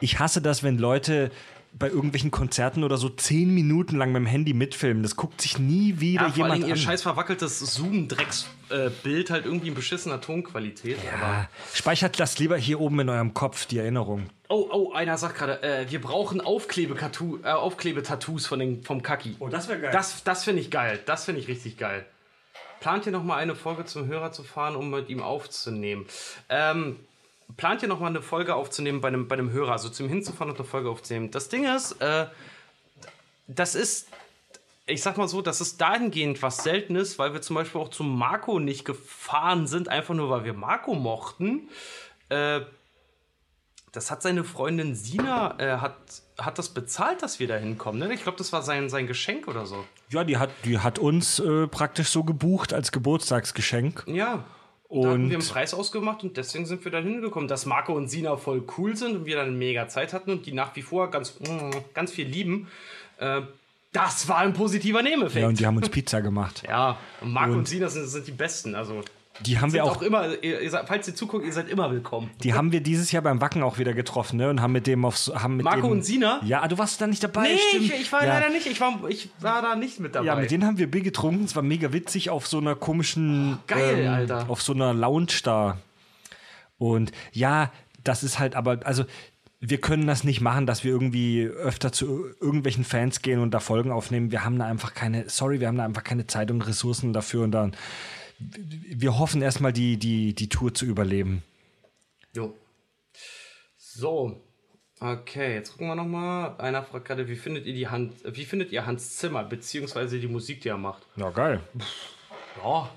ich hasse das, wenn Leute bei irgendwelchen Konzerten oder so zehn Minuten lang mit dem Handy mitfilmen. Das guckt sich nie wieder ja, vor jemand allem ihr scheiß verwackeltes Zoom-Drecks-Bild halt irgendwie in beschissener Tonqualität. Ja, speichert das lieber hier oben in eurem Kopf, die Erinnerung. Oh, oh, einer sagt gerade, äh, wir brauchen Aufklebe-Tattoos äh, Aufklebe vom Kaki. Oh, das wäre geil. Das, das finde ich geil. Das finde ich richtig geil. Plant ihr noch mal eine Folge zum Hörer zu fahren, um mit ihm aufzunehmen? Ähm, plant ihr noch mal eine Folge aufzunehmen bei einem, bei einem Hörer, also zum Hinzufahren und eine Folge aufzunehmen. Das Ding ist, äh, das ist, ich sag mal so, das ist dahingehend was Seltenes, weil wir zum Beispiel auch zum Marco nicht gefahren sind, einfach nur weil wir Marco mochten. Äh, das hat seine Freundin Sina, äh, hat, hat das bezahlt, dass wir da hinkommen. Ne? Ich glaube, das war sein, sein Geschenk oder so. Ja, die hat, die hat uns äh, praktisch so gebucht als Geburtstagsgeschenk. Ja. Und da haben wir einen Preis ausgemacht und deswegen sind wir da hingekommen, dass Marco und Sina voll cool sind und wir dann mega Zeit hatten und die nach wie vor ganz, ganz viel lieben. Äh, das war ein positiver Nebeneffekt. Ja, und die haben uns Pizza gemacht. ja, und Marco und, und Sina sind, sind die Besten. Also die haben wir auch, auch immer, ihr, seid, falls ihr zuguckt, ihr seid immer willkommen. Die haben wir dieses Jahr beim Wacken auch wieder getroffen, ne? Und haben mit dem auf haben mit Marco dem, und Sina? Ja, du warst da nicht dabei. Nee, ich, ich, war ja. leider nicht. Ich war, ich war da nicht mit dabei. Ja, mit denen haben wir Bier getrunken. Es war mega witzig auf so einer komischen. Oh, geil, ähm, Alter. Auf so einer Lounge da. Und ja, das ist halt aber, also wir können das nicht machen, dass wir irgendwie öfter zu irgendwelchen Fans gehen und da Folgen aufnehmen. Wir haben da einfach keine, sorry, wir haben da einfach keine Zeit und Ressourcen dafür und dann wir hoffen erstmal, die, die, die Tour zu überleben. Jo. So. Okay, jetzt gucken wir nochmal. Einer fragt gerade, wie findet ihr die Hand, wie findet ihr Hans Zimmer, beziehungsweise die Musik, die er macht? Ja, geil. Ja,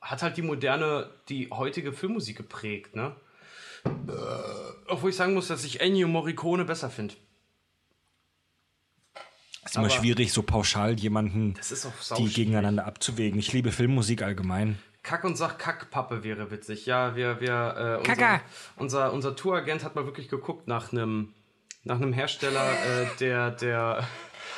hat halt die moderne, die heutige Filmmusik geprägt, ne? Äh, obwohl ich sagen muss, dass ich Ennio Morricone besser finde. Es ist immer Aber- schwierig, so pauschal jemanden Das ist auch die gegeneinander abzuwägen. Ich liebe Filmmusik allgemein. Kack und sag Kackpappe wäre witzig. Ja, wir, wir, äh, unser, unser, unser Touragent hat mal wirklich geguckt nach einem nach einem Hersteller, äh, der, der,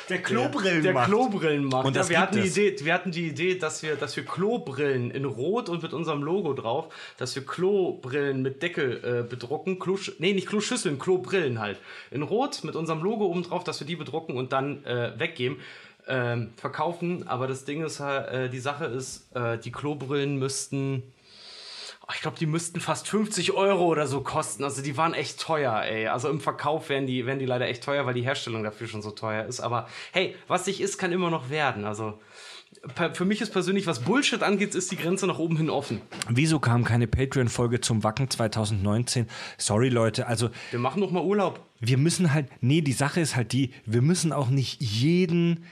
Der der Klobrillen macht. Und das ja, wir, gibt hatten die es. Idee, wir hatten die Idee, dass wir, dass wir Klobrillen in Rot und mit unserem Logo drauf, dass wir Klobrillen mit Deckel äh, bedrucken. Klo, nee, nicht Kloschüsseln, Klobrillen halt. In Rot mit unserem Logo oben drauf, dass wir die bedrucken und dann äh, weggeben. Ähm, verkaufen, aber das Ding ist halt, äh, die Sache ist, äh, die Klobrillen müssten, ich glaube, die müssten fast 50 Euro oder so kosten. Also die waren echt teuer, ey. Also im Verkauf wären die, wären die leider echt teuer, weil die Herstellung dafür schon so teuer ist. Aber hey, was nicht ist, kann immer noch werden. Also für mich ist persönlich, was Bullshit angeht, ist die Grenze nach oben hin offen. Wieso kam keine Patreon-Folge zum Wacken 2019? Sorry, Leute, also Wir machen noch mal Urlaub. wir müssen halt, nee, die Sache ist halt die, wir müssen auch nicht jeden,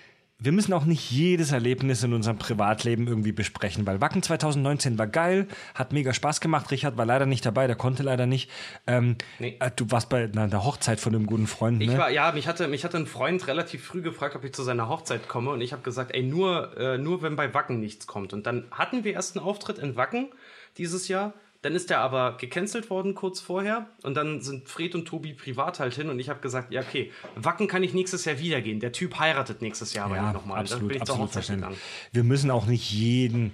wir müssen auch nicht jedes Erlebnis in unserem Privatleben irgendwie besprechen, weil Wacken 2019 war geil, hat mega Spaß gemacht. Richard war leider nicht dabei, der konnte leider nicht. Ähm, Nee. äh, Du warst bei einer Hochzeit von einem guten Freund, ne? Ich war, ja, mich hatte, mich hatte ein Freund relativ früh gefragt, ob ich zu seiner Hochzeit komme und ich habe gesagt, ey, nur, äh, nur wenn bei Wacken nichts kommt. Und dann hatten wir erst einen Auftritt in Wacken dieses Jahr. Dann ist der aber gecancelt worden kurz vorher und dann sind Fred und Tobi privat halt hin und ich habe gesagt, ja okay, Wacken kann ich nächstes Jahr wieder gehen. Der Typ heiratet nächstes Jahr aber ja, nochmal. Absolut, ich absolut verständlich. Wir müssen auch nicht jeden,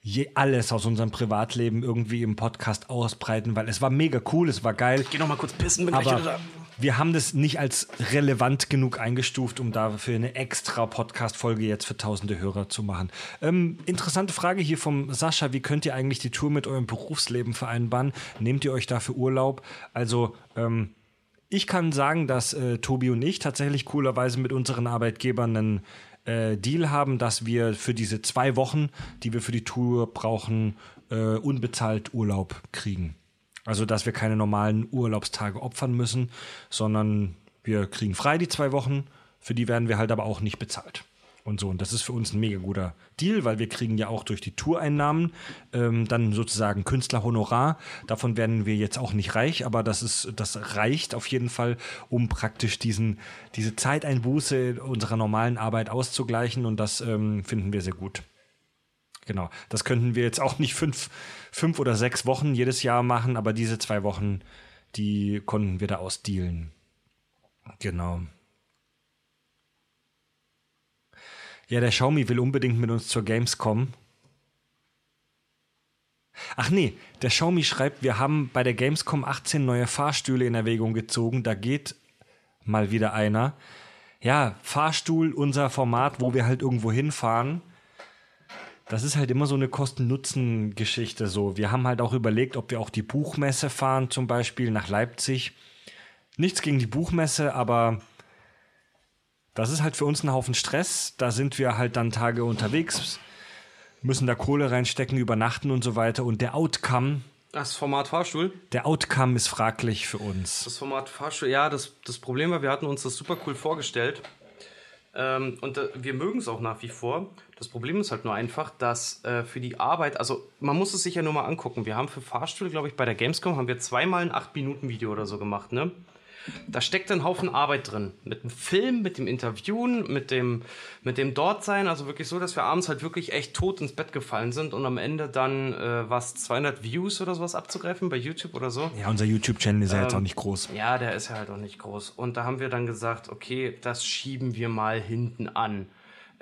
je, alles aus unserem Privatleben irgendwie im Podcast ausbreiten, weil es war mega cool, es war geil. Geh noch mal kurz pissen, bin gleich wieder Aber da. Wir haben das nicht als relevant genug eingestuft, um dafür eine extra Podcast-Folge jetzt für tausende Hörer zu machen. Ähm, interessante Frage hier vom Sascha. Wie könnt ihr eigentlich die Tour mit eurem Berufsleben vereinbaren? Nehmt ihr euch dafür Urlaub? Also, ähm, ich kann sagen, dass äh, Tobi und ich tatsächlich coolerweise mit unseren Arbeitgebern einen äh, Deal haben, dass wir für diese zwei Wochen, die wir für die Tour brauchen, äh, unbezahlt Urlaub kriegen. Also, dass wir keine normalen Urlaubstage opfern müssen, sondern wir kriegen frei die zwei Wochen, für die werden wir halt aber auch nicht bezahlt. Und so, und das ist für uns ein mega guter Deal, weil wir kriegen ja auch durch die Toureinnahmen ähm, dann sozusagen Künstlerhonorar. Davon werden wir jetzt auch nicht reich, aber das ist, das reicht auf jeden Fall, um praktisch diesen, diese Zeiteinbuße unserer normalen Arbeit auszugleichen und das ähm, finden wir sehr gut. Genau. Das könnten wir jetzt auch nicht fünf, fünf oder sechs Wochen jedes Jahr machen, aber diese zwei Wochen, die konnten wir da ausdealen. Genau. Ja, der Xiaomi will unbedingt mit uns zur Gamescom. Ach nee, der Xiaomi schreibt, wir haben bei der Gamescom 18 neue Fahrstühle in Erwägung gezogen. Da geht mal wieder einer. Ja, Fahrstuhl, unser Format, wo wir halt irgendwo hinfahren. Das ist halt immer so eine Kosten-Nutzen-Geschichte. So, wir haben halt auch überlegt, ob wir auch die Buchmesse fahren, zum Beispiel nach Leipzig. Nichts gegen die Buchmesse, aber das ist halt für uns ein Haufen Stress. Da sind wir halt dann Tage unterwegs, müssen da Kohle reinstecken, übernachten und so weiter. Und der Outcome, Das Format Fahrstuhl. der Outcome ist fraglich für uns. Das Format Fahrstuhl, ja, das, das Problem war, wir hatten uns das super cool vorgestellt. Ähm, und äh, wir mögen es auch nach wie vor. Das Problem ist halt nur einfach, dass äh, für die Arbeit, also man muss es sich ja nur mal angucken. Wir haben für Fahrstühle, glaube ich, bei der Gamescom haben wir zweimal ein 8-Minuten-Video oder so gemacht, ne? Da steckt ein Haufen Arbeit drin. Mit dem Film, mit dem Interviewen, mit dem, mit dem Dortsein. Also wirklich so, dass wir abends halt wirklich echt tot ins Bett gefallen sind und am Ende dann äh, was 200 Views oder sowas abzugreifen bei YouTube oder so. Ja, unser YouTube-Channel ist ja jetzt auch nicht groß. Ja, der ist ja halt auch nicht groß. Und da haben wir dann gesagt, okay, das schieben wir mal hinten an.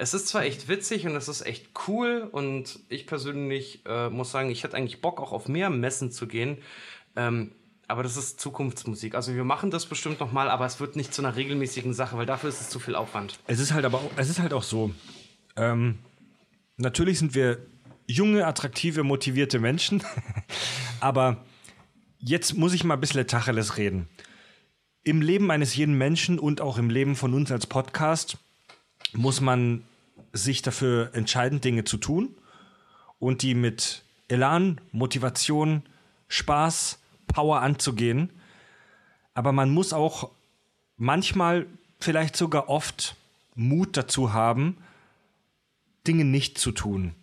Es ist zwar echt witzig und es ist echt cool und ich persönlich äh, muss sagen, ich hätte eigentlich Bock auch auf mehr Messen zu gehen. Ähm, aber das ist Zukunftsmusik. Also wir machen das bestimmt noch mal, aber es wird nicht zu einer regelmäßigen Sache, weil dafür ist es zu viel Aufwand. Es ist halt aber auch, es ist halt auch so. Ähm, natürlich sind wir junge, attraktive, motivierte Menschen, aber jetzt muss ich mal ein bisschen Tacheles reden. Im Leben eines jeden Menschen und auch im Leben von uns als Podcast muss man sich dafür entscheiden, Dinge zu tun und die mit Elan, Motivation, Spaß, Power anzugehen. Aber man muss auch manchmal, vielleicht sogar oft Mut dazu haben, Dinge nicht zu tun.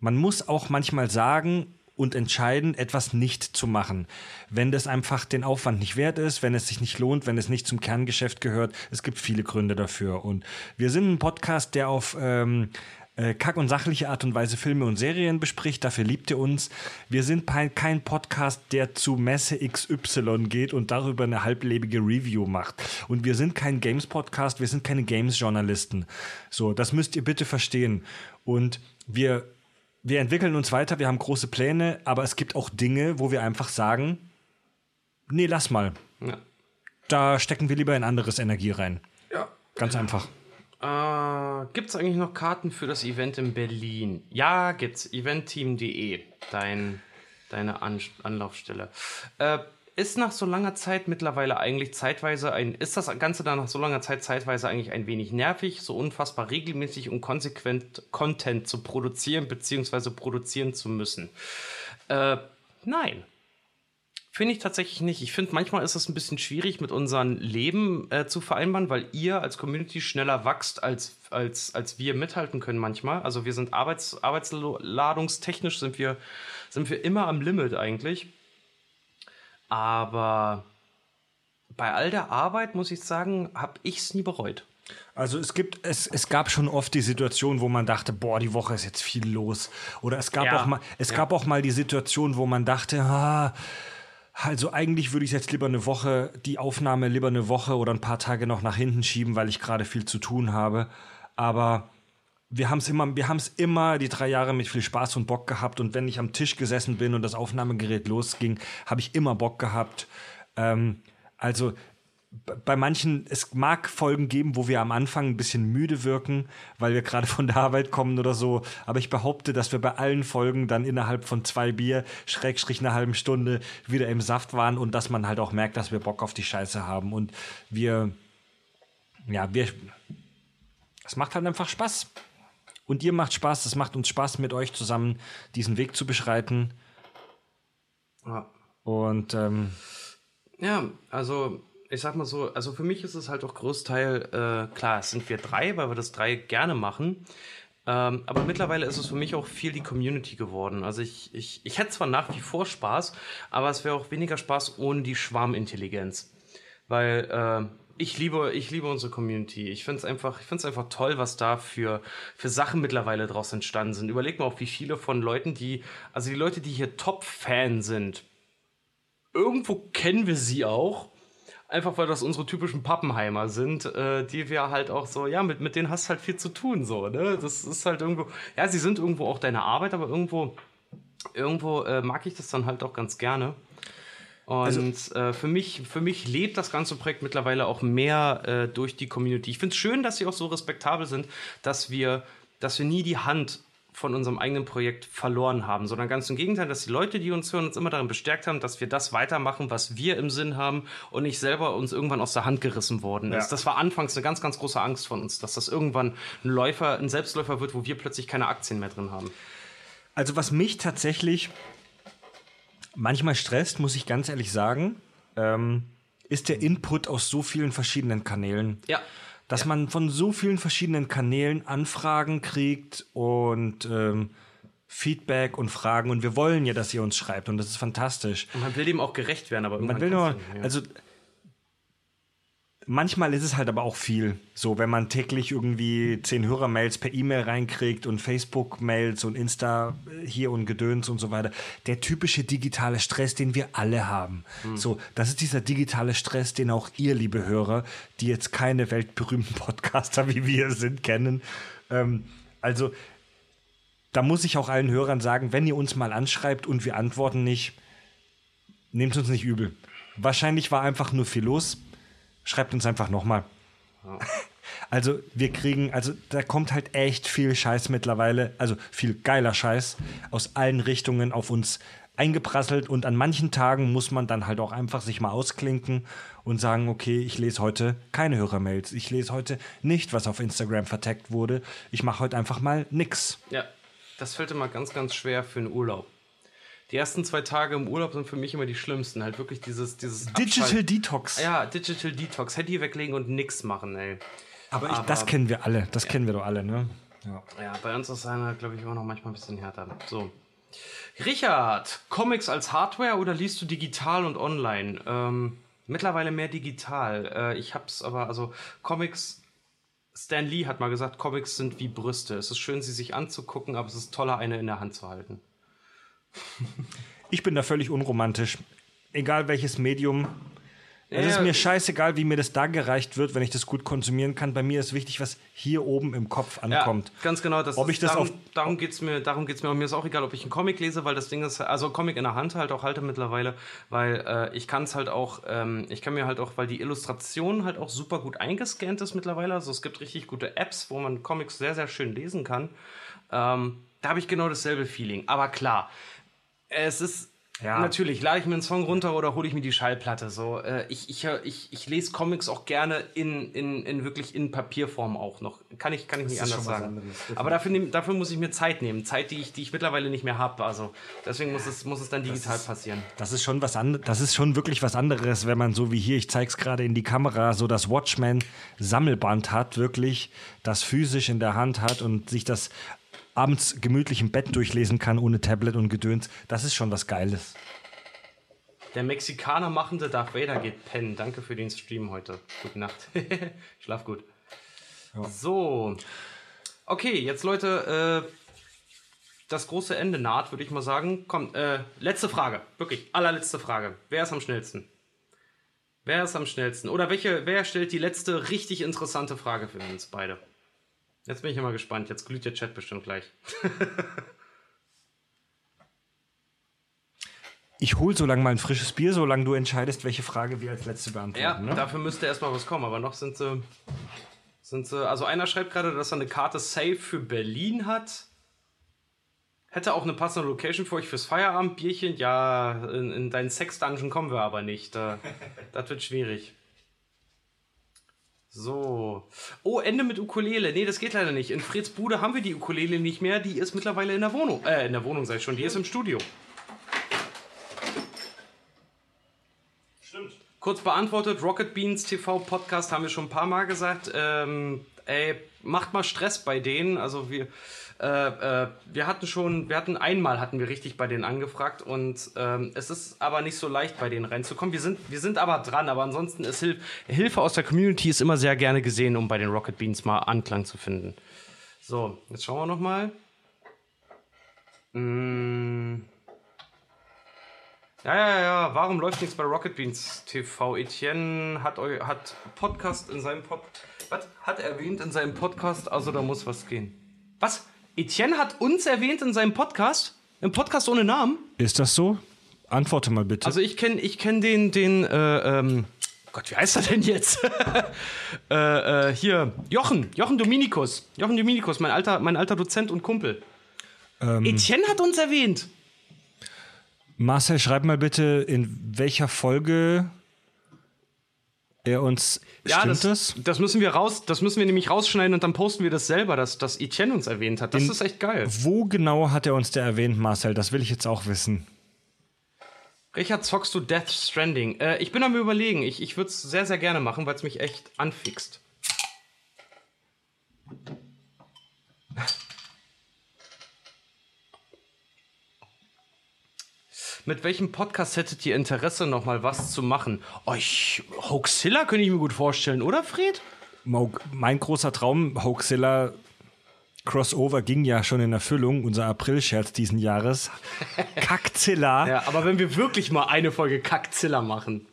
Man muss auch manchmal sagen und entscheiden, etwas nicht zu machen. Wenn das einfach den Aufwand nicht wert ist, wenn es sich nicht lohnt, wenn es nicht zum Kerngeschäft gehört. Es gibt viele Gründe dafür. Und wir sind ein Podcast, der auf ähm, äh, kack- und sachliche Art und Weise Filme und Serien bespricht. Dafür liebt ihr uns. Wir sind kein Podcast, der zu Messe XY geht und darüber eine halblebige Review macht. Und wir sind kein Games-Podcast, wir sind keine Games-Journalisten. So, das müsst ihr bitte verstehen. Und wir, wir entwickeln uns weiter, wir haben große Pläne, aber es gibt auch Dinge, wo wir einfach sagen, nee, lass mal. Ja. Da stecken wir lieber in anderes Energie rein. ja. Ganz einfach. Äh, gibt es eigentlich noch Karten für das Event in Berlin? Ja, gibt's. Eventteam.de, dein, deine An Anlaufstelle. Äh, ist nach so langer Zeit mittlerweile eigentlich zeitweise ein, ist das Ganze dann nach so langer Zeit zeitweise eigentlich ein wenig nervig, so unfassbar regelmäßig und konsequent Content zu produzieren bzw. produzieren zu müssen? Äh, nein. Finde ich tatsächlich nicht. Ich finde, manchmal ist es ein bisschen schwierig, mit unserem Leben äh, zu vereinbaren, weil ihr als Community schneller wächst, als, als, als wir mithalten können manchmal. Also wir sind arbeits, arbeitsladungstechnisch sind wir, sind wir immer am Limit eigentlich. Aber bei all der Arbeit, muss ich sagen, habe ich es nie bereut. Also es gibt, es, es gab schon oft die Situation, wo man dachte, boah, die Woche ist jetzt viel los. Oder es gab Ja. auch mal, es Ja. gab auch mal die Situation, wo man dachte, ah, also eigentlich würde ich jetzt lieber eine Woche, die Aufnahme lieber eine Woche oder ein paar Tage noch nach hinten schieben, weil ich gerade viel zu tun habe. Aber wir haben es immer, wir haben es immer die drei Jahre mit viel Spaß und Bock gehabt. Und wenn ich am Tisch gesessen bin und das Aufnahmegerät losging, habe ich immer Bock gehabt. Ähm, also bei manchen, es mag Folgen geben, wo wir am Anfang ein bisschen müde wirken, weil wir gerade von der Arbeit kommen oder so. Aber ich behaupte, dass wir bei allen Folgen dann innerhalb von zwei Bier, Schrägstrich einer halben Stunde, wieder im Saft waren und dass man halt auch merkt, dass wir Bock auf die Scheiße haben. Und wir, ja, wir, es macht halt einfach Spaß. Und ihr macht Spaß, es macht uns Spaß, mit euch zusammen diesen Weg zu beschreiten. Ja. Und ähm, Ja, also ich sag mal so, also für mich ist es halt auch Großteil, äh, klar, es sind wir drei, weil wir das drei gerne machen. Ähm, aber mittlerweile ist es für mich auch viel die Community geworden. Also ich, ich, ich hätte zwar nach wie vor Spaß, aber es wäre auch weniger Spaß ohne die Schwarmintelligenz. Weil äh, ich liebe, ich liebe unsere Community. Ich finde es einfach, ich find's einfach toll, was da für, für Sachen mittlerweile draus entstanden sind. Überleg mal auch, wie viele von Leuten, die, also die Leute, die hier Top-Fan sind, irgendwo kennen wir sie auch. Einfach weil das unsere typischen Pappenheimer sind, äh, die wir halt auch so, ja, mit, mit denen hast du halt viel zu tun, so, ne? Das ist halt irgendwo, ja, sie sind irgendwo auch deine Arbeit, aber irgendwo, irgendwo äh, mag ich das dann halt auch ganz gerne. Und äh, für, mich, für mich lebt das ganze Projekt mittlerweile auch mehr äh, durch die Community. Ich finde es schön, dass sie auch so respektabel sind, dass wir, dass wir nie die Hand von unserem eigenen Projekt verloren haben, sondern ganz im Gegenteil, dass die Leute, die uns hören, uns immer darin bestärkt haben, dass wir das weitermachen, was wir im Sinn haben und nicht selber uns irgendwann aus der Hand gerissen worden ist. Ja. Das war anfangs eine ganz, ganz große Angst von uns, dass das irgendwann ein Läufer, ein Selbstläufer wird, wo wir plötzlich keine Aktien mehr drin haben. Also was mich tatsächlich manchmal stresst, muss ich ganz ehrlich sagen, ähm, ist der Input aus so vielen verschiedenen Kanälen. Ja. Dass man von so vielen verschiedenen Kanälen Anfragen kriegt und ähm, Feedback und Fragen. Und wir wollen ja, dass ihr uns schreibt. Und das ist fantastisch. Und man will dem auch gerecht werden, aber Man will nur, mehr. also manchmal ist es halt aber auch viel. So, wenn man täglich irgendwie zehn Hörermails per E-Mail reinkriegt und Facebook-Mails und Insta hier und Gedöns und so weiter. Der typische digitale Stress, den wir alle haben. So, das ist dieser digitale Stress, den auch ihr, liebe Hörer, die jetzt keine weltberühmten Podcaster wie wir sind, kennen. Ähm, also, da muss ich auch allen Hörern sagen, wenn ihr uns mal anschreibt und wir antworten nicht, nehmt uns nicht übel. Wahrscheinlich war einfach nur viel los. Schreibt uns einfach nochmal. Also wir kriegen, also da kommt halt echt viel Scheiß mittlerweile, also viel geiler Scheiß aus allen Richtungen auf uns eingeprasselt und an manchen Tagen muss man dann halt auch einfach sich mal ausklinken und sagen, okay, ich lese heute keine Hörermails, ich lese heute nicht, was auf Instagram verteckt wurde, ich mache heute einfach mal nix. Ja, das fällt immer ganz, ganz schwer für einen Urlaub. Die ersten zwei Tage im Urlaub sind für mich immer die schlimmsten. Halt wirklich dieses, dieses Digital Abschalten. Detox. Ja, Digital Detox. Handy weglegen und nix machen, ey. Aber, ich, das kennen wir alle. Das kennen wir doch alle, ne? Ja. Ja, bei uns ist einer, glaube ich, immer noch manchmal ein bisschen härter. So. Richard, Comics als Hardware oder liest du digital und online? Ähm, mittlerweile mehr digital. Äh, ich hab's aber, also Comics, Stan Lee hat mal gesagt, Comics sind wie Brüste. Es ist schön, sie sich anzugucken, aber es ist toller, eine in der Hand zu halten. Ich bin da völlig unromantisch. Egal welches Medium. Es Ja, ist mir scheißegal, wie mir das da gereicht wird, wenn ich das gut konsumieren kann. Bei mir ist wichtig, was hier oben im Kopf ankommt. Ja, ganz genau. Das Ob ist, ich das darum, auf- darum geht es mir, darum geht's mir. Und mir ist auch egal, ob ich einen Comic lese, weil das Ding ist, also Comic in der Hand halt auch halte mittlerweile, weil äh, ich kann es halt auch, ähm, ich kann mir halt auch, weil die Illustration halt auch super gut eingescannt ist mittlerweile. Also es gibt richtig gute Apps, wo man Comics sehr, sehr schön lesen kann. Ähm, da habe ich genau dasselbe Feeling. Aber klar, es ist. Ja. Natürlich, lade ich mir einen Song runter oder hole ich mir die Schallplatte. So, äh, ich, ich, ich, ich lese Comics auch gerne in, in, in wirklich in Papierform auch noch. Kann ich, kann ich nicht ist anders sagen. anderes. Aber dafür, dafür muss ich mir Zeit nehmen. Zeit, die ich, die ich mittlerweile nicht mehr habe. Also deswegen muss es, muss es dann digital passieren. Das ist schon was anderes. Das ist schon wirklich was anderes, wenn man so wie hier, ich zeig's gerade in die Kamera, so das Watchmen Sammelband hat, wirklich das physisch in der Hand hat und sich das abends gemütlich im Bett durchlesen kann ohne Tablet und Gedöns. Das ist schon was Geiles. Der Mexikaner machende Darth Vader geht pennen. Danke für den Stream heute. Gute Nacht. Schlaf gut. So. Okay, jetzt Leute, äh, das große Ende naht, würde ich mal sagen. Komm, äh, letzte Frage. Wirklich, allerletzte Frage. Wer ist am schnellsten? Wer ist am schnellsten? Oder welche, wer stellt die letzte richtig interessante Frage für uns beide? Jetzt bin ich ja mal gespannt. Jetzt glüht der Chat bestimmt gleich. Ich hol so lange mal ein frisches Bier, solange du entscheidest, welche Frage wir als letzte Ja, beantworten. ne? dafür müsste erstmal was kommen, aber noch sind sie, sind sie. Also einer schreibt gerade, dass er eine Karte Safe für Berlin hat. Hätte auch eine passende Location für euch fürs Feierabendbierchen. Ja, in, in deinen Sex-Dungeon kommen wir aber nicht. Da, das wird schwierig. So. Oh, Ende mit Ukulele. Nee, das geht leider nicht. In Freds Bude haben wir die Ukulele nicht mehr. Die ist mittlerweile in der Wohnung. Äh, in der Wohnung sag ich schon. Die ist im Studio. Kurz beantwortet, Rocket Beans TV Podcast haben wir schon ein paar Mal gesagt. Ähm, ey, macht mal Stress bei denen. Also wir, äh, äh, wir hatten schon, wir hatten einmal hatten wir richtig bei denen angefragt und ähm, es ist aber nicht so leicht bei denen reinzukommen. Wir sind, wir sind aber dran, aber ansonsten ist Hilf Hilfe aus der Community ist immer sehr gerne gesehen, um bei den Rocket Beans mal Anklang zu finden. So, jetzt schauen wir noch mal. Mm. Ja, ja, ja, warum läuft nichts bei Rocket Beans TV? Etienne hat, hat Podcast in seinem Pod. Was? Hat erwähnt in seinem Podcast, also da muss was gehen. Was? Etienne hat uns erwähnt in seinem Podcast? Im Podcast ohne Namen? Ist das so? Antworte mal bitte. Also ich kenne ich kenn den, den, äh, ähm, Gott, wie heißt er denn jetzt? äh, äh, hier, Jochen, Jochen Dominikus. Jochen Dominikus, mein alter, mein alter Dozent und Kumpel. Etienne hat uns erwähnt. Marcel, schreib mal bitte, in welcher Folge er uns. Ja, stimmt das, das? das müssen wir raus, das müssen wir nämlich rausschneiden und dann posten wir das selber, dass, dass Etienne uns erwähnt hat. Das ist echt geil. Wo genau hat er uns der erwähnt, Marcel? Das will ich jetzt auch wissen. Richard, zockst du Death Stranding? Äh, ich bin am überlegen. Ich, ich würde es sehr, sehr gerne machen, weil es mich echt anfixt. Mit welchem Podcast hättet ihr Interesse, noch mal was zu machen? Euch Hoaxilla könnte ich mir gut vorstellen, oder Fred? Mein großer Traum, Hoaxilla Crossover, ging ja schon in Erfüllung. Unser April-Scherz diesen Jahres. Kackzilla. Ja, aber wenn wir wirklich mal eine Folge Kackzilla machen.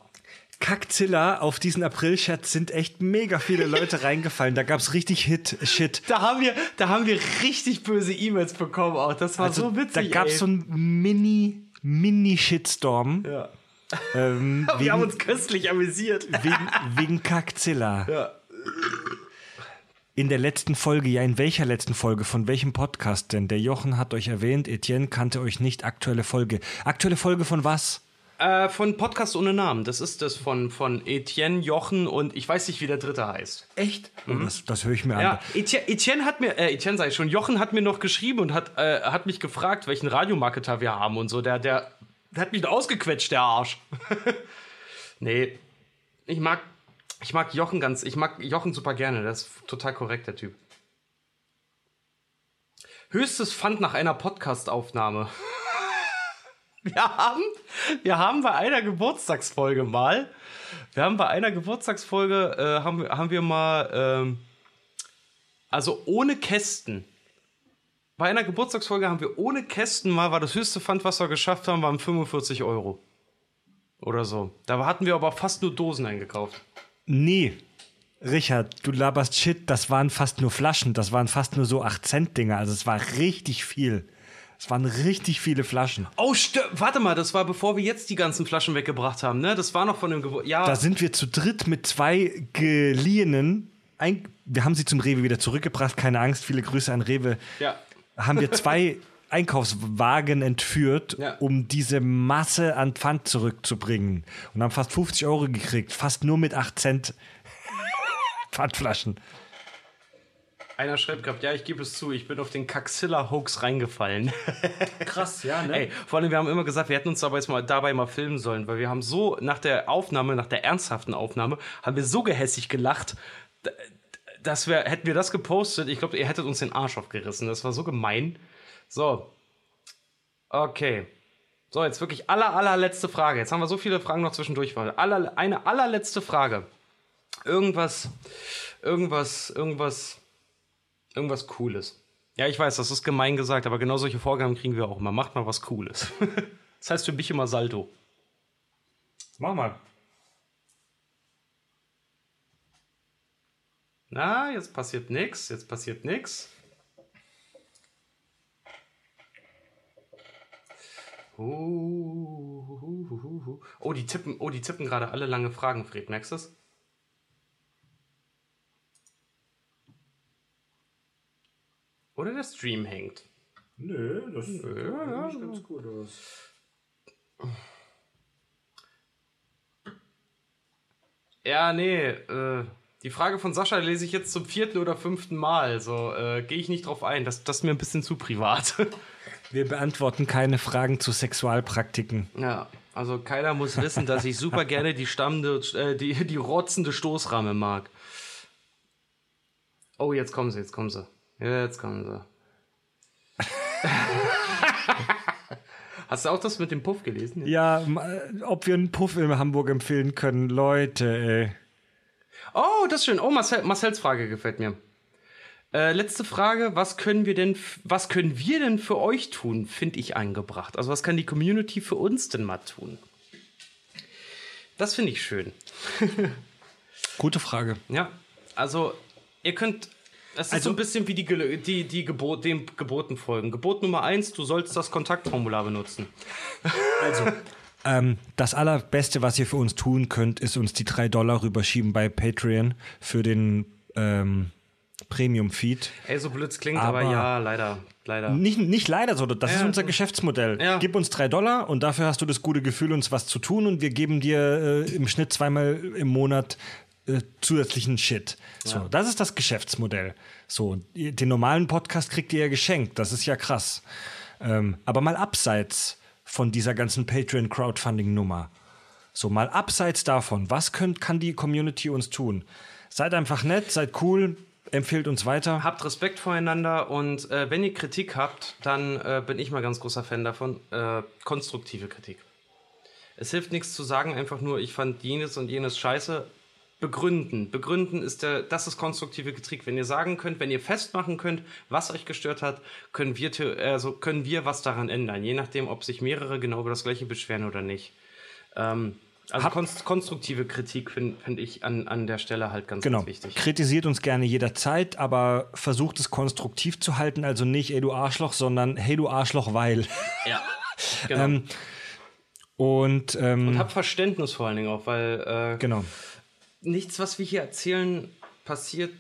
Kackzilla, auf diesen April-Scherz sind echt mega viele Leute reingefallen. Da gab es richtig Hit-Shit. Da haben wir, da haben wir richtig böse E-Mails bekommen auch. Das war so witzig. Also, da gab es so einen Mini, Mini-Shitstorm. Ja. Ähm, Wir haben wegen, uns köstlich amüsiert. wegen, wegen Kackzilla. Ja. In der letzten Folge, ja, in welcher letzten Folge? Von welchem Podcast denn? Der Jochen hat euch erwähnt, Etienne kannte euch nicht. Aktuelle Folge. Aktuelle Folge von was? Äh, von Podcast ohne Namen. Das ist das von, von Etienne, Jochen und ich weiß nicht, wie der dritte heißt. Echt? Oh, das, das höre ich mir Ja, an. Etienne, Etienne hat mir, äh, Etienne sei schon, Jochen hat mir noch geschrieben und hat, äh, hat mich gefragt, welchen Radiomarketer wir haben und so. Der, der, der hat mich ausgequetscht, der Arsch. nee, ich mag, ich mag Jochen ganz, ich mag Jochen super gerne. Der ist total korrekt, der Typ. Höchstes Pfand nach einer Podcastaufnahme. Wir haben, wir haben bei einer Geburtstagsfolge mal, wir haben bei einer Geburtstagsfolge, äh, haben, wir- haben wir mal, ähm, also ohne Kästen. Bei einer Geburtstagsfolge haben wir ohne Kästen mal, war das höchste Pfand, was wir geschafft haben, waren 45 Euro. Oder so. Da hatten wir aber fast nur Dosen eingekauft. Nee. Richard, du laberst Shit, das waren fast nur Flaschen, das waren fast nur so 8-Cent-Dinger, also es war richtig viel. Es waren richtig viele Flaschen. Oh, stö- warte mal, das war bevor wir jetzt die ganzen Flaschen weggebracht haben, ne? Das war noch von dem Geburt. Ja, Da sind wir zu dritt mit zwei geliehenen, ein, wir haben sie zum Rewe wieder zurückgebracht, keine Angst, viele Grüße an Rewe. ja. Haben wir zwei Einkaufswagen entführt, Ja. um diese Masse an Pfand zurückzubringen. Und haben fast 50 Euro gekriegt, fast nur mit 8 Cent Pfandflaschen. Einer schreibt gerade, ja, ich gebe es zu, ich bin auf den Caxilla-Hoax reingefallen. Krass, ja, ne? Ey, vor allem, wir haben immer gesagt, wir hätten uns dabei mal, dabei mal filmen sollen, weil wir haben so nach der Aufnahme, nach der ernsthaften Aufnahme, haben wir so gehässig gelacht, dass wir, hätten wir das gepostet, ich glaube, ihr hättet uns den Arsch aufgerissen. Das war so gemein. So. Okay. So, jetzt wirklich aller, allerletzte Frage. Jetzt haben wir so viele Fragen noch zwischendurch. Aller, eine allerletzte Frage. Irgendwas, irgendwas, irgendwas, irgendwas Cooles. Ja, ich weiß, das ist gemein gesagt, aber genau solche Vorgaben kriegen wir auch immer. Macht mal was Cooles. das heißt für mich immer Salto. Mach mal. Na, jetzt passiert nichts, jetzt passiert nichts. Oh, die tippen, oh, die tippen gerade alle lange Fragen, Fred. Merkst du es? Oder der Stream hängt. Nö, das sieht ja, ganz gut aus. Ja, nee, äh, die Frage von Sascha lese ich jetzt zum vierten oder fünften Mal. So, äh, gehe ich nicht drauf ein. Das, das ist mir ein bisschen zu privat. Wir beantworten keine Fragen zu Sexualpraktiken. ja, also keiner muss wissen, dass ich super gerne die stammende, äh, die, die rotzende Stoßramme mag. Oh, jetzt kommen sie, jetzt kommen sie. Jetzt kommen sie. Hast du auch das mit dem Puff gelesen? Ja, ob wir einen Puff in Hamburg empfehlen können, Leute, ey. Oh, das ist schön. Oh, Marcel, Marcells Frage gefällt mir. Äh, letzte Frage, was können wir denn, was können wir denn für euch tun, finde ich eingebracht. Also was kann die Community für uns denn mal tun? Das finde ich schön. Gute Frage. Ja, also ihr könnt, es ist Also- so ein bisschen wie die, die, die Gebot, dem Geboten folgen. Gebot Nummer eins, du sollst das Kontaktformular benutzen. Ähm, das allerbeste, was ihr für uns tun könnt, ist uns die drei Dollar rüberschieben bei Patreon für den ähm, Premium-Feed. Ey, so blöd es klingt, aber, Aber- ja, leider, leider. Nicht, nicht leider so, das ist Ja. unser Geschäftsmodell. Ja. Gib uns drei Dollar und dafür hast du das gute Gefühl, uns was zu tun und wir geben dir äh, im Schnitt zweimal im Monat äh, zusätzlichen Shit. So, das ist das Geschäftsmodell. So, den normalen Podcast kriegt ihr ja geschenkt, das ist ja krass. Ähm, aber mal abseits von dieser ganzen Patreon-Crowdfunding-Nummer. So, mal abseits davon, was könnt, kann die Community uns tun? Seid einfach nett, seid cool, empfehlt uns weiter. Habt Respekt voreinander und äh, wenn ihr Kritik habt, dann äh, bin ich mal ganz großer Fan davon. Äh, konstruktive Kritik. Es hilft nichts zu sagen, einfach nur, ich fand jenes und jenes scheiße. Begründen. Begründen ist der, das ist konstruktive Kritik. Wenn ihr sagen könnt, wenn ihr festmachen könnt, was euch gestört hat, können wir, also können wir was daran ändern. Je nachdem, ob sich mehrere genau über das gleiche beschweren oder nicht. Ähm, also Hab- konst konstruktive Kritik finde find ich an, an der Stelle halt ganz, Genau. ganz wichtig. Kritisiert uns gerne jederzeit, aber versucht es konstruktiv zu halten. Also nicht, ey du Arschloch, sondern hey du Arschloch, weil. Ja. Genau. Ähm, und ähm, Und hab Verständnis vor allen Dingen auch, weil äh, genau. Nichts, was wir hier erzählen, passiert.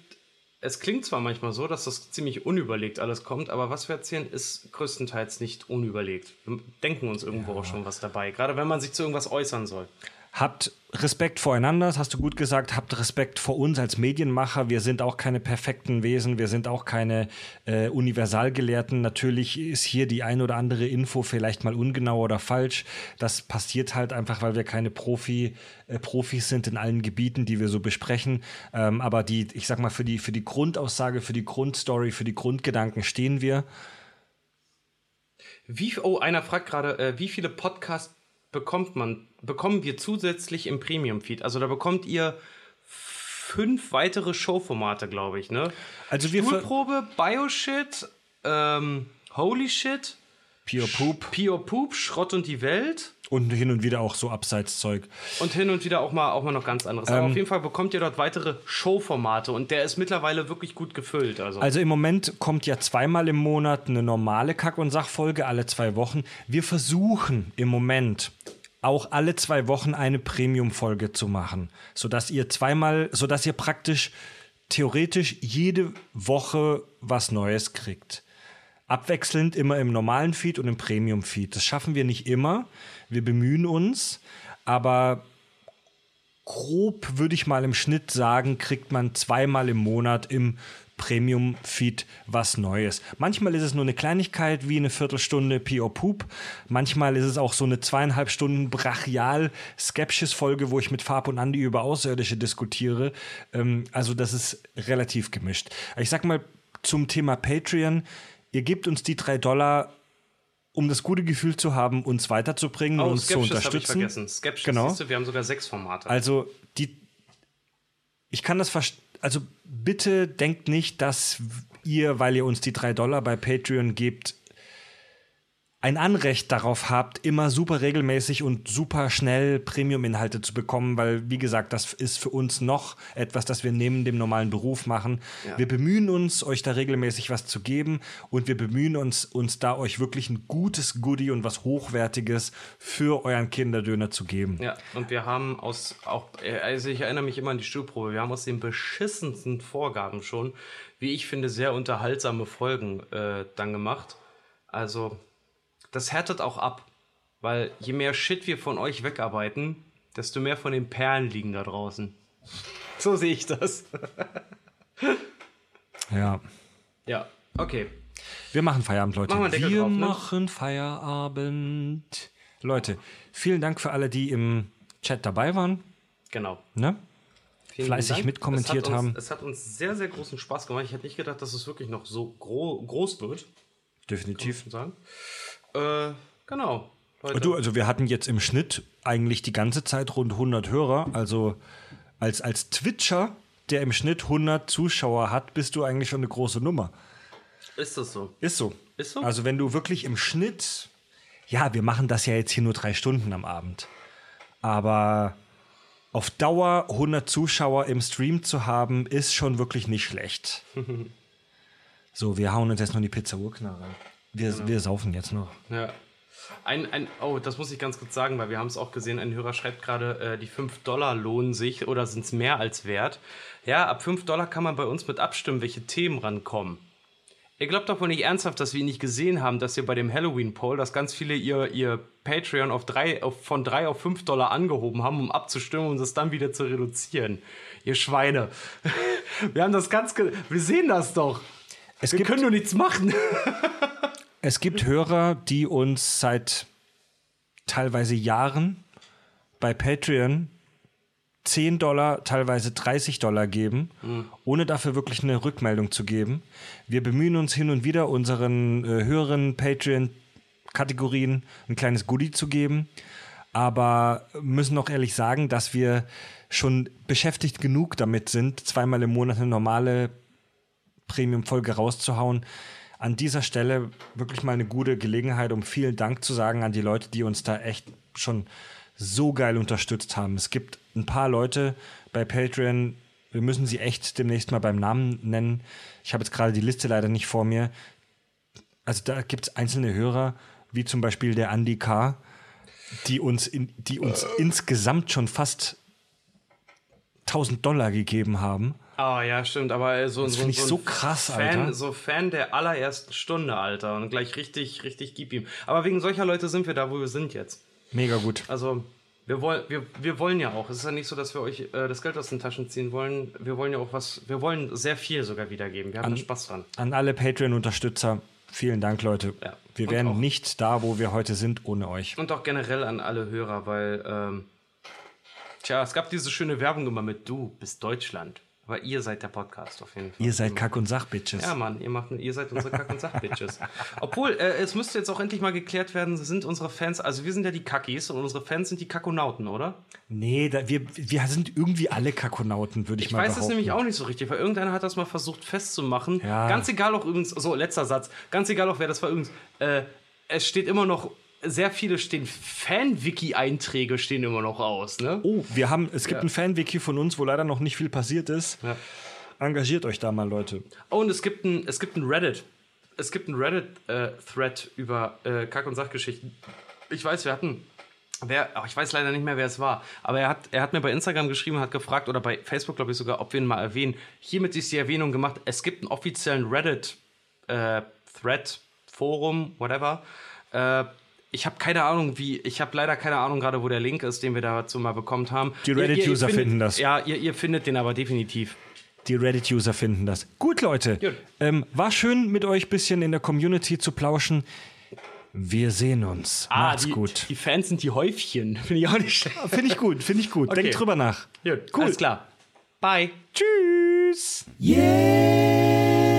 es klingt zwar manchmal so, dass das ziemlich unüberlegt alles kommt, aber was wir erzählen, ist größtenteils nicht unüberlegt. Wir denken uns irgendwo ja. auch schon was dabei, gerade wenn man sich zu irgendwas äußern soll. Habt Respekt voreinander, das hast du gut gesagt. Habt Respekt vor uns als Medienmacher. Wir sind auch keine perfekten Wesen. Wir sind auch keine äh, Universalgelehrten. Natürlich ist hier die ein oder andere Info vielleicht mal ungenau oder falsch. Das passiert halt einfach, weil wir keine Profi, äh, Profis sind in allen Gebieten, die wir so besprechen. Ähm, aber die, ich sag mal, für die, für die Grundaussage, für die Grundstory, für die Grundgedanken stehen wir. Wie, oh, einer fragt gerade, äh, wie viele Podcasts bekommt man, bekommen wir zusätzlich im Premium-Feed. Also da bekommt ihr fünf weitere Showformate, glaube ich, ne? Also wir Stuhlprobe, Bioshit, ähm, Holy Shit, Pure Poop. Pure Poop, Schrott und die Welt. Und hin und wieder auch so Abseitszeug. Und hin und wieder auch mal, auch mal noch ganz anderes. Ähm, Aber auf jeden Fall bekommt ihr dort weitere Showformate und der ist mittlerweile wirklich gut gefüllt. Also, also im Moment kommt ja zweimal im Monat eine normale Kack- und Sachfolge, alle zwei Wochen. Wir versuchen im Moment auch alle zwei Wochen eine Premium-Folge zu machen, sodass ihr zweimal, sodass ihr praktisch theoretisch jede Woche was Neues kriegt. Abwechselnd immer im normalen Feed und im Premium-Feed. Das schaffen wir nicht immer. Wir bemühen uns, aber grob würde ich mal im Schnitt sagen, kriegt man zweimal im Monat im Premium-Feed was Neues. Manchmal ist es nur eine Kleinigkeit wie eine Viertelstunde Pio Poop. Manchmal ist es auch so eine zweieinhalb Stunden brachial Skepsis-Folge, wo ich mit Farb und Andi über Außerirdische diskutiere. Ähm, also das ist relativ gemischt. Ich sag mal zum Thema Patreon. Ihr gebt uns die drei Dollar um das gute Gefühl zu haben, uns weiterzubringen oh, und uns zu unterstützen. Ich vergessen. Skepsis, genau. Du, wir haben sogar sechs Formate. Also die, ich kann das verstehen also bitte denkt nicht, dass ihr, weil ihr uns die drei Dollar bei Patreon gebt, ein Anrecht darauf habt, immer super regelmäßig und super schnell Premium-Inhalte zu bekommen, weil, wie gesagt, das ist für uns noch etwas, das wir neben dem normalen Beruf machen. Ja. Wir bemühen uns, euch da regelmäßig was zu geben und wir bemühen uns, uns da euch wirklich ein gutes Goodie und was Hochwertiges für euren Kinderdöner zu geben. Ja, und wir haben aus, auch, also ich erinnere mich immer an die Stuhlprobe, wir haben aus den beschissensten Vorgaben schon, wie ich finde, sehr unterhaltsame Folgen äh, dann gemacht. Also das härtet auch ab. Weil je mehr Shit wir von euch wegarbeiten, desto mehr von den Perlen liegen da draußen. So sehe ich das. ja. Ja, okay. Wir machen Feierabend, Leute. Machen wir wir drauf, ne? machen Feierabend. Leute, vielen Dank für alle, die im Chat dabei waren. Genau. Ne? Vielen Fleißig Dank. mitkommentiert es haben. Uns, es hat uns sehr, sehr großen Spaß gemacht. Ich hätte nicht gedacht, dass es wirklich noch so gro groß wird. Definitiv. Sagen. Äh, genau. Leute. Du, also wir hatten jetzt im Schnitt eigentlich die ganze Zeit rund 100 Hörer. Also als, als Twitcher, der im Schnitt 100 Zuschauer hat, bist du eigentlich schon eine große Nummer. Ist das so? Ist so. Ist so? Also wenn du wirklich im Schnitt, ja, wir machen das ja jetzt hier nur drei Stunden am Abend. Aber auf Dauer 100 Zuschauer im Stream zu haben, ist schon wirklich nicht schlecht. so, wir hauen uns jetzt noch die Pizza-Urknarre. Wir, genau. wir saufen jetzt noch. Ja. Ein, ein, oh, das muss ich ganz kurz sagen, weil wir haben es auch gesehen, ein Hörer schreibt gerade, äh, die 5 Dollar lohnen sich oder sind es mehr als wert. Ja, ab 5 Dollar kann man bei uns mit abstimmen, welche Themen rankommen. Ihr glaubt doch wohl nicht ernsthaft, dass wir nicht gesehen haben, dass ihr bei dem Halloween-Poll, dass ganz viele ihr, ihr Patreon auf drei, auf, von 3 auf 5 Dollar angehoben haben, um abzustimmen und es dann wieder zu reduzieren. Ihr Schweine. wir haben das ganz. Wir sehen das doch. Es wir können nur nichts machen. Es gibt Hörer, die uns seit teilweise Jahren bei Patreon 10 Dollar, teilweise 30 Dollar geben, mhm. ohne dafür wirklich eine Rückmeldung zu geben. Wir bemühen uns hin und wieder, unseren äh, höheren Patreon-Kategorien ein kleines Goodie zu geben, aber müssen auch ehrlich sagen, dass wir schon beschäftigt genug damit sind, zweimal im Monat eine normale Premium-Folge rauszuhauen an dieser Stelle wirklich mal eine gute Gelegenheit, um vielen Dank zu sagen an die Leute, die uns da echt schon so geil unterstützt haben. Es gibt ein paar Leute bei Patreon, wir müssen sie echt demnächst mal beim Namen nennen. Ich habe jetzt gerade die Liste leider nicht vor mir. Also da gibt es einzelne Hörer, wie zum Beispiel der Andy K., die uns, in, die uns insgesamt schon fast 1000 Dollar gegeben haben. Ah, ja, stimmt, aber so, Das so, ich so, so ein krass, Fan, Alter. so Fan der allerersten Stunde, Alter. Und gleich richtig, richtig gib ihm. Aber wegen solcher Leute sind wir da, wo wir sind jetzt. Mega gut. Also, wir, wollen, wir, wir wollen ja auch. Es ist ja nicht so, dass wir euch äh, das Geld aus den Taschen ziehen wollen. Wir wollen ja auch was, wir wollen sehr viel sogar wiedergeben. Wir haben da Spaß dran. An alle Patreon-Unterstützer, vielen Dank, Leute. Ja. Wir Und wären auch- nicht da, wo wir heute sind, ohne euch. Und auch generell an alle Hörer, weil, ähm, tja, es gab diese schöne Werbung immer mit Du bist Deutschland. Aber ihr seid der Podcast auf jeden Fall. Ihr seid Kack- und Sach-Bitches. Ja, Mann, ihr, macht, ihr seid unsere Kack- und Sach-Bitches. Obwohl, äh, es müsste jetzt auch endlich mal geklärt werden, sind unsere Fans, also wir sind ja die Kackis und unsere Fans sind die Kakonauten, oder? Nee, da, wir, wir sind irgendwie alle Kakonauten, würde ich, Ich mal weiß behaupten. es nämlich auch nicht so richtig, weil irgendeiner hat das mal versucht festzumachen. Ja. Ganz egal auch übrigens, so letzter Satz, ganz egal auch wer das war übrigens, äh, es steht immer noch, sehr viele stehen, Fan-Wiki-Einträge stehen immer noch aus, ne? Oh, wir haben, es gibt Ja. ein Fan-Wiki von uns, wo leider noch nicht viel passiert ist. Ja. Engagiert euch da mal, Leute. Oh, und es gibt ein, es gibt ein Reddit. Es gibt ein Reddit-Thread über äh, Kack- und Sachgeschichten. Ich weiß, wir hatten. Wer, ich weiß leider nicht mehr, wer es war. Aber er hat, er hat mir bei Instagram geschrieben, hat gefragt, oder bei Facebook, glaube ich sogar, ob wir ihn mal erwähnen. Hiermit ist die Erwähnung gemacht. Es gibt einen offiziellen Reddit-Thread, Forum, whatever. Äh, ich habe keine Ahnung, wie. Ich habe leider keine Ahnung gerade, wo der Link ist, den wir dazu mal bekommen haben. Die Reddit-User finden das. Ja, ihr, ihr findet den aber definitiv. Die Reddit-User finden das. Gut, Leute. Gut. Ähm, war schön, mit euch ein bisschen in der Community zu plauschen. Wir sehen uns. Macht's Ah, die, gut. Die Fans sind die Häufchen. Finde ich auch nicht schlecht. Finde ich gut, finde ich gut. Okay. Denkt drüber nach. Gut, Cool. alles klar. Bye. Tschüss. Yeah.